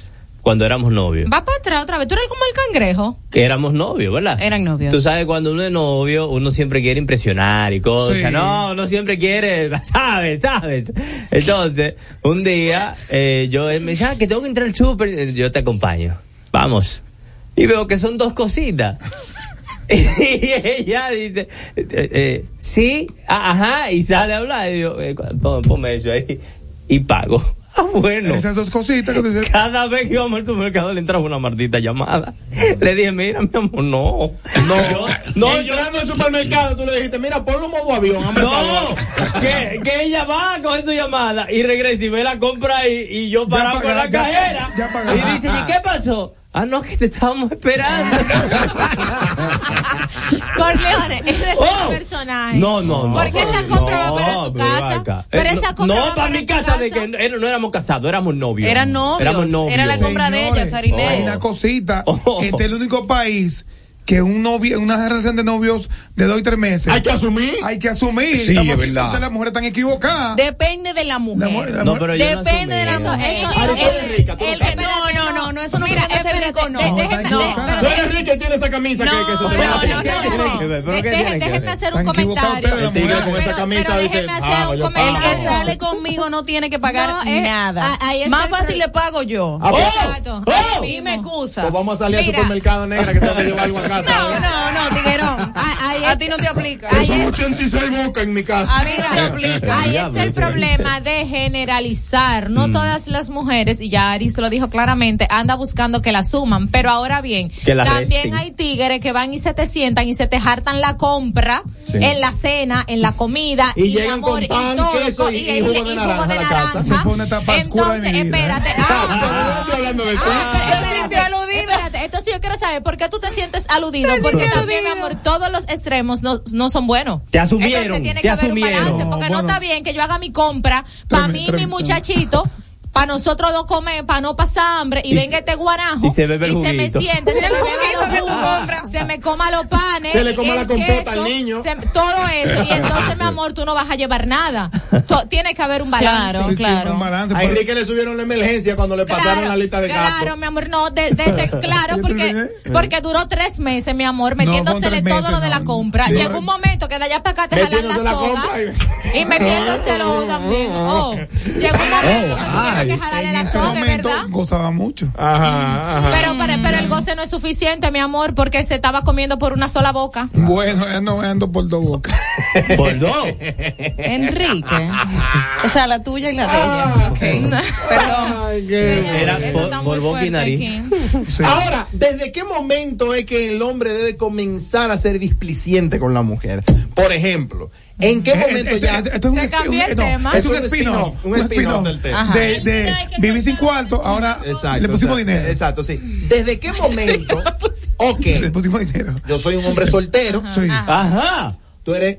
S7: Cuando éramos novios.
S9: Va para atrás otra vez. Tú eres como el cangrejo.
S7: Que éramos novios, ¿verdad?
S6: Eran novios.
S7: Tú sabes, cuando uno es novio, uno siempre quiere impresionar y cosas.
S5: Sí.
S7: No, uno siempre quiere, <laughs> sabes, sabes. Entonces, un día, eh, yo, él me dice, ah, que tengo que entrar al súper. Yo te acompaño. Vamos. Y veo que son dos cositas. <laughs> y ella dice, eh, eh, sí, ah, ajá, y sale a hablar. Y yo, eh, pon- ponme eso ahí. Y pago. Ah, bueno.
S5: Esas dos cositas que tú dices.
S7: Cada vez que íbamos al supermercado le entraba una maldita llamada. Le dije, mira, mi amor, no. No, yo- no, yo.
S22: Entrando al supermercado, tú le dijiste, mira, ponlo modo avión, el
S7: No, que, que ella va a coger tu llamada y regresa y ve la compra y, y yo parado con la
S5: ya-
S7: cajera.
S5: ya
S7: y dice, ¿y qué pasó? Ah, no, que te estábamos esperando. <laughs>
S9: Corleone, ese es
S7: Oh.
S9: el personaje.
S7: No, no, no.
S9: Porque esa compra va para tu
S7: pero
S9: casa. Pero
S7: Eh,
S9: esa
S7: no,
S9: compra
S7: no,
S9: va
S7: para
S9: para
S7: mi casa de que no, no éramos casados, éramos novios.
S6: Eran novios.
S7: Éramos novios.
S6: Era la compra de ella, Sarilé.
S5: Hay una cosita.
S7: Oh.
S5: Este es el único país que un novio, una relación de novios de dos y tres meses.
S22: Hay que asumir.
S5: Hay que asumir.
S22: Sí,
S5: Estamos
S22: es
S5: aquí,
S22: verdad.
S5: entonces las mujeres están equivocadas.
S6: Depende de la mujer.
S5: La mu- la
S7: No,
S5: mu-
S7: pero yo no
S6: Depende de la mujer.
S22: No
S6: que- no, no, no, no, eso no
S9: Mira,
S6: puede ser rico, no.
S5: No,
S9: no.
S22: Tú eres rica y tienes esa camisa que, que se te
S9: No, no, no, no,
S7: que tiene que
S9: hacer un comentario.
S22: El tigre con esa camisa dice, ah,
S6: El que sale conmigo no tiene que pagar
S9: No, eh,
S6: nada. Más fácil le pago yo.
S22: Ah, pues,
S9: Exacto.
S7: Oh.
S9: Ahí
S6: Y me excusa.
S22: pues vamos a salir al supermercado negra que tengo que llevar algo a casa.
S6: No, no, no, tiguerón.
S9: Ah, ahí
S6: A
S9: es-
S6: ti no te aplica.
S22: Son
S9: Ahí es-
S22: 86 bocas en mi casa.
S6: A mí no te aplica.
S9: Ahí está el problema de generalizar. No todas las mujeres, y ya Aris lo dijo claramente, anda buscando que la suman. Pero ahora bien, también
S7: resten.
S9: hay tigres que van y se te sientan y se te hartan la compra
S22: Sí.
S9: en la cena, en la comida.
S22: Y llegan
S9: amor,
S22: con
S9: y
S22: pan,
S9: todo,
S22: queso y- y jugo de
S9: y
S22: naranja a la casa.
S5: Se
S9: Entonces, espérate.
S5: ¿eh?
S9: ah,
S22: Yo estoy hablando de ti.
S9: Ah, espérate, espérate, entonces yo quiero saber por qué tú te sientes aludido,
S6: Se
S9: porque también,
S6: aludido.
S9: amor, todos los extremos no, no son buenos.
S7: Te asumieron,
S9: Entonces tiene
S7: te
S9: que haber
S7: asumieron.
S9: un balance, porque no, está bien que yo haga mi compra para mí y mi
S5: tremendo.
S9: muchachito. Para nosotros dos comer, para no pasar hambre, y,
S7: Y
S9: venga este guarajo
S7: y se bebe el
S9: se me
S7: juguito.
S9: siente, se, me <laughs> jugos, se me coma los panes,
S22: Se le coma
S9: el
S22: la compota
S9: queso,
S22: al niño.
S9: se- todo eso, y entonces mi amor, tú no vas a llevar nada. To- tiene que haber un balance.
S6: Claro,
S5: Sí, sí,
S6: claro.
S5: un balance,
S22: A Enrique le subieron la emergencia cuando le pasaron la lista de gastos.
S9: Claro, mi amor, no, de- desde, <laughs> claro, porque, porque duró tres meses, mi amor, metiéndosele todo lo de la compra.
S5: Sí.
S9: Llegó un momento que de allá para acá te jalan la soga y metiéndose el ojo también. <laughs> Oh, llegó un momento
S5: En ese
S9: soga,
S5: momento
S9: verdad.
S5: gozaba mucho.
S22: Ajá, ajá.
S9: Pero, pero, pero el goce no es suficiente, mi amor, porque se estaba comiendo por una sola boca.
S5: Bueno, ya no ando por dos bocas. <laughs>
S7: Por dos.
S6: Enrique. <laughs> O sea, la tuya y la de ella. Ok. <laughs> Perdón.
S22: Ay, qué-
S7: Era
S9: Eso
S7: por,
S9: está
S7: por
S9: muy
S7: boca y
S9: fuerte
S7: nariz.
S9: aquí.
S5: Sí.
S22: Ahora, ¿desde qué momento es que el hombre debe comenzar a ser displiciente con la mujer? Por ejemplo, ¿en qué
S5: Eh,
S22: momento
S5: eh,
S22: ya?
S5: eh, esto es un
S9: Se cambió el
S5: no,
S9: tema.
S5: Es un
S22: Es un
S5: spin-off.
S22: un del tema.
S6: Ajá.
S5: De, de vivir sin cuarto, ahora
S22: Exacto.
S5: le pusimos
S22: o sea,
S5: dinero.
S22: Exacto, sí. ¿Desde qué momento? <laughs> ok,
S5: Le pusimos dinero.
S22: yo soy un hombre soltero.
S5: Sí.
S7: Ajá.
S22: Tú eres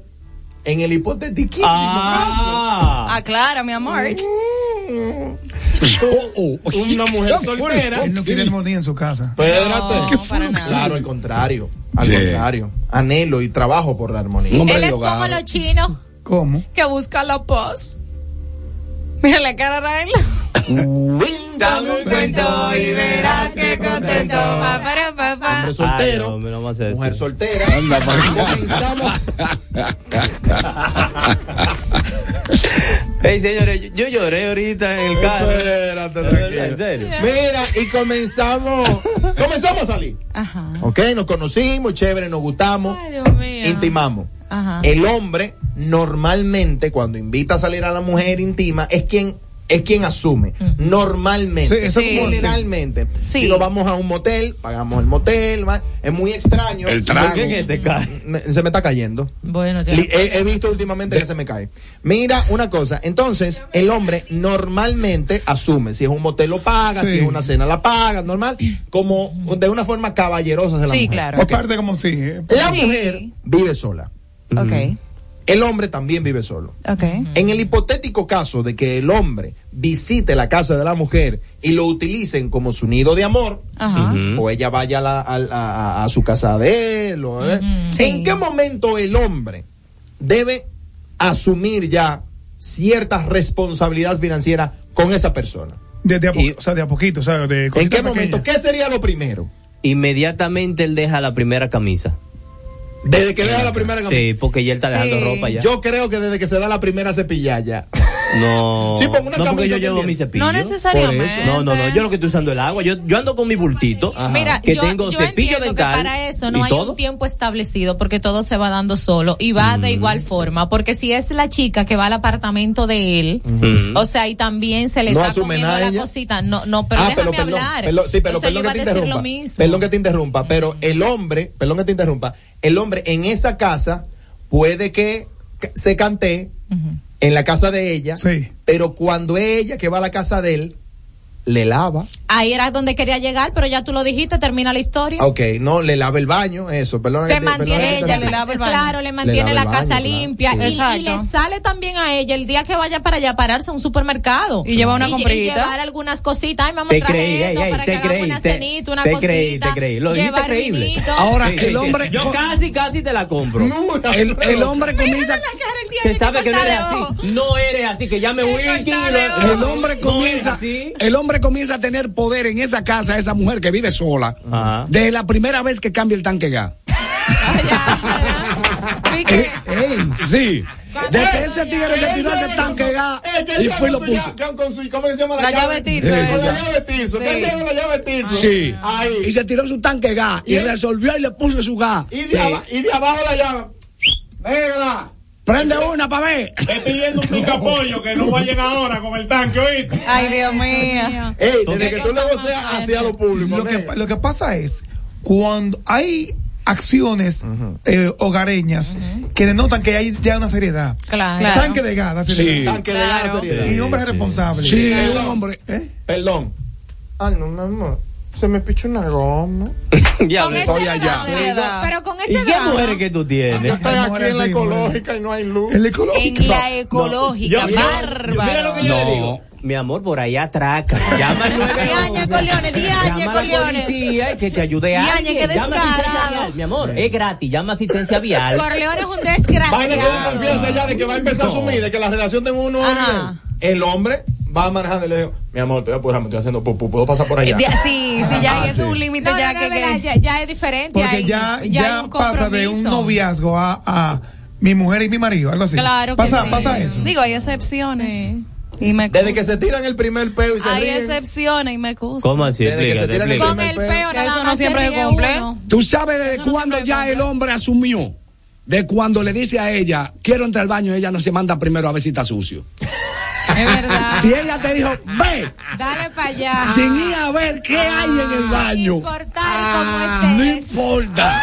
S22: en el hipotetiquísimo
S7: Ah.
S6: Aclara, mi amor.
S22: caso. Oh, oh, una mujer soltera.
S5: Él no quiere armonía en su casa.
S22: Espérate.
S6: No, para <laughs> nada.
S22: Claro, al contrario. Al
S12: Sí.
S22: contrario. Anhelo y trabajo por la armonía.
S9: Él es como los chinos
S5: ¿Cómo?
S9: que buscan la paz. Mira la cara de él.
S22: Dame un cuento
S6: y verás qué contento.
S9: Pa, para, pa, pa.
S22: Hombre
S7: Ay,
S22: soltero.
S7: hombre, no vamos a hacer eso.
S22: Mujer soltera.
S12: Anda.
S22: Comenzamos. <laughs>
S7: Hey, señores, yo, yo lloré ahorita en el carro.
S22: Espérate,
S7: En
S22: tranquilo.
S7: serio.
S22: Mira, y comenzamos. Comenzamos a salir.
S6: Ajá.
S22: Ok, nos conocimos, chévere, nos gustamos,
S9: Ay, Dios mío.
S22: intimamos.
S6: Ajá.
S22: El hombre, normalmente, cuando invita a salir a la mujer íntima, es quien es quien asume. Normalmente.
S5: Sí, eso
S6: Sí.
S5: como-
S22: Generalmente.
S6: Sí.
S22: Si nos vamos a un motel, pagamos el motel. va. Es muy extraño.
S12: El
S7: ¿Por
S12: trago.
S7: que te cae?
S22: Me- se me está cayendo.
S9: Bueno, ya.
S22: He, he visto últimamente que se me cae. Mira una cosa, entonces el hombre normalmente asume, si es un motel lo paga,
S5: Sí.
S22: si es una cena la paga, normal, como de una forma caballerosa de la
S6: Sí,
S22: mujer.
S6: claro.
S22: Ok.
S5: Aparte como si. eh,
S22: La
S6: Sí.
S22: mujer vive sola,
S6: Ok.
S22: el hombre también vive solo.
S6: Ok.
S22: En el hipotético caso de que el hombre visite la casa de la mujer y lo utilicen como su nido de amor,
S6: Ajá.
S22: O ella vaya a, la- a- a- a su casa de él, o, ¿eh? ¿en qué momento el hombre debe asumir ya cierta responsabilidad financiera con esa persona.
S5: De, de a po- o sea, de a poquito, o sea, de
S22: ¿En qué momento? ¿Qué sería lo primero?
S7: Inmediatamente él deja la primera camisa.
S22: Desde que deja la primera camisa.
S7: Sí, porque ya él está dejando ropa ya.
S22: Yo creo que desde que se da la primera cepillada.
S7: No.
S22: Sí, pongo una
S7: no, porque
S22: camisa
S7: yo llevo mi cepillo.
S9: No necesariamente.
S7: No, no, no. Yo lo que estoy usando es el agua. Yo, yo ando con mi bultito.
S9: Mira,
S7: que
S9: yo,
S7: tengo
S9: yo
S7: cepillo
S9: entiendo
S7: dental.
S9: que para eso no hay
S7: todo.
S9: un tiempo establecido porque todo se va dando solo y va
S7: Mm.
S9: de igual forma. Porque si es la chica que va al apartamento de él,
S22: Ujú.
S9: o sea, y también se le
S22: No
S9: está comiendo la
S22: ella.
S9: cosita. No, no, pero
S22: Ah,
S9: déjame
S22: pero perdón,
S9: hablar.
S22: perdón, sí, pero perdón que te interrumpa. Perdón que te interrumpa, pero el hombre, perdón que te interrumpa, el hombre en esa casa puede que se cante en la casa de ella, pero cuando ella que va a la casa de él le lava,
S9: Ahí era donde quería llegar, pero ya tú lo dijiste, termina la historia.
S22: ok, no le lava el baño, eso, perdón.
S9: Te mantiene ella, le lava el baño. Claro, le mantiene la casa
S22: baño, claro,
S9: limpia
S22: sí.
S9: y, le sale también a ella el día que vaya para allá a pararse a un supermercado
S6: Y lleva una
S9: y,
S6: comprita.
S9: y llevar algunas cositas. Ay, mamá,
S7: Te
S9: traje esto para
S7: te
S9: que hagamos
S7: creí,
S9: una
S7: te-
S9: cenita, una
S7: te
S9: cosita.
S7: creí, te creí. Lo dijiste
S9: llevar
S7: creíble.
S9: vinito.
S12: Ahora,
S7: Sí,
S12: el hombre.
S7: Yo casi, casi te la compro.
S12: El, el hombre comienza.
S7: Se sabe que no eres así. No eres así, que llame Wilkin. y lo-
S12: El hombre
S7: No
S12: comienza, el hombre comienza a tener poder en esa casa, esa mujer que vive sola,
S7: Ajá.
S12: desde la primera vez que cambia el tanque gas. Eh, sí. De que ese tigre se tiró ese tanque de gas y fue lo puso.
S22: ¿Cómo se llama
S6: La llave
S22: la llave tirso.
S6: Sí.
S22: ¿Qué se llama la llave tirso?
S12: Sí.
S22: Ahí.
S12: Y se tiró su tanque gas y
S22: ¿Y?
S12: resolvió y le puso su gas.
S22: Y de, aba- y de abajo la llave. Venga.
S12: Prende una para ver.
S24: Estoy viendo un picapollo que no va a llegar ahora con el tanque, ¿oíste?
S6: Ay, Dios mío.
S22: Ey, desde que tú negocias hacia lo público.
S5: Lo que,
S22: nega.
S5: lo que pasa es, cuando hay acciones eh, hogareñas que denotan que hay ya una seriedad.
S9: Claro.
S5: Tanque de gas, la seriedad.
S22: Tanque de gas, seriedad.
S5: Y hombre es responsable.
S12: Sí,
S22: Perdón.
S12: un hombre.
S5: ¿Eh?
S22: Perdón. Ah, no, mi amor. Se me pichó una goma. <laughs>
S7: Diablo.
S9: Con
S22: Estoy allá.
S9: Pero con
S7: ¿Y
S9: ese
S7: qué
S9: drama.
S7: mujeres que tú tienes?
S22: Estoy aquí en la ecológica y no hay luz.
S5: El ecológico.
S6: En la ecológica,
S7: Yo- yo-
S6: bárbaro.
S7: Mira lo que yo digo. Mi amor, por ahí atraca. Llama al
S6: Diañe, Corleone, diañe,
S7: Llama a la
S6: Corleone.
S7: policía y que te ayude a
S6: Diañe,
S7: alguien.
S6: qué
S7: Llama a asistencia
S6: descarado.
S7: Mi amor, es gratis. Llama asistencia vial.
S9: Corleone es un
S22: Vaina que
S9: desgraciado.
S22: confianza ya de que va a empezar a asumir, de que la relación de uno nivel. El hombre va manejando y le digo, mi amor, te voy a apurar, me estoy haciendo pupu, puedo pasar por allá.
S6: Sí, sí, ya
S22: Ah,
S6: es
S22: sí.
S6: un límite
S9: No,
S6: ya
S9: no,
S6: que,
S9: no,
S6: que-
S9: ya, ya es diferente.
S5: Porque ya, ya,
S9: un
S5: pasa de un noviazgo a, a mi mujer y mi marido, algo así.
S9: Claro que
S5: pasa,
S9: sí.
S5: pasa eso.
S6: Digo, hay excepciones. Y me
S22: Desde que se tiran el primer peo y se
S6: Hay
S22: ríen.
S6: excepciones y me excusan.
S7: ¿Cómo así?
S22: Desde que se tiran el.
S9: Con el peo
S6: Que eso no siempre
S9: se
S6: cumple.
S9: uno.
S12: ¿Tú sabes desde cuándo ya el hombre asumió? De cuando le dice a ella, quiero entrar al baño, ella no se manda primero a ver si está sucio.
S9: Es <laughs> verdad.
S12: Si ella te dijo, ve,
S9: Dale para allá.
S12: sin ir a ver qué hay en el
S9: No
S12: baño.
S9: importa
S12: No
S9: cómo estés.
S12: importa.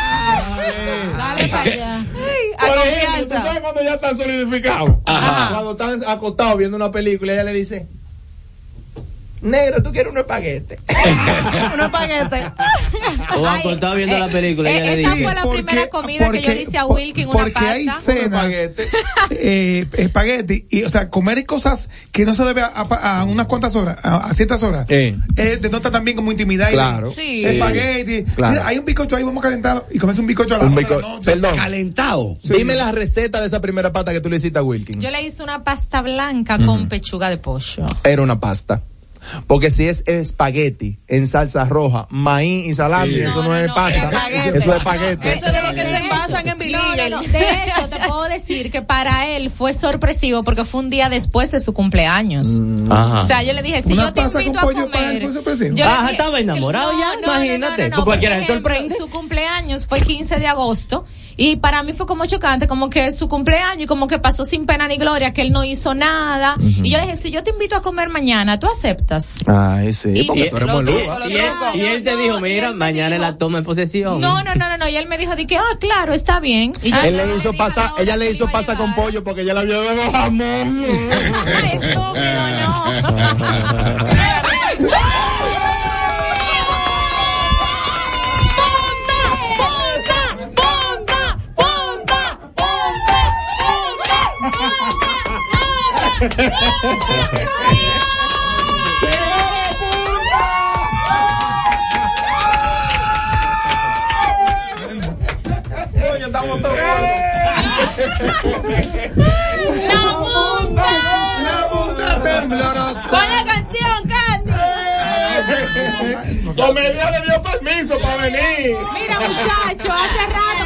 S9: Dale para allá.
S6: A
S22: Por ejemplo, ¿tú sabes cuando ya están solidificados?
S12: Ajá.
S22: Cuando están acostados viendo una película, ella le dice, negro, tú quieres un espaguete. <laughs>
S6: Un espaguete.
S7: O
S9: Ay,
S7: acostado viendo
S9: eh,
S7: la película.
S9: eh,
S7: ella le
S9: esa fue la
S5: Porque-
S9: primera comida que yo le hice a Wilkin, una
S5: Porque hay
S9: pasta.
S5: cenas,
S22: espaguete.
S5: eh, espagueti, y, o sea, comer cosas que no se debe a, a- a unas cuantas horas, a, a ciertas horas,
S22: Eh.
S5: eh, denota también como intimidad. y-
S22: Claro.
S6: Sí.
S5: Espagueti.
S22: Claro.
S5: Mira, hay un bizcocho ahí, vamos a calentarlo y comes un bizcocho a la
S22: Un
S5: once de la
S22: bico-
S5: noche.
S22: Perdón.
S12: Calentado.
S22: Dime la receta de esa primera pata que tú le hiciste a Wilkin.
S9: Yo le hice una pasta blanca con pechuga de pollo.
S22: Era una pasta. Porque si es espagueti en salsa roja, maíz y salami,
S12: Sí.
S22: eso no,
S9: No, no,
S22: es
S9: no,
S22: pasta.
S6: espaguete.
S22: Eso es espagueti.
S6: Eso es de lo que se envasan en
S9: No,
S6: Billy.
S9: no, no. De hecho, te puedo decir que para él fue sorpresivo porque fue un día después de su cumpleaños.
S7: Ajá.
S9: O sea, yo le dije, si
S5: Una
S9: yo te invito
S5: con
S9: a
S5: pollo para él
S9: comer.
S5: fue sorpresivo.
S9: yo le
S7: Ah,
S9: dije-
S7: estaba enamorado
S9: No,
S7: ya,
S9: no, no,
S7: imagínate.
S9: no, no,
S7: cualquiera
S9: por
S7: se sorprende.
S9: Su cumpleaños fue 15 de agosto y para mí fue como chocante, como que su cumpleaños y como que pasó sin pena ni gloria, que él no hizo nada. Y yo le dije, si yo te invito a comer mañana, ¿tú aceptas?
S22: Ay, sí,
S9: Y-
S22: porque tú eres muy
S7: Y, y él, y él te
S9: No,
S7: dijo,
S9: y
S7: mira,
S9: él
S7: mañana
S9: dijo-
S7: la toma en posesión.
S9: No, <laughs> no, no, no, no. Y él me dijo, de que, ah, claro, está bien. Y yo
S22: Él le hizo
S9: dije
S22: pasta, ella le hizo pasta con pollo porque ella la vio de jamón. <laughs>
S9: Ay, estúpido, no. <laughs>
S22: estamos.
S9: La punta. La canción, Candy.
S24: Comedia le dio permiso para venir.
S9: Mira, muchacho, hace rato.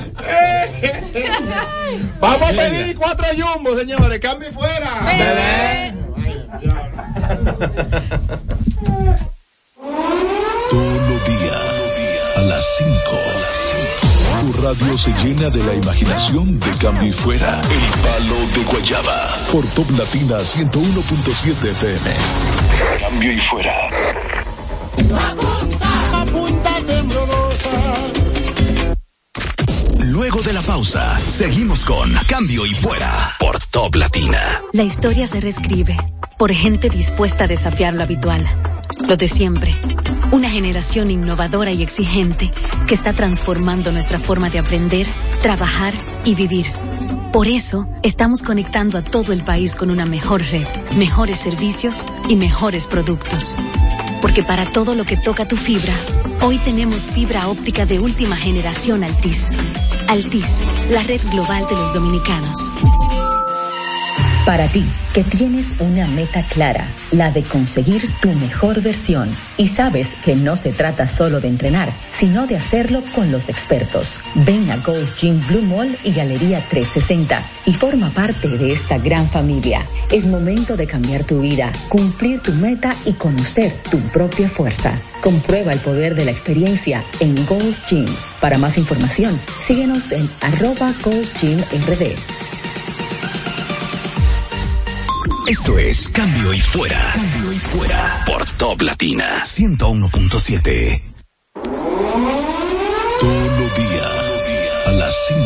S9: <laughs> <laughs>
S22: Vamos a pedir cuatro yumbos, señores. Cambio y fuera.
S4: Todos los días, a las 5. Tu radio se llena de la imaginación de cambio y fuera. El palo de Guayaba. Por Top Latina 101.7 FM. Cambio y fuera. Luego de la pausa, seguimos con Cambio y Fuera por Top Latina.
S25: La historia se reescribe por gente dispuesta a desafiar lo habitual, lo de siempre. Una generación innovadora y exigente que está transformando nuestra forma de aprender, trabajar y vivir. Por eso, estamos conectando a todo el país con una mejor red, mejores servicios y mejores productos. Porque para todo lo que toca tu fibra, hoy tenemos fibra óptica de última generación Altis. Altis, la red global de los dominicanos.
S26: Para ti, que tienes una meta clara, la de conseguir tu mejor versión, y sabes que no se trata solo de entrenar, sino de hacerlo con los expertos. Ven a Gold's Gym Blue Mall y Galería 360 y forma parte de esta gran familia. Es momento de cambiar tu vida, cumplir tu meta y conocer tu propia fuerza. Comprueba el poder de la experiencia en Gold's Gym. Para más información, síguenos en arroba Gym RD.
S4: Esto es Cambio y Fuera. Cambio y Fuera por Top Latina 101.7. Todos los días, a las 5.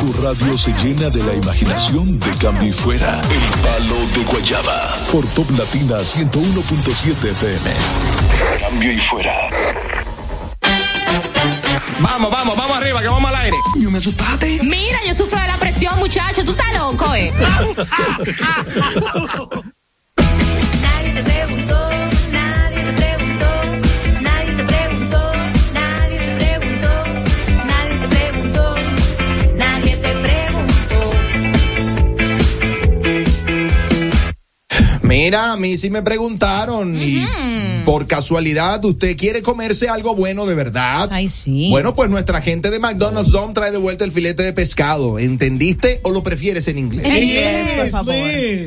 S4: Tu radio se llena de la imaginación de Cambio y Fuera. El palo de Guayaba por Top Latina 101.7 FM. Cambio y Fuera.
S24: Vamos, vamos, vamos arriba, que vamos al aire.
S27: Yo me asustaste.
S9: Mira, yo sufro de la presión, muchacho. Tú estás loco, eh. <laughs>
S22: Mira, a mí sí me preguntaron y por casualidad usted quiere comerse algo bueno de verdad.
S6: Ay, sí.
S22: Bueno, pues nuestra gente de McDonald's Dome trae de vuelta el filete de pescado. ¿Entendiste o lo prefieres en inglés?
S6: En inglés, por favor.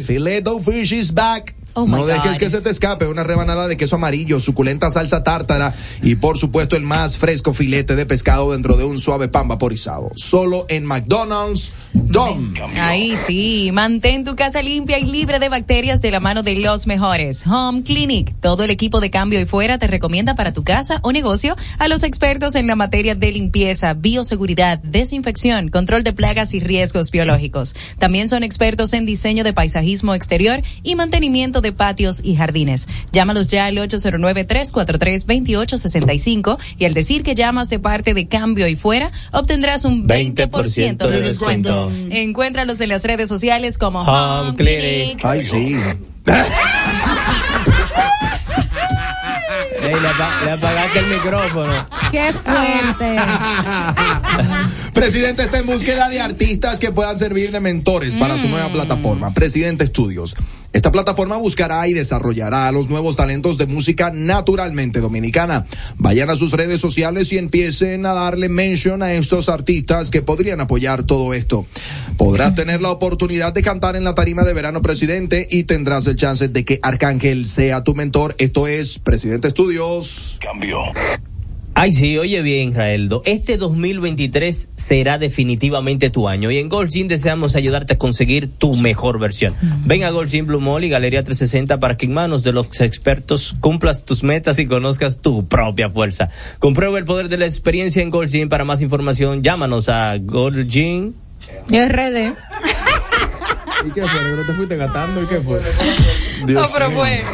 S22: Filet of fish is back.
S6: Oh,
S22: no dejes que se te escape una rebanada de queso amarillo, suculenta salsa tártara y por supuesto el más fresco filete de pescado dentro de un suave pan vaporizado. Solo en McDonald's Dome.
S6: Ahí sí, mantén tu casa limpia y libre de bacterias de la mano de los mejores. Home Clinic, todo el equipo de cambio y fuera te recomienda para tu casa o negocio a los expertos en la materia de limpieza, bioseguridad, desinfección, control de plagas y riesgos biológicos. También son expertos en diseño de paisajismo exterior y mantenimiento de patios y jardines. Llámalos ya al 809-343-2865 y al decir que llamas de parte de cambio y fuera, obtendrás un 20%, de descuento. Encuéntralos en las redes sociales como Home, Clinic.
S22: Ay, sí. <laughs>
S7: Le, apa- le apagaste el micrófono.
S9: Qué fuerte. <laughs>
S22: Presidente está en búsqueda de artistas que puedan servir de mentores para su nueva plataforma, Presidente Estudios. Esta plataforma buscará y desarrollará a los nuevos talentos de música naturalmente dominicana. Vayan a sus redes sociales y empiecen a darle mention a estos artistas que podrían apoyar todo esto. Podrás <laughs> tener la oportunidad de cantar en la tarima de verano presidente y tendrás el chance de que Arcángel sea tu mentor. Esto es Presidente Estudios.
S4: Cambio.
S7: Ay, sí, oye bien, Raeldo. Este 2023 será definitivamente tu año y en Gold Gym deseamos ayudarte a conseguir tu mejor versión. Ven a Gold Gym Blue Mall y Galería 360 para que en manos de los expertos cumplas tus metas y conozcas tu propia fuerza. Comprueba el poder de la experiencia en Gold Gym. Para más información, llámanos a Gold Gym.
S9: RD.
S28: ¿Y qué fue? ¿No te fuiste gastando? ¿Y qué fue?
S22: Dios
S6: pero bueno.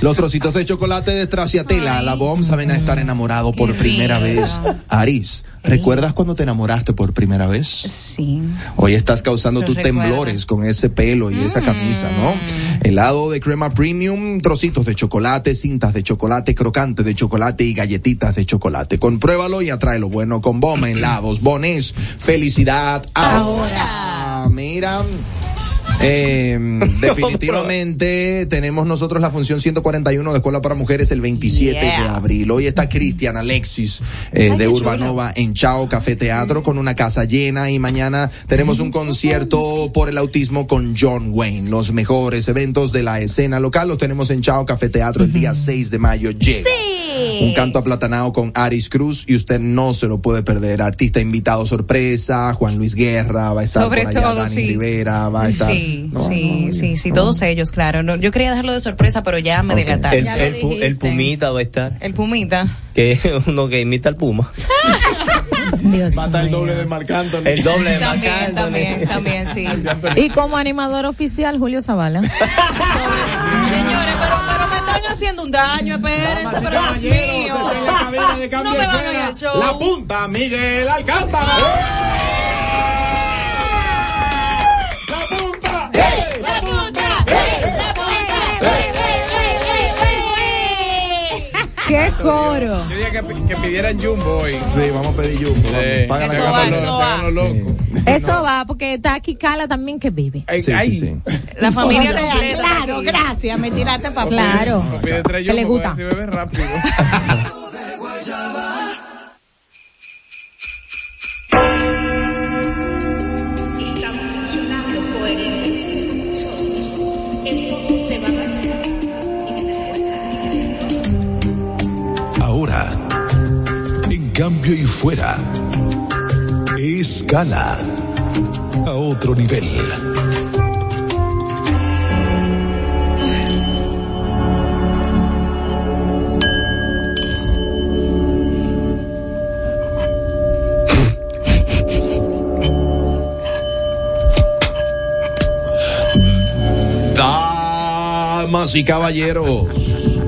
S22: Los trocitos de chocolate de Straciatela, la bomb saben a estar enamorado por primera vez. Aris, ¿recuerdas cuando te enamoraste por primera vez?
S6: Sí.
S22: Hoy estás causando tus
S6: recuerdo.
S22: temblores con ese pelo y esa camisa, ¿no? Helado de crema premium, trocitos de chocolate, cintas de chocolate, crocante de chocolate y galletitas de chocolate. Compruébalo y atrae lo bueno con Boma, helados, bonés, felicidad ahora. Mira. Eh, <laughs> definitivamente tenemos nosotros la función 141 de Escuela para Mujeres el 27 de abril. Hoy está Cristian Alexis eh, de Urbanova en Chao Café Teatro con una casa llena y mañana tenemos un concierto por el autismo con John Wayne. Los mejores eventos de la escena local los tenemos en Chao Café Teatro el día 6 de mayo. Llega. Un canto aplatanado con Aris Cruz y usted no se lo puede perder. Artista invitado sorpresa, Juan Luis Guerra, va a estar
S6: Sobre
S22: por allá,
S6: todo,
S22: Dani
S6: sí.
S22: Rivera, va a estar.
S6: Sí,
S22: No,
S6: sí, sí, sí, todos ellos, claro. No, yo quería dejarlo de sorpresa, pero ya me delataste.
S7: El, el, pu- el Pumita va a estar,
S6: El Pumita.
S7: que es uno que imita al Puma. <laughs>
S6: Dios
S22: Va a estar el doble de Marc Anthony.
S7: El doble de Marc
S6: También,
S7: Anthony.
S6: también, también, sí. <laughs>
S9: Y como animador oficial, Julio Zavala. <laughs>
S6: Señores, pero, pero me están haciendo un daño, espérense, pero Dios mío. No me van a ir al show.
S29: La punta, Miguel Alcántara.
S9: ¡Qué coro!
S24: Yo dije que, que pidieran Jumbo hoy.
S22: Sí, vamos a pedir Jumbo. vamos. Págale
S9: Eso va, eso va.
S24: Los locos.
S9: Eso va, porque está aquí Cala también que vive.
S24: Ay,
S22: Sí,
S24: ay.
S22: sí, sí.
S6: La familia completa.
S9: Claro, gracias, me tiraste para
S24: Pide-
S9: Claro. Que le gusta.
S24: a ver si bebe rápido. <laughs>
S4: cambio y fuera, escala a otro nivel. <laughs>
S22: Damas y caballeros,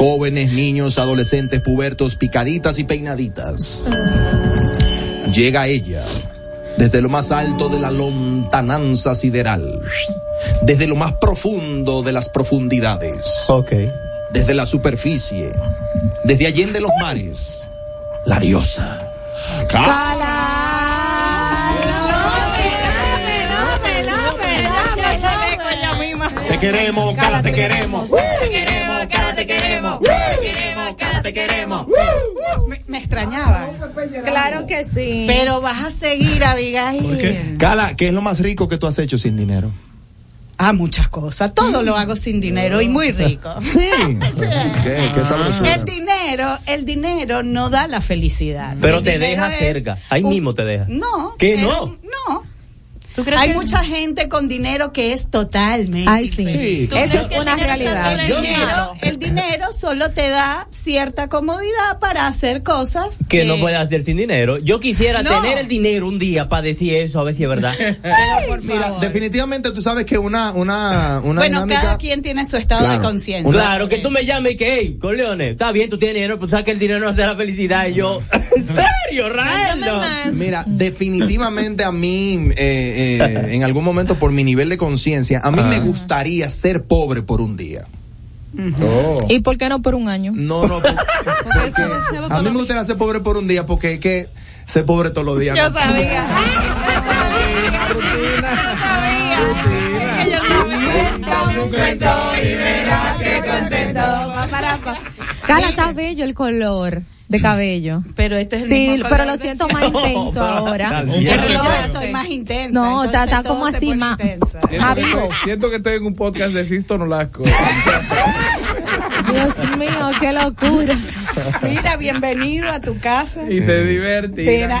S22: jóvenes, niños, adolescentes, pubertos, picaditas y peinaditas. Llega ella desde lo más alto de la lontananza sideral, desde lo más profundo de las profundidades,
S7: Ok.
S22: desde la superficie, desde allende los mares, la diosa.
S29: Te queremos, cara, te queremos. Te queremos, cara, te queremos. Te queremos, cara, te queremos.
S30: Me, me extrañaba.
S9: Claro que sí.
S30: Pero vas a seguir, Abigail.
S22: Cala, ¿qué es lo más rico que tú has hecho sin dinero?
S30: Ah, muchas cosas. Todo lo hago sin dinero y muy rico. <laughs> <laughs>
S22: Sí. ¿Qué, qué sabrosura.
S30: El dinero, el dinero no da la felicidad.
S7: Pero
S30: El
S7: te deja cerca. Ahí mismo te deja.
S30: No.
S7: ¿Qué
S30: es
S7: no?
S30: un- No.
S6: ¿Tú crees
S30: Hay
S6: que-
S30: mucha gente con dinero que es totalmente.
S9: Ay, sí.
S30: infeliz.
S9: ¿Tú Eso crees es una realidad.
S30: El dinero, el dinero solo te da cierta comodidad para hacer cosas
S7: Que no puedes hacer sin dinero. Yo quisiera
S30: No.
S7: tener el dinero un día para decir eso, a ver si es verdad. <laughs>
S22: Mira, definitivamente tú sabes que una, una, una
S30: Bueno,
S22: dinámica.
S30: cada quien tiene su estado
S22: Claro.
S30: de conciencia.
S7: Claro, que tú me llames y que, hey, Corleone, está bien, tú tienes dinero, pero sabes que el dinero no te da la felicidad. Y yo, <laughs> ¿en serio, Random?
S22: Mira, definitivamente a mí, eh, eh, en algún momento por mi nivel de conciencia, a mí me gustaría ser pobre por un día.
S9: ¿Y por qué no por un año?
S22: No, no, por- <laughs> porque a mí me gustaría ser pobre por un día porque es que ser pobre todos los días.
S30: Yo
S22: no-
S30: sabía. <laughs>
S9: Cala, está bello el color de cabello.
S30: Pero este es el
S9: Sí,
S30: mismo
S9: pero lo siento más <laughs> intenso ahora.
S30: Es que yo soy más intensa.
S9: No, está, como así más.
S30: intensa.
S24: Siento, que
S9: vivo.
S24: estoy, siento que estoy en un podcast de Sisto Nolasco. <laughs>
S9: Dios mío, qué locura.
S30: Mira, bienvenido a tu casa.
S24: y se divertirá.
S30: Mira,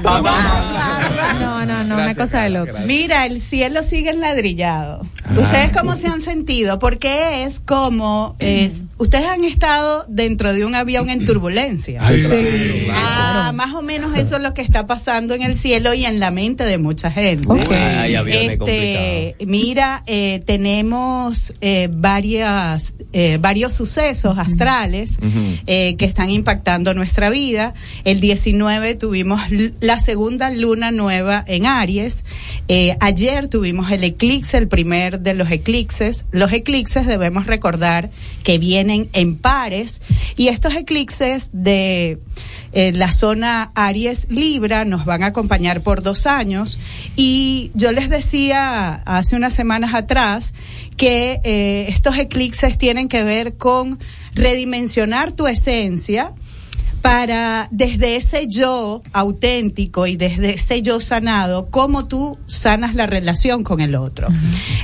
S9: No, no, no, una cosa de loco.
S30: Mira, el cielo sigue enladrillado. ¿Ustedes cómo se han sentido? Porque es como es. Ustedes han estado dentro de un avión en turbulencia.
S22: Ay, sí.
S30: Ah, más o menos eso es lo que está pasando en el cielo y en la mente de mucha gente.
S7: Ay, aviones
S30: Este, mira, eh, tenemos eh, varias, eh, varios sucesos astrales eh, que están impactando nuestra vida. El 19 tuvimos la segunda luna nueva en Aries. Eh, ayer tuvimos el eclipse, el primer de los eclipses. Los eclipses debemos recordar que vienen en pares y estos eclipses de eh, la zona Aries Libra nos van a acompañar por dos años. Y yo les decía hace unas semanas atrás que eh, estos eclipses tienen que ver con redimensionar tu esencia para desde ese yo auténtico y desde ese yo sanado, cómo tú sanas la relación con el otro.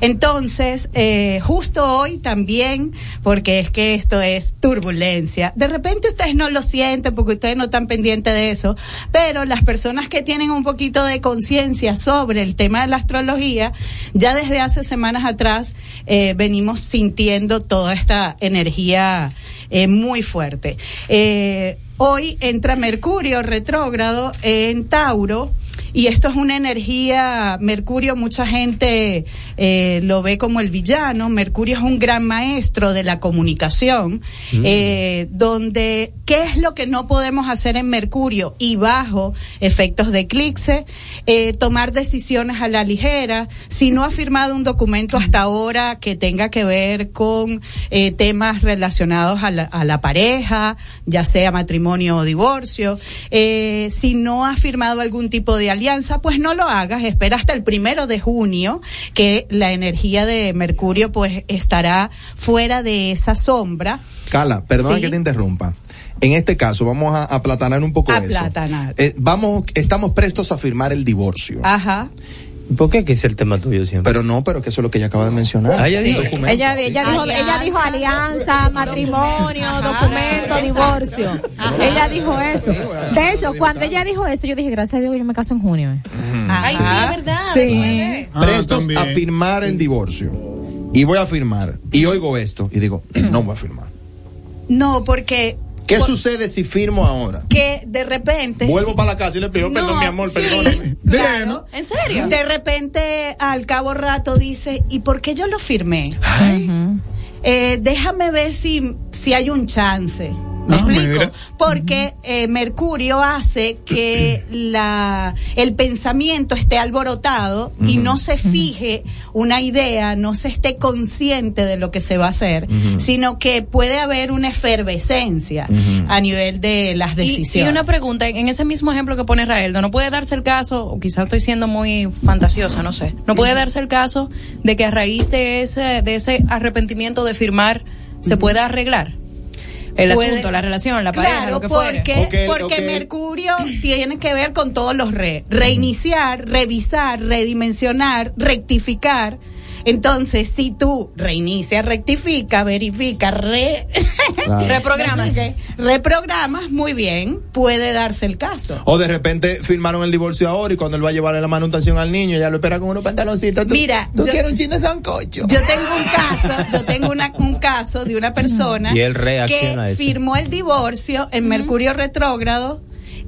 S30: Entonces, eh, justo hoy también, porque es que esto es turbulencia, de repente ustedes no lo sienten porque ustedes no están pendientes de eso, pero las personas que tienen un poquito de conciencia sobre el tema de la astrología, ya desde hace semanas atrás eh, venimos sintiendo toda esta energía eh, muy fuerte. Eh, hoy entra Mercurio retrógrado en Tauro. Y esto es una energía, Mercurio mucha gente eh, lo ve como el villano, Mercurio es un gran maestro de la comunicación,
S31: Mm.
S30: eh, donde, ¿qué es lo que no podemos hacer en Mercurio y bajo efectos de eclipse? Eh, tomar decisiones a la ligera, si no ha firmado un documento hasta ahora que tenga que ver con eh, temas relacionados a la, a la pareja, ya sea matrimonio o divorcio, eh, si no ha firmado algún tipo de alianza, pues no lo hagas, espera hasta el primero de junio, que la energía de Mercurio pues estará fuera de esa sombra.
S22: Cala, perdona
S30: Sí.
S22: que te interrumpa. En este caso, vamos a aplatanar un poco eso.
S30: Aplatanar.
S22: Eh, vamos, estamos prestos a firmar el divorcio.
S30: Ajá.
S7: ¿Por qué que es el tema tuyo siempre?
S22: Pero no, pero que eso es lo que ella acaba de mencionar.
S7: Ah, ella
S22: El
S7: dijo-.
S9: Ella, dijo, ella dijo alianza, matrimonio, documento, divorcio. Ella dijo eso. De hecho, cuando ella dijo eso, yo dije, gracias a Dios que yo me caso en junio. eh".
S21: Ay, sí, es verdad.
S9: Sí.
S22: prestos
S24: Ah,
S22: a
S24: también.
S22: firmar el divorcio. Y voy a firmar. Y oigo esto. Y digo, <clears throat> no voy a firmar.
S30: No, porque
S22: ¿Qué sucede si firmo ahora?
S30: que de repente
S22: Vuelvo para la casa y le pido perdón,
S30: No,
S22: mi amor,
S30: sí,
S22: perdóname.
S30: Claro.
S21: ¿En serio?
S30: De repente, al cabo rato dice, ¿y por qué yo lo firmé? Eh, déjame ver si, si hay un chance. ¿Me
S5: Ah,
S30: explico?
S5: mira.
S30: Porque eh, Mercurio hace que <clears throat> la, el pensamiento esté alborotado y no se fije una idea, no se esté consciente de lo que se va a hacer, sino que puede haber una efervescencia a nivel de las decisiones.
S6: y una pregunta, en ese mismo ejemplo que pone Raeldo, ¿no puede darse el caso, o quizás estoy siendo muy fantasiosa, no sé, no puede darse el caso de que a raíz de ese, de ese arrepentimiento de firmar se pueda arreglar el
S30: Puede-
S6: asunto, la relación, la pareja,
S30: Claro,
S6: lo que fuere?
S30: porque, porque Mercurio tiene que ver con todos los re. Reiniciar, revisar, redimensionar, rectificar. Entonces, si tú reinicia, rectifica, verifica, re...
S22: Claro. <laughs>
S30: reprogramas, reprogramas, muy bien, puede darse el caso.
S22: O de repente firmaron el divorcio ahora y cuando él va a llevarle la manutención al niño, ya lo espera con unos pantaloncitos. Tú-
S30: Mira,
S22: tú
S30: yo-
S22: quieres un chin de sancocho.
S30: Yo tengo un caso, yo tengo una- un caso de una persona
S7: Y él reacciona a
S30: que firmó el divorcio en Mercurio retrógrado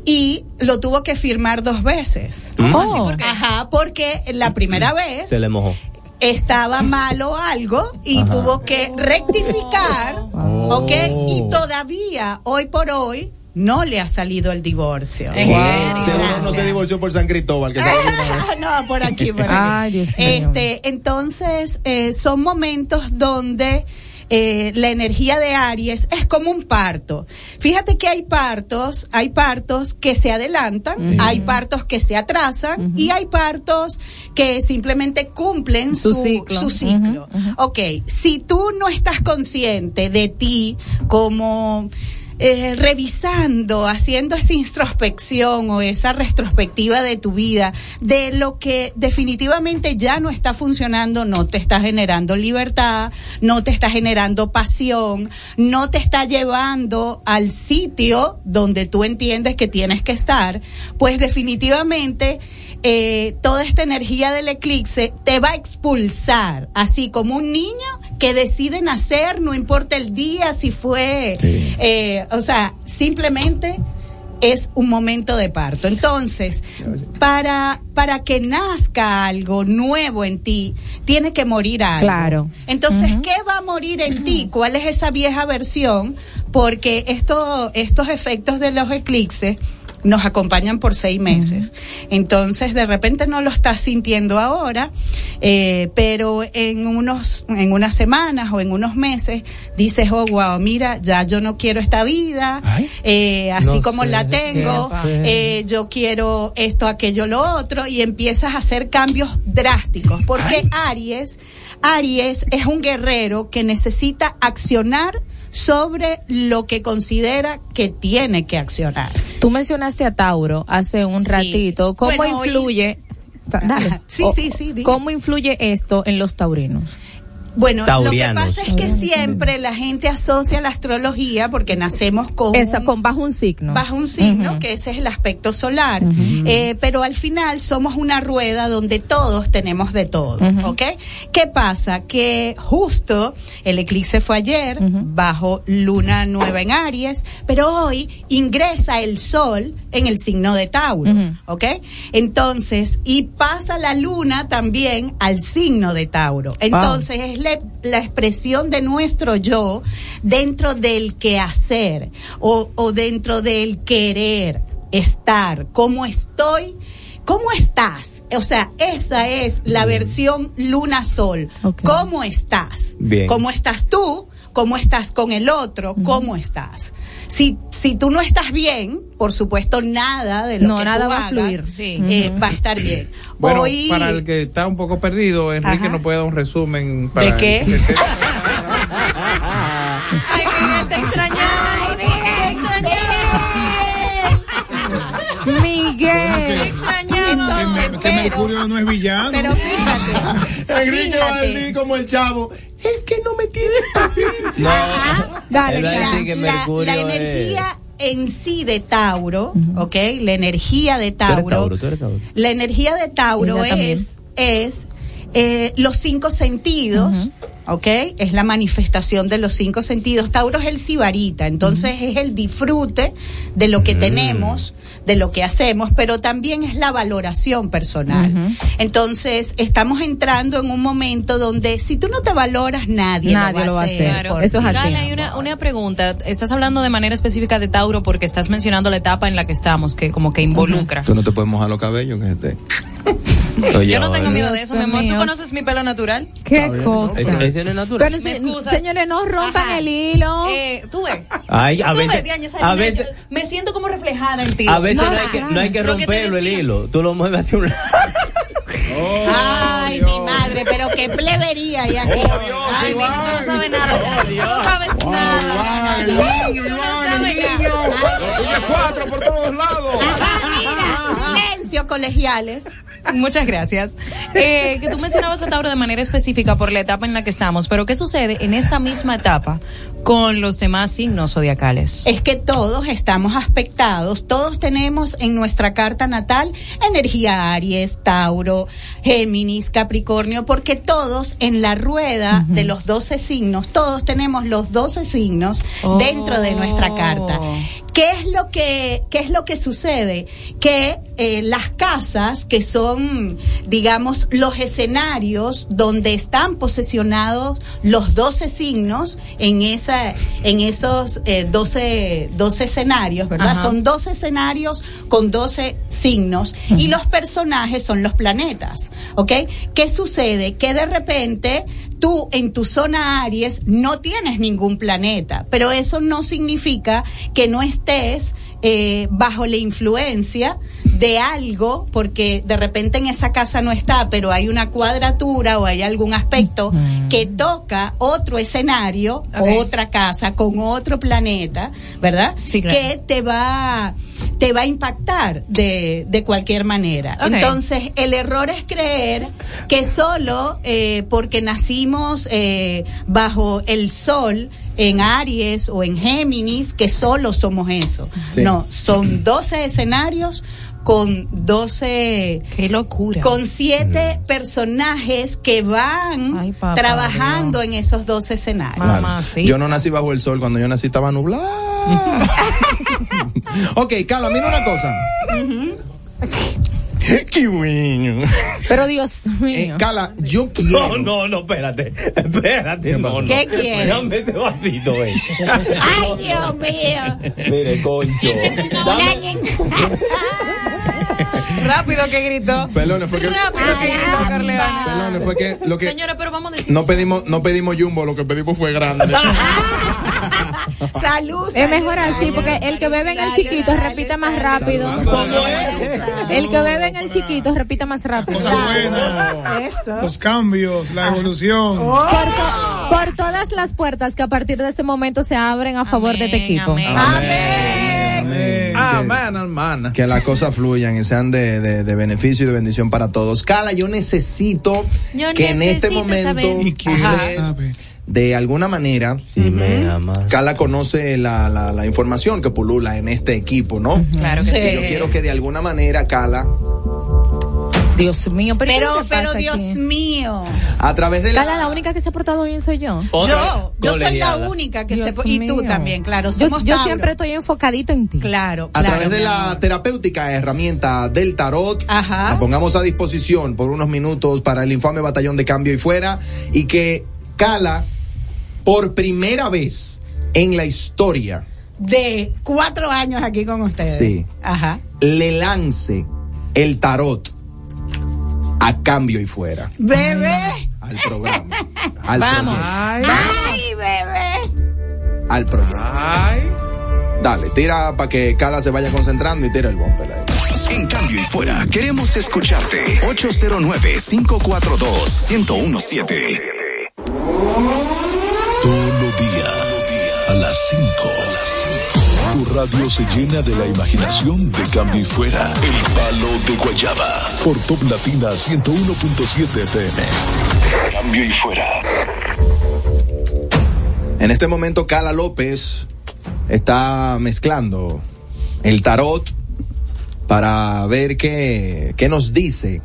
S30: y lo tuvo que firmar dos veces.
S7: ¿Cómo así?
S30: ¿Por qué? Ajá, porque la primera vez
S7: Se le mojó.
S30: Estaba malo algo y
S7: Ajá.
S30: tuvo que rectificar,
S7: Oh.
S30: ¿ok? Y todavía, hoy por hoy, no le ha salido el divorcio.
S22: Seguro no se divorció por San Cristóbal. Que sabe <laughs>
S30: no, por aquí, por aquí.
S9: Ay, Dios mío.
S30: Este, entonces, eh, son momentos donde eh, la energía de Aries es como un parto. Fíjate que hay partos, hay partos que se adelantan, hay partos que se atrasan y hay partos que simplemente cumplen
S6: Su
S30: su,
S6: ciclo.
S30: su ciclo. Ok, si tú no estás consciente de ti como eh, revisando, haciendo esa introspección o esa retrospectiva de tu vida, de lo que definitivamente ya no está funcionando, no te está generando libertad, no te está generando pasión, no te está llevando al sitio donde tú entiendes que tienes que estar, pues definitivamente eh, toda esta energía del eclipse te va a expulsar, así como un niño que decide nacer, no importa el día, si fue, eh, o sea, simplemente es un momento de parto. Entonces, para, para que nazca algo nuevo en ti, tiene que morir algo.
S9: Claro.
S30: Entonces, ¿qué va a morir en ti? ¿Cuál es esa vieja versión? Porque esto, estos efectos de los eclipses nos acompañan por seis meses. Entonces, de repente no lo estás sintiendo ahora, eh, pero en unos, en unas semanas o en unos meses dices, oh, wow, mira, ya yo no quiero esta vida, eh, así
S31: no
S30: como
S31: sé
S30: la tengo, eh, yo quiero esto, aquello, lo otro, y empiezas a hacer cambios drásticos, porque Aries, Aries es un guerrero que necesita accionar sobre lo que considera que tiene que accionar.
S9: Tú mencionaste a Tauro hace un
S30: Sí.
S9: ratito. ¿Cómo
S30: Bueno,
S9: influye? Dale. <laughs>
S30: Sí,
S9: O-
S30: sí, sí.
S9: ¿Cómo influye esto en los taurinos?
S30: Bueno, lo que pasa es que siempre la gente asocia la astrología porque nacemos con
S9: Esa, con bajo un signo.
S30: bajo un signo, que ese es el aspecto solar, Eh, pero al final somos una rueda donde todos tenemos de todo. ¿ok? ¿Qué pasa? Que justo el eclipse fue ayer, bajo luna nueva en Aries, pero hoy ingresa el sol en el signo de Tauro, ¿ok? Entonces, y pasa la luna también al signo de Tauro. Entonces, es la, la expresión de nuestro yo dentro del quehacer o, o dentro del querer estar, cómo estoy. ¿Cómo estás? O sea, esa es la versión luna sol. ¿Cómo estás?
S31: Bien.
S30: ¿Cómo estás tú? ¿Cómo estás con el otro? ¿Cómo estás? Si, si tú no estás bien, por supuesto, nada de lo
S9: No,
S30: que
S9: nada
S30: tú
S9: va a
S30: hagas,
S9: fluir.
S30: eh, va a estar bien.
S24: Bueno,
S30: Hoy,
S24: para el que está un poco perdido, Enrique
S30: Ajá.
S24: nos puede dar un resumen. Para
S30: ¿De qué?
S24: que esté- <laughs>
S6: Ay, Miguel, te
S30: Entonces,
S5: que Mercurio no es villano.
S30: Pero fíjate. <laughs>
S22: Enrique va a decir como el chavo, es que no me tienen paciencia.
S30: Ajá.
S32: Dale,
S30: que
S32: La- la
S30: energía en sí de Tauro, ¿ok? La energía de
S32: Tú eres
S30: Tauro.
S32: Tauro, tú eres Tauro.
S30: La energía de Tauro es, es eh, los cinco sentidos, ¿ok? Es la manifestación de los cinco sentidos. Tauro es el sibarita, entonces es el disfrute de lo que tenemos, de lo que hacemos, pero también es la valoración personal. Entonces, estamos entrando en un momento donde si tú no te valoras, nadie,
S9: Nadie lo va a hacer. Claro. Eso es así.
S6: Gala, hay una, una pregunta. Estás hablando de manera específica de Tauro porque estás mencionando la etapa en la que estamos, que como que involucra.
S22: Tú no te puedes mojar los cabellos, que
S6: Yo no tengo miedo de eso, mi amor. ¿Tú conoces mi pelo natural?
S9: Qué cosa.
S32: Eso no es natural.
S9: Pero si- señores, no rompan el hilo.
S6: Eh, tú ves.
S32: Ay, a
S6: Tú
S32: veces,
S6: ves, Diana, esa
S32: a veces,
S6: yo me siento como reflejada en ti.
S32: a veces no, hay que, no hay que
S6: Lo que te
S32: romperlo el hilo. Tú lo mueves hacia un lado.
S30: Ay, mi madre, pero qué plebería aquí.
S6: Ay, mijo, tú no sabes nada. Tú no sabes nada. Tú no sabes nada.
S5: cuatro por todos lados.
S30: Colegiales. <laughs>
S6: Muchas gracias. Eh, que tú mencionabas a Tauro de manera específica por la etapa en la que estamos, pero ¿qué sucede en esta misma etapa con los demás signos zodiacales?
S30: Es que todos estamos aspectados, todos tenemos en nuestra carta natal energía Aries, Tauro, Géminis, Capricornio, porque todos en la rueda de los 12 signos, todos tenemos los 12 signos dentro de nuestra carta. ¿Qué es lo que, qué es lo que sucede? Que eh, las casas, que son, digamos, los escenarios donde están posesionados los 12 signos en esa, en esos eh, 12, 12 escenarios, ¿verdad?
S31: Ajá.
S30: Son 12 escenarios con 12 signos y los personajes son los planetas, ¿ok? ¿Qué sucede? Que de repente tú en tu zona Aries no tienes ningún planeta, pero eso no significa que no estés eh, bajo la influencia de algo, porque de repente en esa casa no está, pero hay una cuadratura o hay algún aspecto que toca otro escenario, otra casa con otro planeta, ¿verdad?
S6: Sí, claro.
S30: Que te va te va a impactar de, de cualquier manera. Entonces, el error es creer que solo eh, porque nacimos eh, bajo el sol en Aries o en Géminis, que solo somos eso.
S6: Sí.
S30: No, son 12 escenarios con 12...
S6: ¡Qué locura!
S30: Con siete personajes que van trabajando en esos 12 escenarios.
S22: Claro. Yo no nací bajo el sol, cuando yo nací estaba nublado. <laughs> ok, Carla, mira una cosa. <laughs> Qué bueno.
S9: Pero Dios mío.
S22: Eh, Cala, yo quiero.
S7: No, no, no, espérate. Espérate, no, no.
S9: ¿Qué quieres?
S7: Dame ese vasito, eh.
S9: Ay, Dios mío.
S7: Mire, concho. Dame-
S6: Rápido que gritó.
S22: Perdón, fue que.
S6: Rápido que gritó Carleona.
S22: Perdón, fue que lo que.
S6: Señora, pero vamos a decir.
S22: No pedimos, no pedimos jumbo, lo que pedimos fue grande. <laughs>
S30: Salud.
S9: Es mejor así, porque el que bebe en el chiquito repita más rápido. El que bebe en el chiquito repita más rápido.
S30: Eso.
S5: Los cambios, la evolución.
S9: Por, to- por todas las puertas que a partir de este momento se abren a favor de este equipo.
S22: Amén.
S24: Amén, hermana.
S22: Que las cosas fluyan y sean de, de, de beneficio y de bendición para todos. Cala, yo necesito
S14: Yo
S22: que en este momento usted, de alguna manera. Cala conoce la, la, la información que pulula en este equipo, ¿no?
S6: Claro que sí.
S22: Yo quiero que de alguna manera, Cala,
S9: Dios mío, pero, ¿qué
S30: Pero, pero Dios
S9: aquí?
S30: mío.
S22: a través de la...
S9: Cala, la única que se ha portado bien soy yo.
S30: Yo, yo soy la única que
S9: Dios
S30: se y tú
S9: mío.
S30: también, claro.
S9: Yo,
S30: Somos
S9: yo
S30: Tauro.
S9: siempre estoy enfocadito en ti.
S30: claro,
S22: A
S30: claro,
S22: través de la
S30: amor.
S22: terapéutica herramienta del tarot,
S30: Ajá.
S22: la pongamos a disposición por unos minutos para el infame batallón de cambio y fuera y que Cala, por primera vez en la historia,
S30: de cuatro años aquí con ustedes.
S22: Sí.
S30: Ajá.
S22: le lance el tarot a cambio y fuera
S30: Bebé.
S22: al programa, al
S6: Vamos.
S22: proyecto,
S30: Ay, bebé.
S22: al proyecto.
S24: Ay.
S22: Dale, tira para que Cala se vaya concentrando y tira el bumper ahí.
S33: En cambio y fuera, queremos escucharte. 809-542-1017.
S4: Todos los días, a las 5. Radio se llena de la imaginación de cambio y fuera. El palo de Guayaba. Por Top Latina 101.7 FM. Cambio y fuera.
S22: En este momento Cala López está mezclando el tarot para ver qué, qué nos dice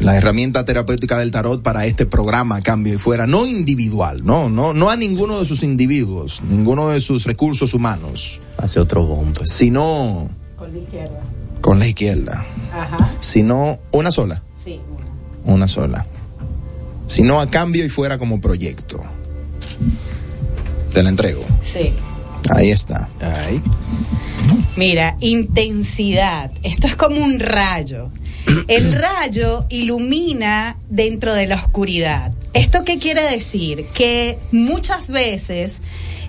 S22: la herramienta terapéutica del tarot para este programa Cambio y Fuera, no individual, no, no, no a ninguno de sus individuos, ninguno de sus recursos humanos,
S7: Hace otro bombo.
S22: sino
S30: Con la izquierda.
S22: con la izquierda,
S30: Ajá.
S22: sino una sola,
S30: Sí.
S22: una sola, sino a Cambio y Fuera como proyecto. Te la entrego.
S30: Sí.
S22: Ahí está.
S7: Ay.
S30: Mira, intensidad. Esto es como un rayo. El rayo ilumina dentro de la oscuridad. ¿Esto qué quiere decir? Que muchas veces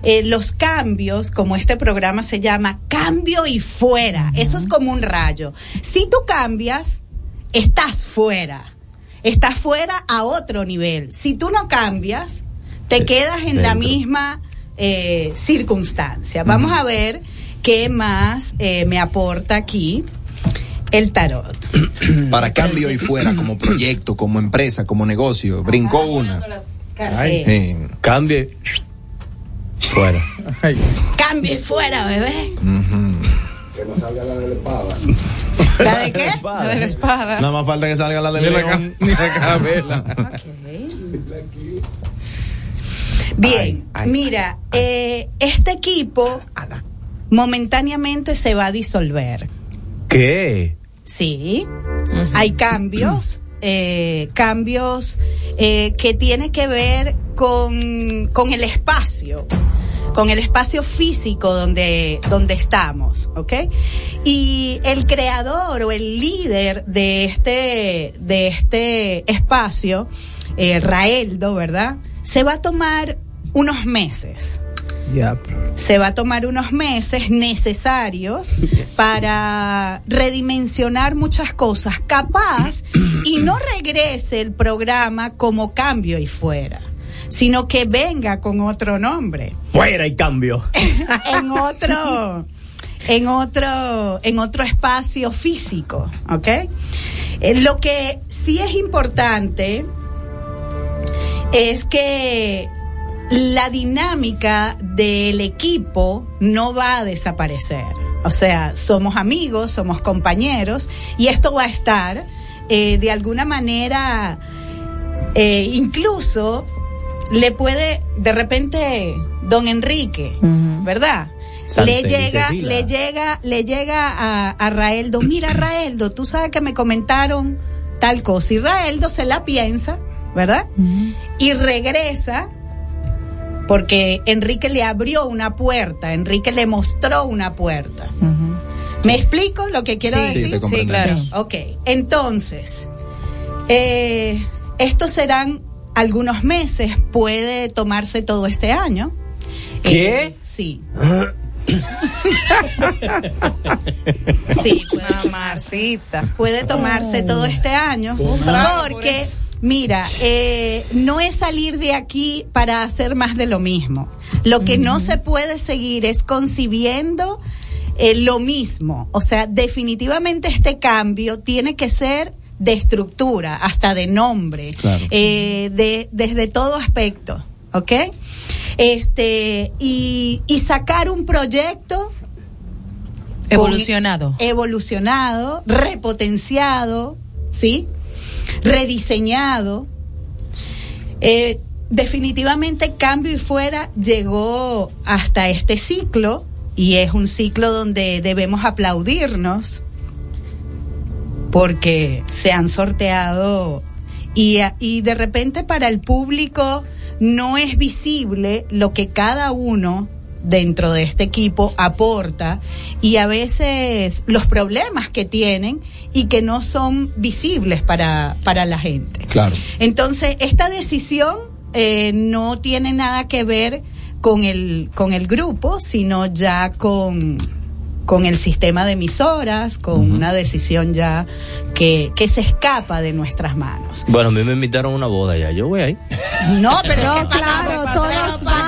S30: eh, los cambios, como este programa se llama, cambio y fuera. Eso es como un rayo. Si tú cambias, estás fuera. Estás fuera a otro nivel. Si tú no cambias, te quedas en la misma eh, circunstancia. Vamos a ver qué más eh, me aporta aquí el tarot. <clears throat>
S22: Para Cambio y Fuera como <clears throat> proyecto, como empresa, como negocio. Brincó una.
S30: Sí.
S7: Cambie. Fuera.
S30: Cambio y fuera, bebé.
S12: Que no salga la de la espada.
S30: ¿La de qué?
S6: La de la espada.
S22: Nada más falta que salga la de
S24: la,
S22: León.
S24: ni la carabela. <laughs>
S30: Bien,
S7: Ay, ay,
S30: mira, eh, este equipo momentáneamente se va a disolver.
S7: ¿Qué?
S30: Sí, hay cambios, eh, cambios eh, que tienen que ver con, con el espacio, con el espacio físico donde, donde estamos, ¿ok? Y el creador o el líder de este, de este espacio, eh, Raeldo, ¿verdad? Se va a tomar unos meses Se va a tomar unos meses necesarios para redimensionar muchas cosas, capaz, y no regrese el programa como cambio y fuera, sino que venga con otro nombre,
S7: Fuera y cambio. <laughs>
S30: en otro, en otro, en otro espacio físico, ¿ok? Eh, lo que sí es importante es que la dinámica del equipo no va a desaparecer. O sea, somos amigos, somos compañeros y esto va a estar eh, de alguna manera, eh, incluso le puede, de repente, don Enrique, ¿verdad? Le llega, le llega, le llega a, a Raeldo, mira Raeldo, tú sabes que me comentaron tal cosa. Y Raeldo se la piensa, ¿verdad? Y regresa porque Enrique le abrió una puerta, Enrique le mostró una puerta. ¿Me explico lo que quiero
S6: Sí, sí,
S30: decir?
S6: te comprendemos. claro.
S30: Ok, entonces, eh, estos serán algunos meses, puede tomarse todo este año.
S7: ¿Qué?
S30: Eh, sí. <laughs> Sí,
S6: Mamacita.
S30: puede tomarse todo este año porque mira eh, no es salir de aquí para hacer más de lo mismo lo que no se puede seguir es concibiendo eh, lo mismo o sea definitivamente este cambio tiene que ser de estructura hasta de nombre
S22: Claro.
S30: eh, de, desde todo aspecto ¿ok? este y, y sacar un proyecto con-
S6: Evolucionado.
S30: evolucionado, repotenciado, ¿sí? Rediseñado. Eh, definitivamente Cambio y Fuera llegó hasta este ciclo y es un ciclo donde debemos aplaudirnos porque se han sorteado y, y de repente para el público no es visible lo que cada uno dentro de este equipo aporta y a veces los problemas que tienen y que no son visibles para, para la gente.
S22: Claro.
S30: Entonces, esta decisión eh, no tiene nada que ver con el, con el grupo, sino ya con, con el sistema de emisoras, con una decisión ya que, que se escapa de nuestras manos.
S7: Bueno, a mí me invitaron a una boda ya. Yo voy ahí.
S30: No, pero
S34: No, claro, todos van.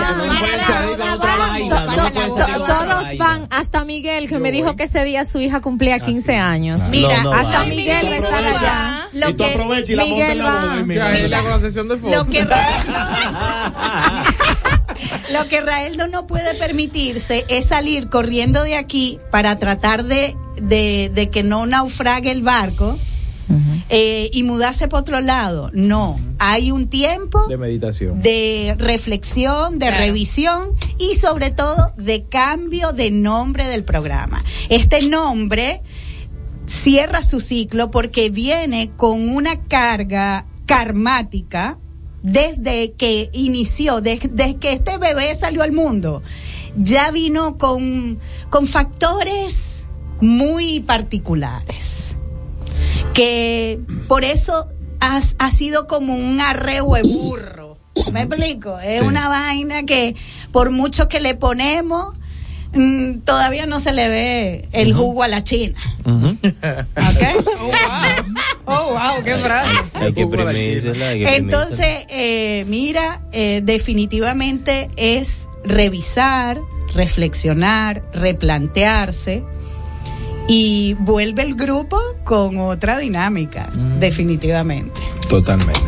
S34: To- Todos van, hasta Miguel, que me dijo que ese día su hija cumplía 15 años.
S30: Mira,
S7: No, no
S34: hasta
S7: va.
S34: Miguel va a estar allá.
S30: Lo
S29: y tú
S30: que-
S29: aprovecha y la monta en
S34: Miguel
S29: la
S34: va.
S29: boda mira.
S24: la de fotos.
S30: Lo que <laughs> Lo que Raeldo no puede permitirse es salir corriendo de aquí para tratar de, de, de que no naufrague el barco eh, y mudarse para otro lado. No, hay un tiempo
S24: De meditación.
S30: de reflexión, de
S6: Claro.
S30: revisión y sobre todo de cambio de nombre del programa. Este nombre cierra su ciclo porque viene con una carga karmática desde que inició, desde, desde que este bebé salió al mundo. Ya vino con, con factores muy particulares que por eso ha, ha sido como un arreo de burro. ¿Me explico? Es
S22: Sí.
S30: una vaina que por mucho que le ponemos, mm, todavía no se le ve el jugo a la china. <laughs> ¿Ok?
S6: Oh, wow, qué frase.
S7: Hay que hay.
S30: Entonces, eh, mira, eh, definitivamente es revisar, reflexionar, replantearse y vuelve el grupo con otra dinámica,
S22: Mm.
S30: definitivamente.
S22: Totalmente.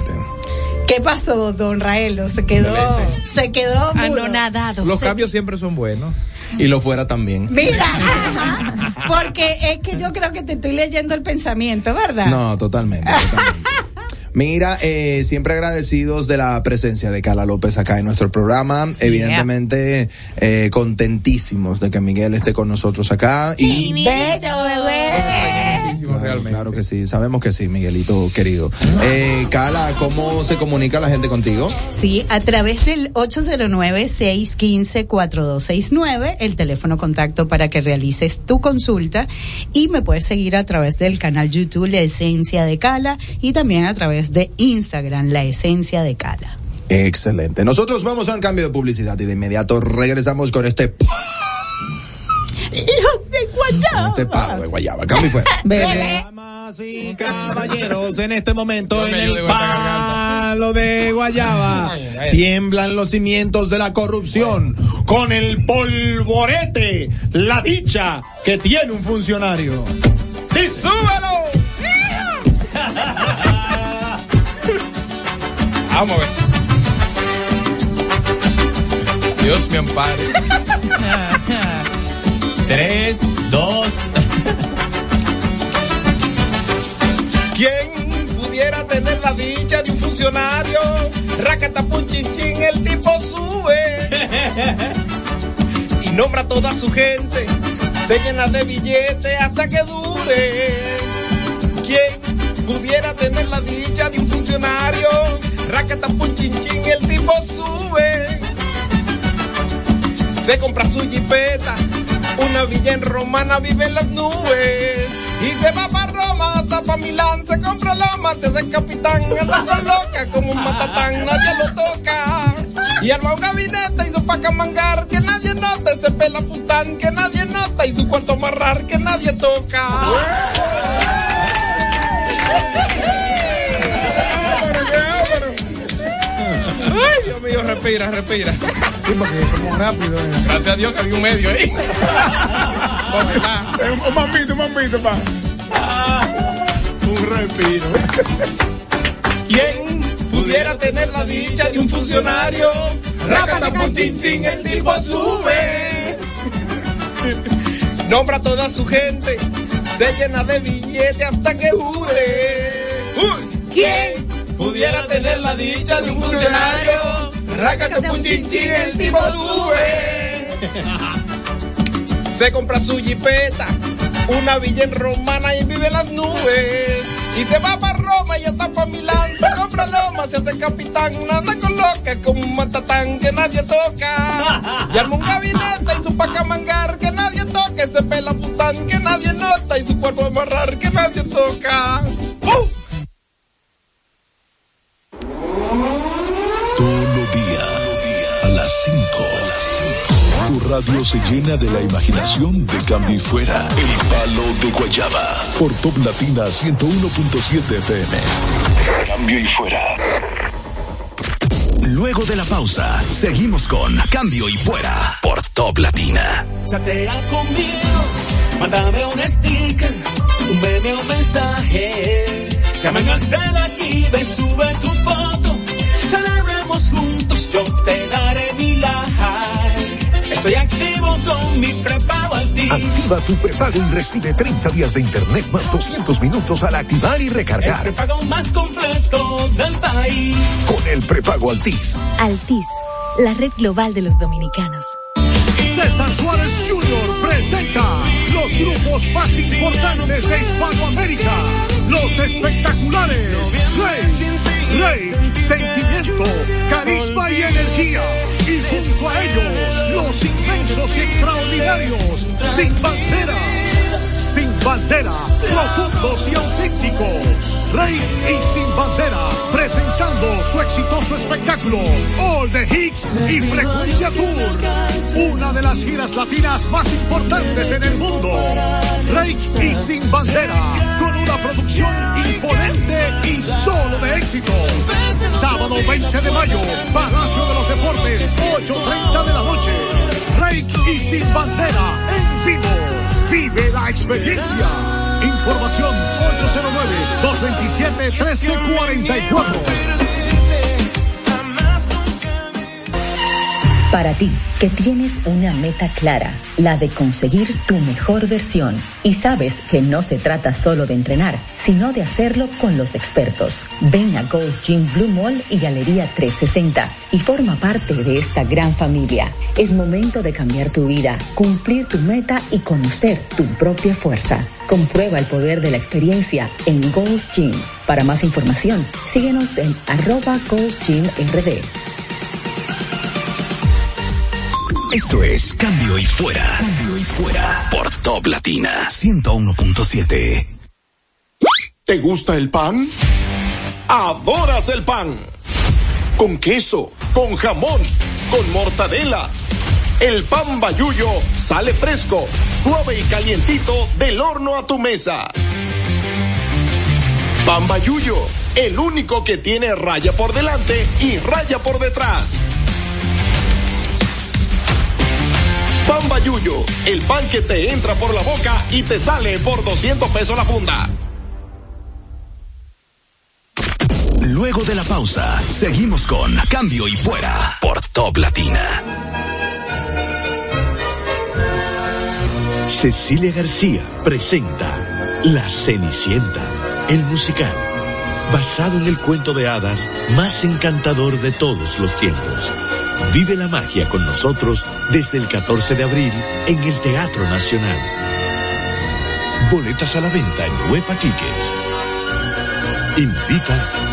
S30: ¿Qué pasó, don Raelo? Se quedó,
S24: Excelente.
S30: se quedó.
S6: Anonadado.
S24: Los
S30: Se-
S24: cambios siempre son buenos.
S22: Y lo fuera también.
S30: Mira, <laughs> porque es que yo creo que te estoy leyendo el pensamiento, ¿verdad?
S22: No, totalmente. totalmente. Mira, eh, siempre agradecidos de la presencia de Carla López acá en nuestro programa. Evidentemente, eh, contentísimos de que Miguel esté con nosotros acá. Y
S30: Bello, bebé.
S22: Claro,
S24: realmente.
S22: claro que sí, sabemos que sí, Miguelito querido. Eh, Carla, ¿cómo se comunica la gente contigo?
S30: Sí, a través del 809-615-4269, el teléfono contacto para que realices tu consulta. Y me puedes seguir a través del canal YouTube La Esencia de Cala y también a través de Instagram La Esencia de Cala.
S22: Excelente. Nosotros vamos a un cambio de publicidad y de inmediato regresamos con este,
S30: Los de Guayaba.
S22: este palo de guayaba. Cambio y fuera. <laughs>
S29: Damas y caballeros, en este momento
S24: Yo
S29: en el palo de Guayaba
S24: Ay, ay.
S29: tiemblan los cimientos de la corrupción con el polvorete, la dicha que tiene un funcionario. ¡Y súbelo!
S24: Vamos a ver. Dios me ampare. <laughs>
S7: Tres, dos.
S24: ¿Quién pudiera tener la dicha de un funcionario? Racatapun chin chin, el tipo sube. <laughs> y nombra a toda su gente, se llena de billetes hasta que dure. ¿Quién pudiera tener la dicha de un funcionario? Chin chin, el tipo sube. Se compra su jipeta, una villa en Romana, vive en las nubes. Y se va para Roma, hasta para Milán, se compra loma, se hace capitán, anda loca como un matatán, nadie lo toca. Y arma un gabinete y su paca mangar, que nadie nota, ese pela fután, que nadie nota, y su cuarto amarrar, que nadie toca. Ay, Dios mío, respira, respira.
S5: como rápido. eh.
S24: Gracias a Dios que había un medio ahí.
S5: Un- Un mambito, un mambito, pa.
S24: Un respiro. ¿Quién pudiera tener la dicha de un funcionario? Racatapum tin tin, el tipo sube. Nombra a toda su gente, se llena de billetes hasta que jure. Uy. ¿Quién pudiera tener la dicha de un funcionario? Racatapum tin tin, el tipo sube. Se compra su jipeta, una villa en Romana y vive en las nubes. Y se va para Roma y hasta para Milán. Se compra loma, se hace capitán. Anda con loca como un matatán que nadie toca. Y arma un gabinete y su paca mangar que nadie toque. Se pela fután que nadie nota y su cuerpo amarrar que nadie toca. ¡Uh!
S4: Todos los días, a las 5. Tu radio se llena de la imaginación de cambio y fuera. El palo de Guayaba. Por Top Latina 101.7 FM. Cambio y fuera. Luego de la pausa, seguimos con Cambio y fuera. Por Top Latina.
S31: Chatea conmigo, mándame un sticker, un meme un mensaje. Llamen al aquí, ve, sube tu foto. Celebremos juntos, yo te daré mi like. Estoy activo con mi prepago Altis.
S1: Activa tu prepago y recibe 30 días de internet más 200 minutos al activar y
S31: El
S1: recargar.
S31: prepago más completo del país.
S1: Con el prepago Altis.
S35: Altis, la red global de los dominicanos.
S36: César Suárez Jr. presenta los grupos más importantes de Hispanoamérica. Los espectaculares Rey, Rey, Sentimiento, Carisma y Energía. Y junto a ellos, los inmensos y extraordinarios Sin Bandera. Sin Bandera, profundos y auténticos. Rey y Sin Bandera, presentando su exitoso espectáculo All the Hits y Frecuencia Tour. Una de las giras latinas más importantes en el mundo. Rey y Sin Bandera, con una producción imponente y solo de éxito. Sábado 20 de mayo, Palacio de los Deportes, 8.30 de la noche. Rey y Sin Bandera, en vivo. Vive la experiencia. Información 809-227-1344.
S26: Para ti, que tienes una meta clara, la de conseguir tu mejor versión, y sabes que no se trata solo de entrenar, sino de hacerlo con los expertos. Ven a Ghost Gym Blue Mall y Galería 360 y forma parte de esta gran familia. Es momento de cambiar tu vida, cumplir tu meta y conocer tu propia fuerza. Comprueba el poder de la experiencia en Ghost Gym. Para más información, síguenos en arroba Gym RD.
S4: Esto es Cambio y Fuera. Cambio y Fuera. Por Top Latina 101.7.
S37: ¿Te gusta el pan? ¿Adoras el pan? Con queso, con jamón, con mortadela. El pan bayuyo sale fresco, suave y calientito del horno a tu mesa. Pan bayuyo, el único que tiene raya por delante y raya por detrás. El pan que te entra por la boca y te sale por 200 pesos la funda.
S4: Luego de la pausa, seguimos con Cambio y Fuera. Por Top Latina.
S38: Cecilia García presenta La Cenicienta, el musical, basado en el cuento de hadas más encantador de todos los tiempos. Vive la magia con nosotros desde el 14 de abril en el Teatro Nacional. Boletas a la venta en Huepa Tickets. Invita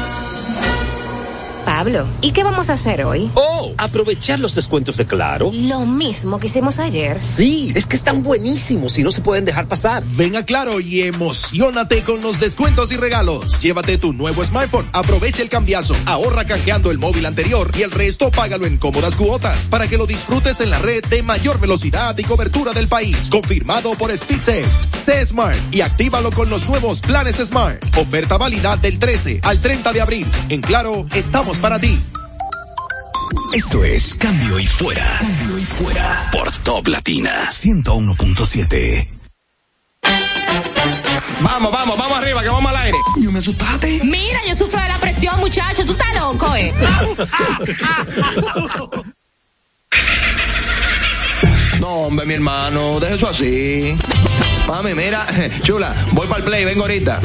S39: Pablo, ¿y qué vamos a hacer hoy?
S40: Oh, aprovechar los descuentos de Claro.
S39: Lo mismo que hicimos ayer.
S40: Sí, es que están buenísimos y no se pueden dejar pasar.
S22: Ven a Claro y emocionate con los descuentos y regalos. Llévate tu nuevo smartphone, aprovecha el cambiazo, ahorra canjeando el móvil anterior y el resto págalo en cómodas cuotas para que lo disfrutes en la red de mayor velocidad y cobertura del país. Confirmado por Speedtest. C Smart y actívalo con los nuevos planes Smart. Oferta válida del 13 al 30 de abril. En Claro, estamos para ti.
S33: Esto es Cambio y Fuera. Cambio y Fuera. Por Top Latina 101.7.
S24: Vamos, vamos, vamos arriba, que vamos al aire.
S22: Yo me asustaste.
S9: Mira, yo sufro de la presión, muchacho. Tú estás loco, eh. <laughs>
S24: Hombre, mi hermano, deja eso así. Mami, mira, <laughs> chula, voy para el play, vengo ahorita.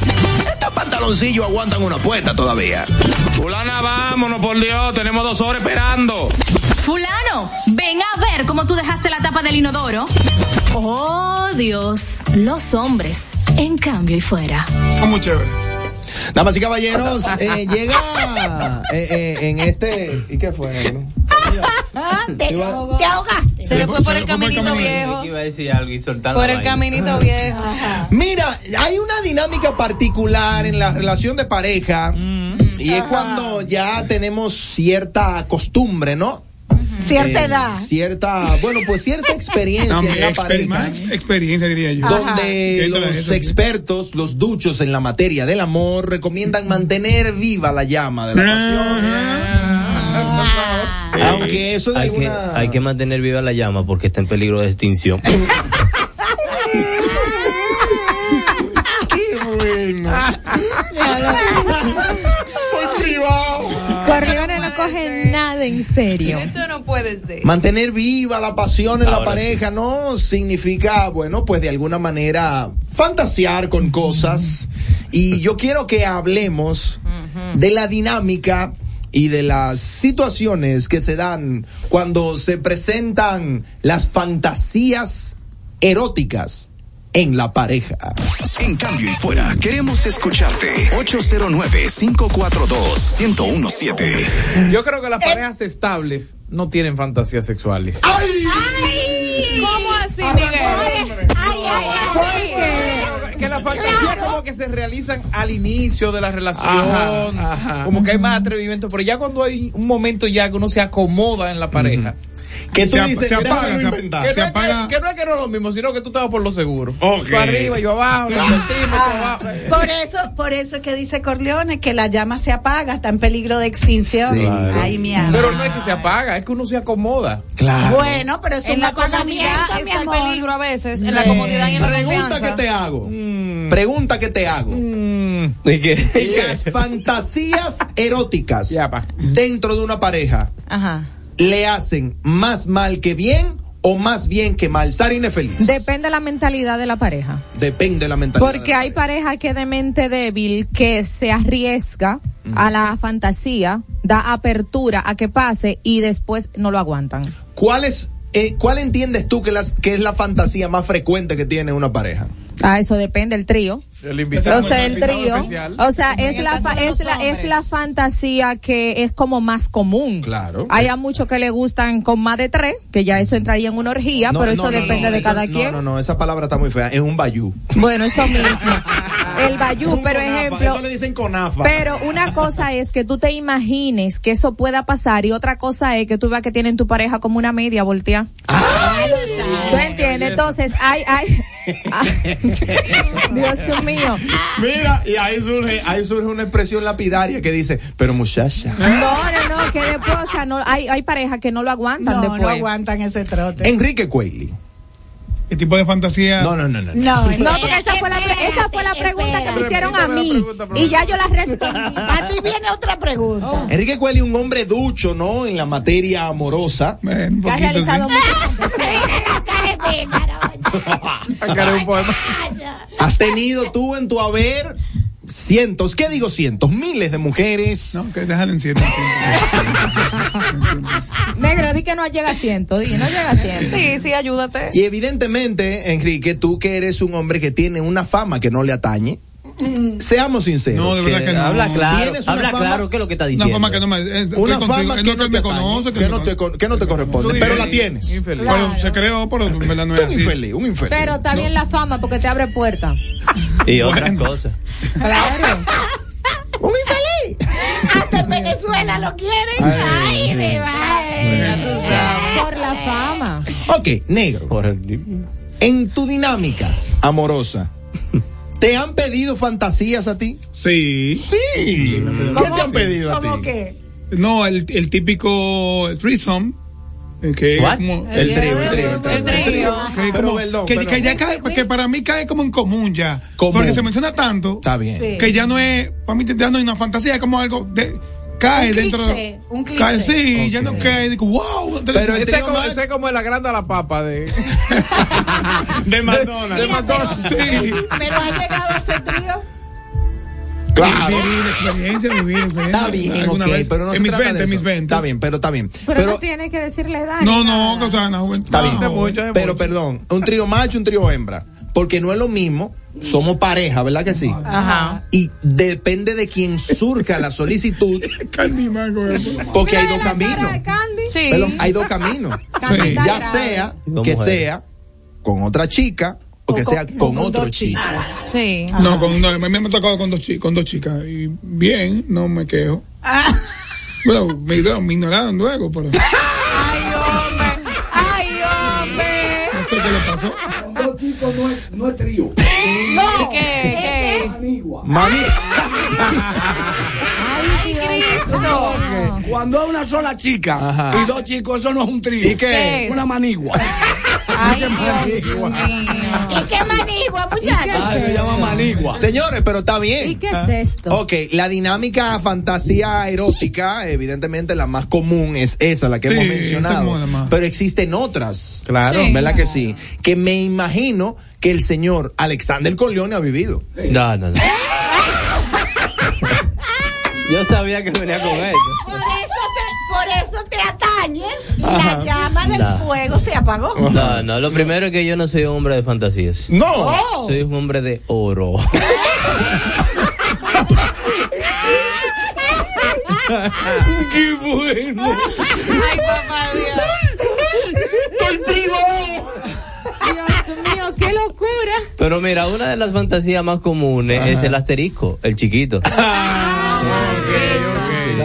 S24: Estos pantaloncillos aguantan una puesta todavía. Fulana, vámonos, por Dios, tenemos dos horas esperando.
S9: Fulano, ven a ver cómo tú dejaste la tapa del inodoro. Oh, Dios. Los hombres, en cambio y fuera.
S5: Muy chévere.
S22: Damas y caballeros, eh, llega eh, eh, en este. ¿Y qué fue, negro? <laughs>
S30: te, te ahogaste.
S6: Se le fue por el caminito viejo.
S7: Iba a decir algo y soltar
S6: Por el caminito <laughs> viejo.
S22: Mira, hay una dinámica particular en la relación de pareja y es cuando ya tenemos cierta costumbre, ¿no?
S30: Cierta
S22: Eh,
S30: edad.
S22: Cierta, bueno, pues cierta <laughs> experiencia
S5: También
S22: en la
S5: exper-
S22: pareja.
S5: más experiencia, diría yo.
S22: Donde los
S5: eso, sí.
S22: expertos, los duchos en la materia del amor, recomiendan mantener viva la llama de la pasión. Aunque eso de
S7: hay que,
S22: alguna.
S7: hay que mantener viva la llama porque está en peligro de extinción. <laughs>
S29: Estoy privado.
S9: Corleone no coge nada en serio.
S6: Esto no puede ser.
S22: Mantener viva la pasión en la pareja no significa, bueno, pues de alguna manera fantasear con cosas. Y yo quiero que hablemos de la dinámica y de las situaciones que se dan cuando se presentan las fantasías eróticas en la pareja.
S33: En Cambio y Fuera, queremos escucharte. 809-542-1017.
S24: Yo creo que las parejas estables no tienen fantasías sexuales.
S6: ¿Cómo así, Miguel?
S24: Que las fantasías como que se realizan al inicio de la relación,
S22: Ajá, ajá.
S24: como que hay más atrevimiento, pero ya cuando hay un momento ya que uno se acomoda en la pareja.
S22: Que tú
S5: Se
S22: dices,
S5: se apaga, se.
S24: Que no,
S5: apaga-
S24: que, que no es que no es lo mismo, sino que tú estabas por lo seguro. Tú arriba, yo abajo, tú abajo.
S30: Por eso, por eso es que dice Corleone que la llama se apaga, está en peligro de extinción.
S22: Sí.
S30: Ay, mi.
S24: Pero no es que se apaga, es que uno se acomoda.
S22: Claro.
S30: Bueno, pero es
S6: En
S30: un
S6: la comodidad está el peligro a veces. En la comodidad y en la
S22: Pregunta
S6: confianza.
S22: que te hago. Pregunta que te hago.
S7: ¿Y qué?
S22: Las fantasías eróticas dentro de una pareja
S6: Ajá.
S22: Le hacen más mal que bien o más bien que mal. Sarine feliz.
S9: Depende de la mentalidad de la pareja.
S22: Depende de la mentalidad.
S9: Porque hay pareja que de mente débil que se arriesga a la fantasía, da apertura a que pase y después no lo aguantan.
S22: ¿Cuál es, eh, cuál entiendes tú que, las, que es la fantasía más frecuente que tiene una pareja?
S9: Ah, eso depende del trío.
S24: El invitado,
S9: O sea, el trío,
S24: especial.
S9: o sea, es la, fa- es la, es la fantasía que es como más común.
S22: Claro.
S9: Hay a muchos que le gustan con más de tres, que ya eso entraría en una orgía,
S22: No,
S9: pero
S22: no,
S9: eso
S22: no,
S9: depende
S22: no,
S9: de
S22: eso-
S9: cada
S22: no,
S9: quien.
S22: No, no, esa palabra está muy fea. Es un bayú.
S9: Bueno, eso <laughs> mismo. El bayú,
S22: Un
S9: pero
S22: conafa,
S9: ejemplo.
S22: Eso le dicen conafa.
S9: Pero una cosa es que tú te imagines que eso pueda pasar y otra cosa es que tú veas que tienen tu pareja como una media voltea. ¿Tú entiendes? Entonces, hay, hay, <laughs> Dios mío.
S22: Mira, y ahí surge, ahí surge una expresión lapidaria que dice, pero muchacha.
S9: No, no, no, que después, o sea, no, hay, hay parejas que no lo aguantan
S30: No,
S9: después.
S30: no aguantan ese trote.
S22: Enrique Cuelli.
S5: ¿Qué tipo de fantasía?
S22: No, no, no, no.
S30: No,
S9: No, porque esa fue la, pre- esa fue la pregunta que me hicieron a mí. Y ya yo la respondí. <laughs>
S30: A ti viene otra pregunta.
S22: Enrique Cuelli, un hombre ducho, ¿no? En la materia amorosa.
S5: Bueno,
S9: Que ha realizado
S5: sí.
S24: Sacaré <laughs> <laughs> un poema.
S22: Has tenido tú en tu haber cientos, ¿qué digo cientos? Miles de mujeres.
S5: No, que déjalo en siete.
S9: Negro, di que no llega a ciento, di, no llega a ciento.
S6: Sí, sí, ayúdate.
S22: Y evidentemente, Enrique, tú que eres un hombre que tiene una fama que no le atañe, seamos sinceros.
S5: No, de verdad que no.
S7: Habla claro,
S22: una
S7: habla
S22: fama-
S7: claro, ¿qué es lo que está
S5: Una
S7: diciendo?
S5: fama que no me. eh,
S22: Una fama que no te
S5: conoce.
S22: que no te, con- que no te corresponde, pero la tienes.
S5: Infeliz.
S9: Claro.
S5: Bueno, se creó, pero en verdad no es
S22: Un infeliz, un infeliz.
S9: Pero está bien la fama porque te abre puertas. <laughs>
S7: Y otras
S5: Bueno.
S7: cosas.
S9: Claro. <laughs>
S22: un infeliz.
S9: Hasta en Venezuela lo quieren.
S22: Ay.
S9: Ay, mi madre. Por la fama.
S22: Ok, negro.
S7: Por el-
S22: En tu dinámica amorosa, ¿te han pedido fantasías a ti?
S5: Sí.
S22: Sí. ¿Qué te han pedido a ti?
S9: ¿Cómo que?
S5: No, el, el típico threesome. eh, Que como.
S22: El trío, el trío, el trío.
S6: El trío.
S5: que,
S22: Pero,
S5: como-
S22: perdón,
S5: que,
S22: pero-
S5: que ya cae, que para mí cae como en común ya.
S22: Común.
S5: Porque se menciona tanto
S22: Está bien.
S5: Que ya no es, para mí ya no es una fantasía, es como algo de, cae
S9: Un
S5: dentro.
S9: cliché, un cliché.
S5: Cae, sí, ya no
S22: Ok.
S5: cae, digo, wow.
S22: Pero
S24: Ese es como, ese es como el agranda a la papa <laughs> de,
S22: de McDonald's.
S24: de McDonald's.
S5: sí.
S9: Pero ha llegado a ese trío.
S22: Claro.
S5: Vivir experiencia, vivir experiencia.
S22: Está bien,
S5: Alguna
S22: ok,
S5: vez.
S22: pero no
S5: en
S22: se
S5: mis
S22: trata
S5: 20,
S22: de
S5: en
S22: eso.
S5: mis 20.
S22: Está bien, pero está bien.
S9: Pero,
S22: Pero,
S9: no tiene que decirle edad.
S5: No, no, o sea, no,
S22: Está bien.
S5: no.
S24: De mucho, de
S22: pero
S24: mucho.
S22: perdón, un trío macho, un trío hembra. Porque no es lo mismo, somos pareja, ¿verdad que sí?
S9: Ajá.
S22: Y depende de quién surca la solicitud, <laughs> porque hay dos caminos.
S6: Sí.
S22: Perdón, hay dos caminos.
S9: Candy está
S22: Ya sea que sea con otra chica o que sea con otro chico.
S6: Sí.
S5: No, con, no, a mí me ha tocado con dos, con dos chicas. Y bien, no me quejo. Bueno, me, me ignoraron luego, pero.
S9: Ay, hombre. Ay, hombre.
S5: No sé qué le pasó.
S41: Chicos no es, no es trío. <laughs>
S9: No.
S6: ¿Qué? ¿Qué?
S41: Manigua.
S22: Mami,
S9: Ay, Cristo.
S41: Cuando es una sola chica
S22: Ajá.
S41: y dos chicos, eso no es un trío.
S22: ¿Y qué
S6: es?
S41: Una manigua.
S6: Ay, Dios mío.
S9: ¿Y qué manigua, muchachos?
S41: Ay, se llama manigua.
S22: señores, pero está
S9: ¿Y
S22: bien.
S9: qué es esto?
S22: Ok, la dinámica fantasía erótica, evidentemente la más común es esa, la que
S5: Sí,
S22: hemos mencionado. Pero existen otras.
S24: Claro.
S6: Sí.
S22: ¿Verdad que sí? Que me imagino que el señor Alexander Corleone ha vivido.
S7: No, no, no. <laughs> Yo sabía que venía con.
S9: Por eso, por eso te atañes. La
S22: Ajá.
S9: llama del
S7: Nah.
S9: fuego se apagó.
S7: No, no, lo primero es que yo no soy un hombre de fantasías.
S22: No.
S9: Oh.
S7: Soy un hombre de oro. ¡Qué bueno!
S6: Ay, papá Dios.
S9: ¡Estoy vivo! Dios mío, qué locura.
S7: Pero mira, una de las fantasías más comunes es el asterisco, el chiquito.
S22: La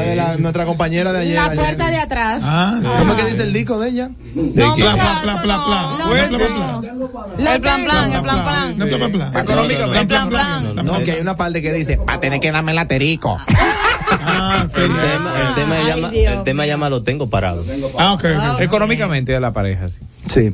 S22: de la- nuestra compañera de ayer.
S9: La
S22: ayer.
S9: puerta de atrás.
S5: Ah, sí.
S22: ¿Cómo es que dice el disco de ella?
S6: No,
S5: Pla,
S6: muchacho,
S5: pla, pla, pla,
S6: no.
S5: pla.
S9: No,
S5: Pla,
S9: no,
S5: pla,
S9: no.
S5: pla.
S6: El plan, plan, el plan, plan.
S5: No, pla, pla, pla.
S22: Económicamente.
S6: El plan, plan.
S22: No, que hay una parte que dice, va a tener que darme el aterico. <laughs>
S5: Ah, sí.
S7: El tema, el tema
S9: Ay,
S7: llama,
S9: Dios
S7: el tema llama lo tengo parado.
S5: Ah, ok, ok.
S24: Económicamente de la pareja, sí.
S22: Sí.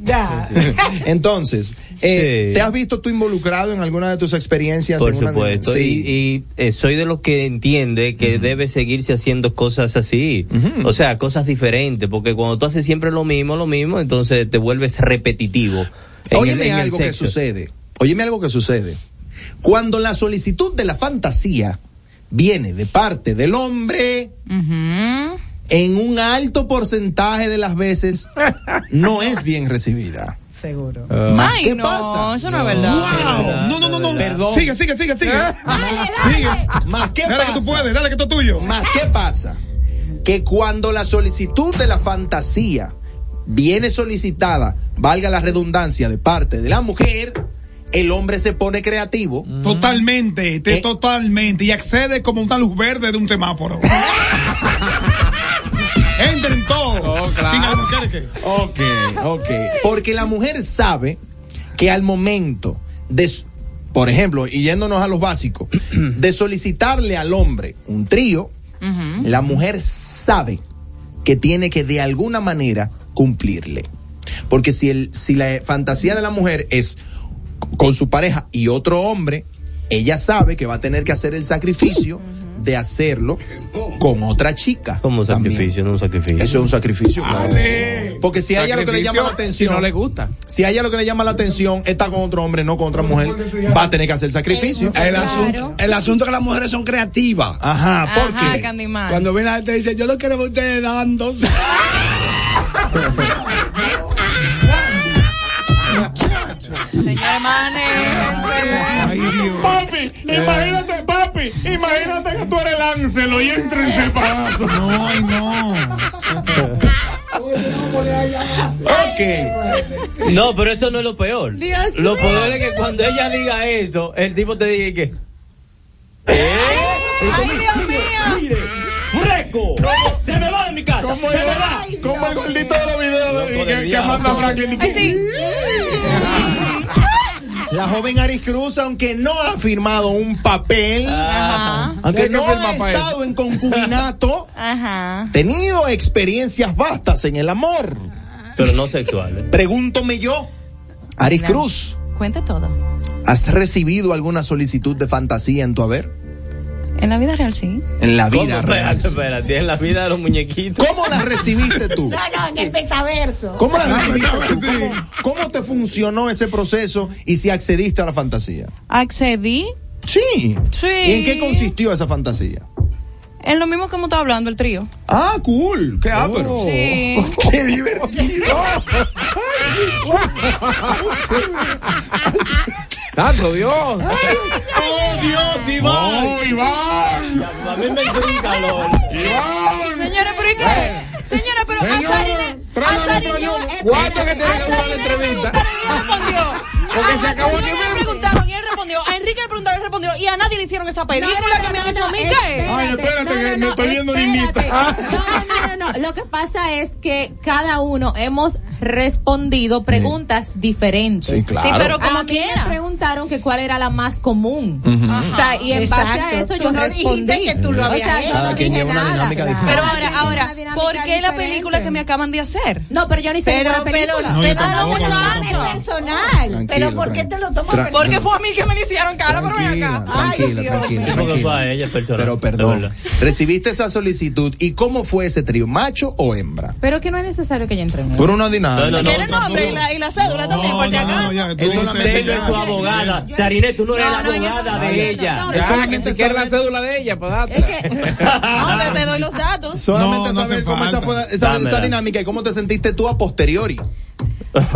S22: Entonces, eh,
S7: Sí.
S22: ¿te has visto tú involucrado en alguna de tus experiencias?
S7: Por
S22: en una-
S7: supuesto.
S22: Sí.
S7: Y, y, eh, soy de los que entiende que debe seguirse haciendo cosas así. O sea, cosas diferentes. Porque cuando tú haces siempre lo mismo, lo mismo, entonces te vuelves repetitivo.
S22: Óyeme
S7: el
S22: algo que sucede. Óyeme algo que sucede. Cuando la solicitud de la fantasía viene de parte del hombre, en un alto porcentaje de las veces no es bien recibida.
S9: Seguro.
S22: Más
S6: Ay,
S22: ¿qué
S6: no,
S22: pasa?
S6: eso no es verdad.
S5: Wow. No, no, no, no.
S22: Perdón.
S5: Sigue, sigue, sigue, sigue. Sigue.
S22: Más qué
S5: Dale que tú
S22: pasa?
S5: puedes, dale que esto es tuyo.
S22: Más qué pasa? Que cuando la solicitud de la fantasía viene solicitada, valga la redundancia, de parte de la mujer, el hombre se pone creativo.
S5: Totalmente, te-
S22: ¿Eh?
S5: totalmente. Y accede como una luz verde de un semáforo. <laughs> Entra en todo. Sin Albuquerque.
S22: Ok, ok. Porque la mujer sabe que al momento de, por ejemplo, y yéndonos a los básicos, de solicitarle al hombre un trío, la mujer sabe que tiene que de alguna manera cumplirle. Porque si, el, si la fantasía de la mujer es con su pareja y otro hombre, ella sabe que va a tener que hacer el sacrificio de hacerlo con otra chica.
S7: Como
S22: también.
S7: sacrificio, no un sacrificio.
S22: Eso es un sacrificio, claro. Porque si a ella lo que le llama la atención,
S24: Si no le gusta.
S22: si a ella lo que le llama la atención está con otro hombre, no con otra mujer, va a tener que hacer sacrificio.
S41: El, asunto, el asunto es que las mujeres son creativas.
S22: Ajá, ¿por
S6: Ajá,
S22: qué?
S6: Candyman.
S41: Cuando viene la gente dice, yo lo quiero ver ustedes dándose. <laughs>
S6: Señores, manéjense.
S29: Papi, imagínate, papi, imagínate que tú eres el Ángelo y entra en separazo.
S5: No, ay, no.
S29: Ok.
S7: No, pero eso no es lo peor.
S6: Dios
S7: lo peor es que cuando ella diga eso, el tipo te diga que.
S6: Ay, Dios mío.
S7: ¡Fresco! ¡Se me va de mi casa!
S29: Como
S7: ¡Se
S29: el,
S7: me va!
S29: como el gordito de los videos que, que- manda Franklin.
S6: Ay, sí.
S22: La joven Aris Cruz, aunque no ha firmado un papel,
S6: Ajá.
S22: aunque
S29: ¿Qué
S22: no ha estado en concubinato, <laughs>
S6: Ajá.
S22: tenido experiencias vastas en el amor.
S7: Pero no sexuales.
S22: Pregúntome yo, Aris Cruz,
S6: Cuente todo.
S22: ¿has recibido alguna solicitud de fantasía en tu haber?
S6: En la vida real, sí.
S22: En la
S7: ¿Cómo?
S22: vida real.
S7: Espérate, espérate, en la vida de los muñequitos.
S22: ¿Cómo la recibiste tú? <laughs>
S30: no, en el metaverso.
S22: ¿Cómo la recibiste tú? ¿Cómo, cómo te funcionó ese proceso y si accediste a la fantasía?
S6: Accedí
S22: Sí.
S6: Sí.
S22: ¿Y en qué consistió esa fantasía?
S6: en lo mismo que hemos estado hablando, el trío.
S22: Ah, cool. Qué ápero.
S6: Sí. <laughs>
S22: Qué divertido. <laughs>
S24: Santo Dios.
S7: ¡Oh, Dios, Iván!
S29: ¡Oh, Iván!
S7: A mí me intriga, Lord.
S6: Señores, pero ¿y qué? Señora, pero
S29: Señor,
S6: Azarine, Azarine, eh,
S24: ¿Cuánto que tiene que la entrevista?
S6: preguntaron y él respondió.
S24: Porque se acabó
S6: A
S24: aquí
S6: Respondió. A Enrique le preguntaron él respondió. Y a nadie le hicieron esa película que me han hecho a mí, ¿qué?
S29: Ay, espérate, que me estoy viendo
S9: espérate.
S29: niñita.
S9: No, no, no, no. Lo que pasa es que cada uno hemos respondido preguntas diferentes.
S22: Sí, claro.
S6: Sí, pero como
S9: a mí
S6: quiera.
S9: me preguntaron que cuál era la más común. O sea, y en base a eso
S30: Tú
S9: yo
S30: no
S9: respondí.
S30: dijiste que tú lo
S9: o
S30: habías
S9: sea,
S30: hecho.
S22: Cada
S9: no
S22: quien lleva una dinámica diferente.
S6: Pero ahora, ahora, ¿por qué la película que me acaban de hacer?
S9: No, pero yo ni sé
S30: Pero,
S9: película.
S29: No,
S30: pero no, es personal. Pero ¿por qué te lo tomas?
S6: Porque fue a mí que me lo hicieron, cara, pero ven
S22: Tranquila,
S6: acá.
S22: tranquila,
S30: Dios
S22: tranquila,
S7: ella
S22: tranquila.
S7: personal,
S22: Pero perdón. ¿Recibiste esa solicitud y cómo fue ese trío? ¿Macho o hembra?
S9: Pero que no es necesario que ella entre en.
S22: Por una dinámica.
S7: No, no,
S6: ¿Quiere el nombre y la, y la cédula también, por si acaso?
S22: Es solamente-
S7: Ella es su abogada. Sarine, tú no eres
S6: No,
S7: la
S6: no, ella-
S7: abogada de ella.
S9: no,
S22: Es
S24: Ya,
S22: solamente
S24: ni siquiera la cédula de ella, para
S9: Es que <laughs>
S6: No, te, te doy los datos.
S22: solamente
S5: No, no
S22: saber cómo esa, fue, esa, dinámica y cómo te sentiste tú a posteriori.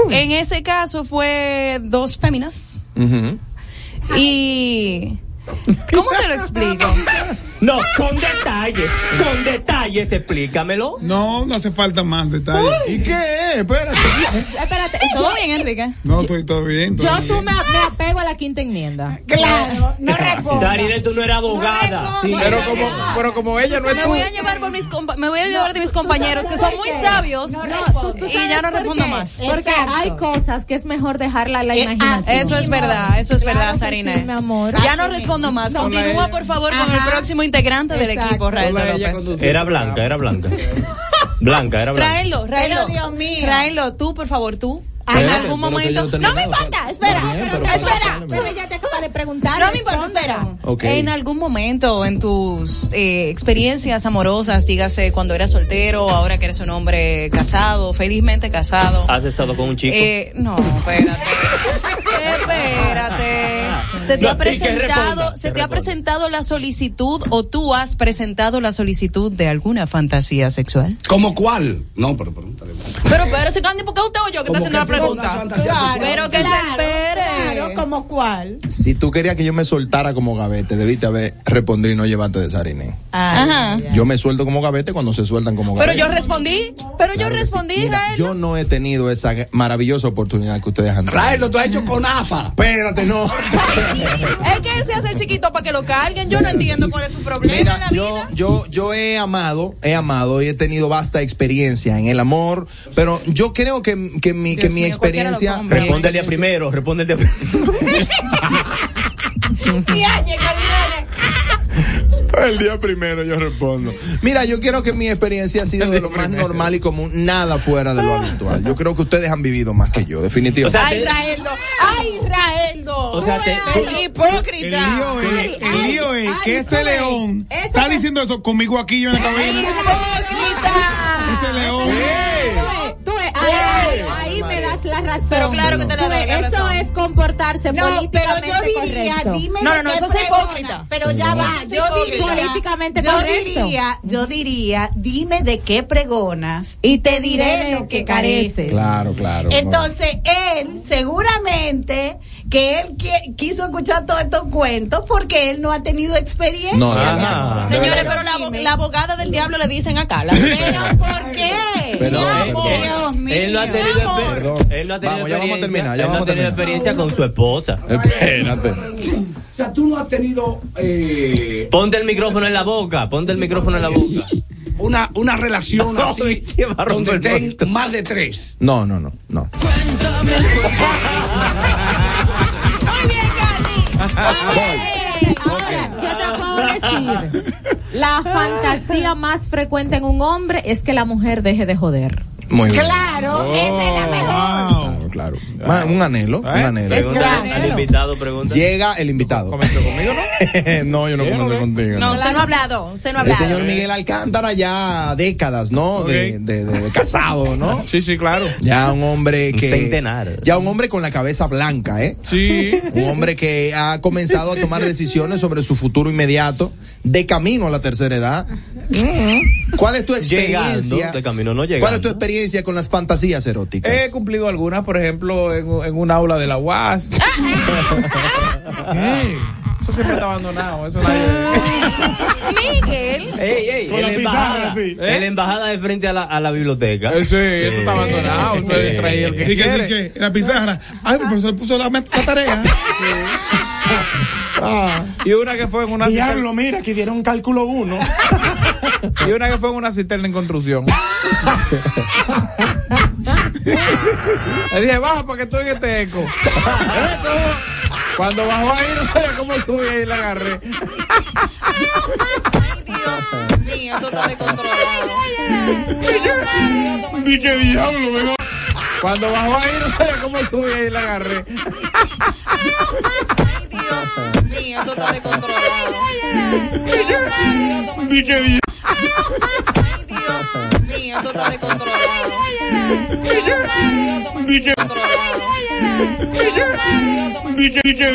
S6: En ese caso fue dos féminas.
S22: Ujú.
S6: Y. ¿Cómo te lo explico?
S7: No, con detalles, con detalles, explícamelo.
S5: No, no hace falta más detalles.
S22: ¿Y qué? Espérate.
S9: Espérate,
S6: ¿Todo
S9: yo-
S6: bien, Enrique?
S5: No, estoy todo bien. todo
S9: Yo
S5: bien.
S9: tú me, me apego a la quinta enmienda.
S30: Claro, no <laughs> responda.
S7: Sarine, tú no eres abogada. Sí.
S24: Pero como, pero como ella no es
S6: Me
S24: tú.
S6: voy a llevar por mis compa- me voy a llevar de mis compañeros que son muy sabios
S9: No, tú- tú
S6: y ya no respondo más.
S9: Porque
S30: Exacto.
S9: hay cosas que es mejor dejarla a la
S30: Eh,
S9: imaginación.
S6: Eso es verdad, eso es
S9: Claro
S6: verdad,
S9: que
S6: Sarine.
S9: sí, mi amor.
S6: Ya no respondo más. Continúa, por favor, con el próximo integrante del equipo, Rael López.
S7: Era blanca, era blanca. <laughs> Blanca, era blanca.
S6: Raelo, Raelo.
S30: Pero, Dios mío.
S6: Raelo, tú, por favor, tú.
S22: Espérate,
S6: en algún momento.
S22: no
S6: No me importa, espera,
S22: bien,
S6: pero-
S22: pero-
S6: espera.
S9: Pero ya te acaba de preguntar.
S6: No me importa, espera.
S22: Ok.
S6: En algún momento en tus eh, experiencias amorosas, dígase cuando eras soltero, ahora que eres un hombre casado, felizmente casado.
S7: ¿Has estado con un chico?
S6: Eh, no, espérate. <laughs> espérate. <laughs> Se te
S7: No,
S6: ha presentado,
S7: responda,
S6: se te ha presentado la solicitud o tú has presentado la solicitud de alguna fantasía sexual.
S41: ¿Cómo cuál? No, pero pregúntale.
S6: Pero, pero, si Candy, ¿por qué usted o yo que está
S41: ¿Cómo
S6: haciendo la
S41: que
S6: pregunta?
S41: sexual?
S6: Pero que se espere.
S30: Claro, ¿como cuál?
S22: Si tú querías que yo me soltara como gavete, debiste haber respondido y no llevarte de Sarine.
S6: Ajá.
S22: Yo me suelto como gavete cuando se sueltan como
S6: Pero
S22: gavete.
S6: yo respondí, pero yo
S22: sí.
S6: respondí,
S22: Mira,
S6: Rael.
S22: yo no he tenido esa maravillosa oportunidad que ustedes han tenido.
S41: Rael, lo tú has hecho con AFA.
S22: Espérate, no. <laughs>
S6: Es que él se hace el chiquito para que lo carguen. Yo no entiendo cuál es su problema en la
S22: Mira,
S6: vida.
S22: yo, yo, yo he amado, he amado y he tenido vasta experiencia en el amor, pero yo creo que, que mi, que mi
S6: mío,
S22: experiencia.
S7: Respóndele primero, respóndele a primero. <laughs>
S22: El día primero yo respondo. Mira, yo quiero que mi experiencia ha sido de lo más normal y común, nada fuera de lo habitual. Yo creo que ustedes han vivido más que yo, definitivamente.
S7: O sea,
S6: Ay, Raeldo. Ay, Raeldo.
S7: O sea, te-
S6: hipócrita.
S5: lío es, el lío es
S30: ay,
S5: que ese
S30: ay,
S5: león
S30: eso
S5: está diciendo eso conmigo aquí yo en la cabina.
S6: Hipócrita.
S5: Ese león.
S9: Tú ves, la razón.
S6: Pero claro que te la doy la
S9: Eso
S6: razón.
S9: es comportarse
S30: No, pero yo diría,
S9: correcto.
S30: dime
S6: No, no, no, eso es hipócrita.
S30: Pero ya
S6: No,
S30: va, yo diría,
S9: Políticamente
S30: yo
S9: correcto.
S30: diría, yo diría, dime de qué pregonas y te diré lo que careces.
S22: Claro, claro.
S30: Entonces, él seguramente que él qui- quiso escuchar todos estos cuentos porque él no ha tenido experiencia.
S22: No, no, no.
S30: amor.
S6: Señores, pero la, abo- la abogada del diablo le dicen acá. La
S30: Pero ¿por qué?
S22: Pero,
S30: Mi amor, Dios mío.
S7: Él no ha tenido,
S22: Perdón.
S7: él no ha tenido
S22: Vamos, ya vamos a
S7: experiencia-
S22: terminar, ya
S7: él no
S22: vamos
S7: ha
S22: a
S7: tenido
S22: terminar.
S7: experiencia con su esposa.
S22: Espérate.
S12: O sea, tú no has tenido eh,
S7: Ponte el micrófono en la boca, ponte el micrófono en la boca.
S12: una, una relación así donde estén más de tres.
S22: No, no, no, no.
S30: Gandhi.
S9: Ahora, ¿qué te puedo decir? La fantasía más frecuente en un hombre es que la mujer deje de joder.
S22: Muy bien.
S30: Claro, esa es la mejor.
S22: Claro, claro. Ma- Un anhelo, un anhelo.
S7: Pregúntale al invitado, pregunta.
S22: Llega el invitado.
S24: ¿Comenzó conmigo, no? <laughs>
S22: no, yo no comencé contigo.
S6: No, usted no ha hablado. Usted no ha
S22: El
S6: hablado.
S22: señor Miguel Alcántara ya décadas, ¿no? De, de- de- de casado, ¿no? <laughs>
S24: Sí, sí, claro.
S22: Ya un hombre
S7: Un
S22: que.
S7: centenar.
S22: Ya un hombre con la cabeza blanca, ¿eh?
S24: Sí.
S22: Un hombre que ha comenzado a tomar decisiones sobre su futuro inmediato, de camino a la tercera edad. ¿Cuál es tu
S7: Llegando,
S22: experiencia?
S7: de camino no llegando.
S22: ¿Cuál es tu experiencia con las fantasías eróticas?
S24: He cumplido algunas, por ejemplo, en, en un aula de la UAS. <laughs> Eso siempre está abandonado. Eso nadie-
S6: Miguel.
S7: Ey, ey,
S24: Con
S7: en
S24: la
S7: embajada,
S24: sí.
S7: en la embajada de frente a la, a la biblioteca.
S24: Eh, Sí, eso está abandonado. Usted
S7: Sí.
S24: trae el que
S5: ¿Y qué,
S24: quiere.
S5: qué? En la pizarra. Ay, el profesor puso la, la tarea. <laughs>
S24: Y una que fue en una
S42: Diablo, mira, que dieron cálculo uno. <laughs>
S24: y una que fue en una cisterna en construcción. Le dije, baja para que estoy en este eco. Cuando bajó ahí, no sabía cómo subí y la agarré.
S6: Ay, Dios mío, esto está descontrolado.
S42: Di que diablo, mejor.
S24: Cuando bajó ahí, no sabía cómo subí y la agarré.
S6: Ay, Dios mío, esto está descontrolado.
S42: Di que diablo.
S6: Ay, Dios mío, esto está descontrolado.
S42: Di que. Di que. Di que.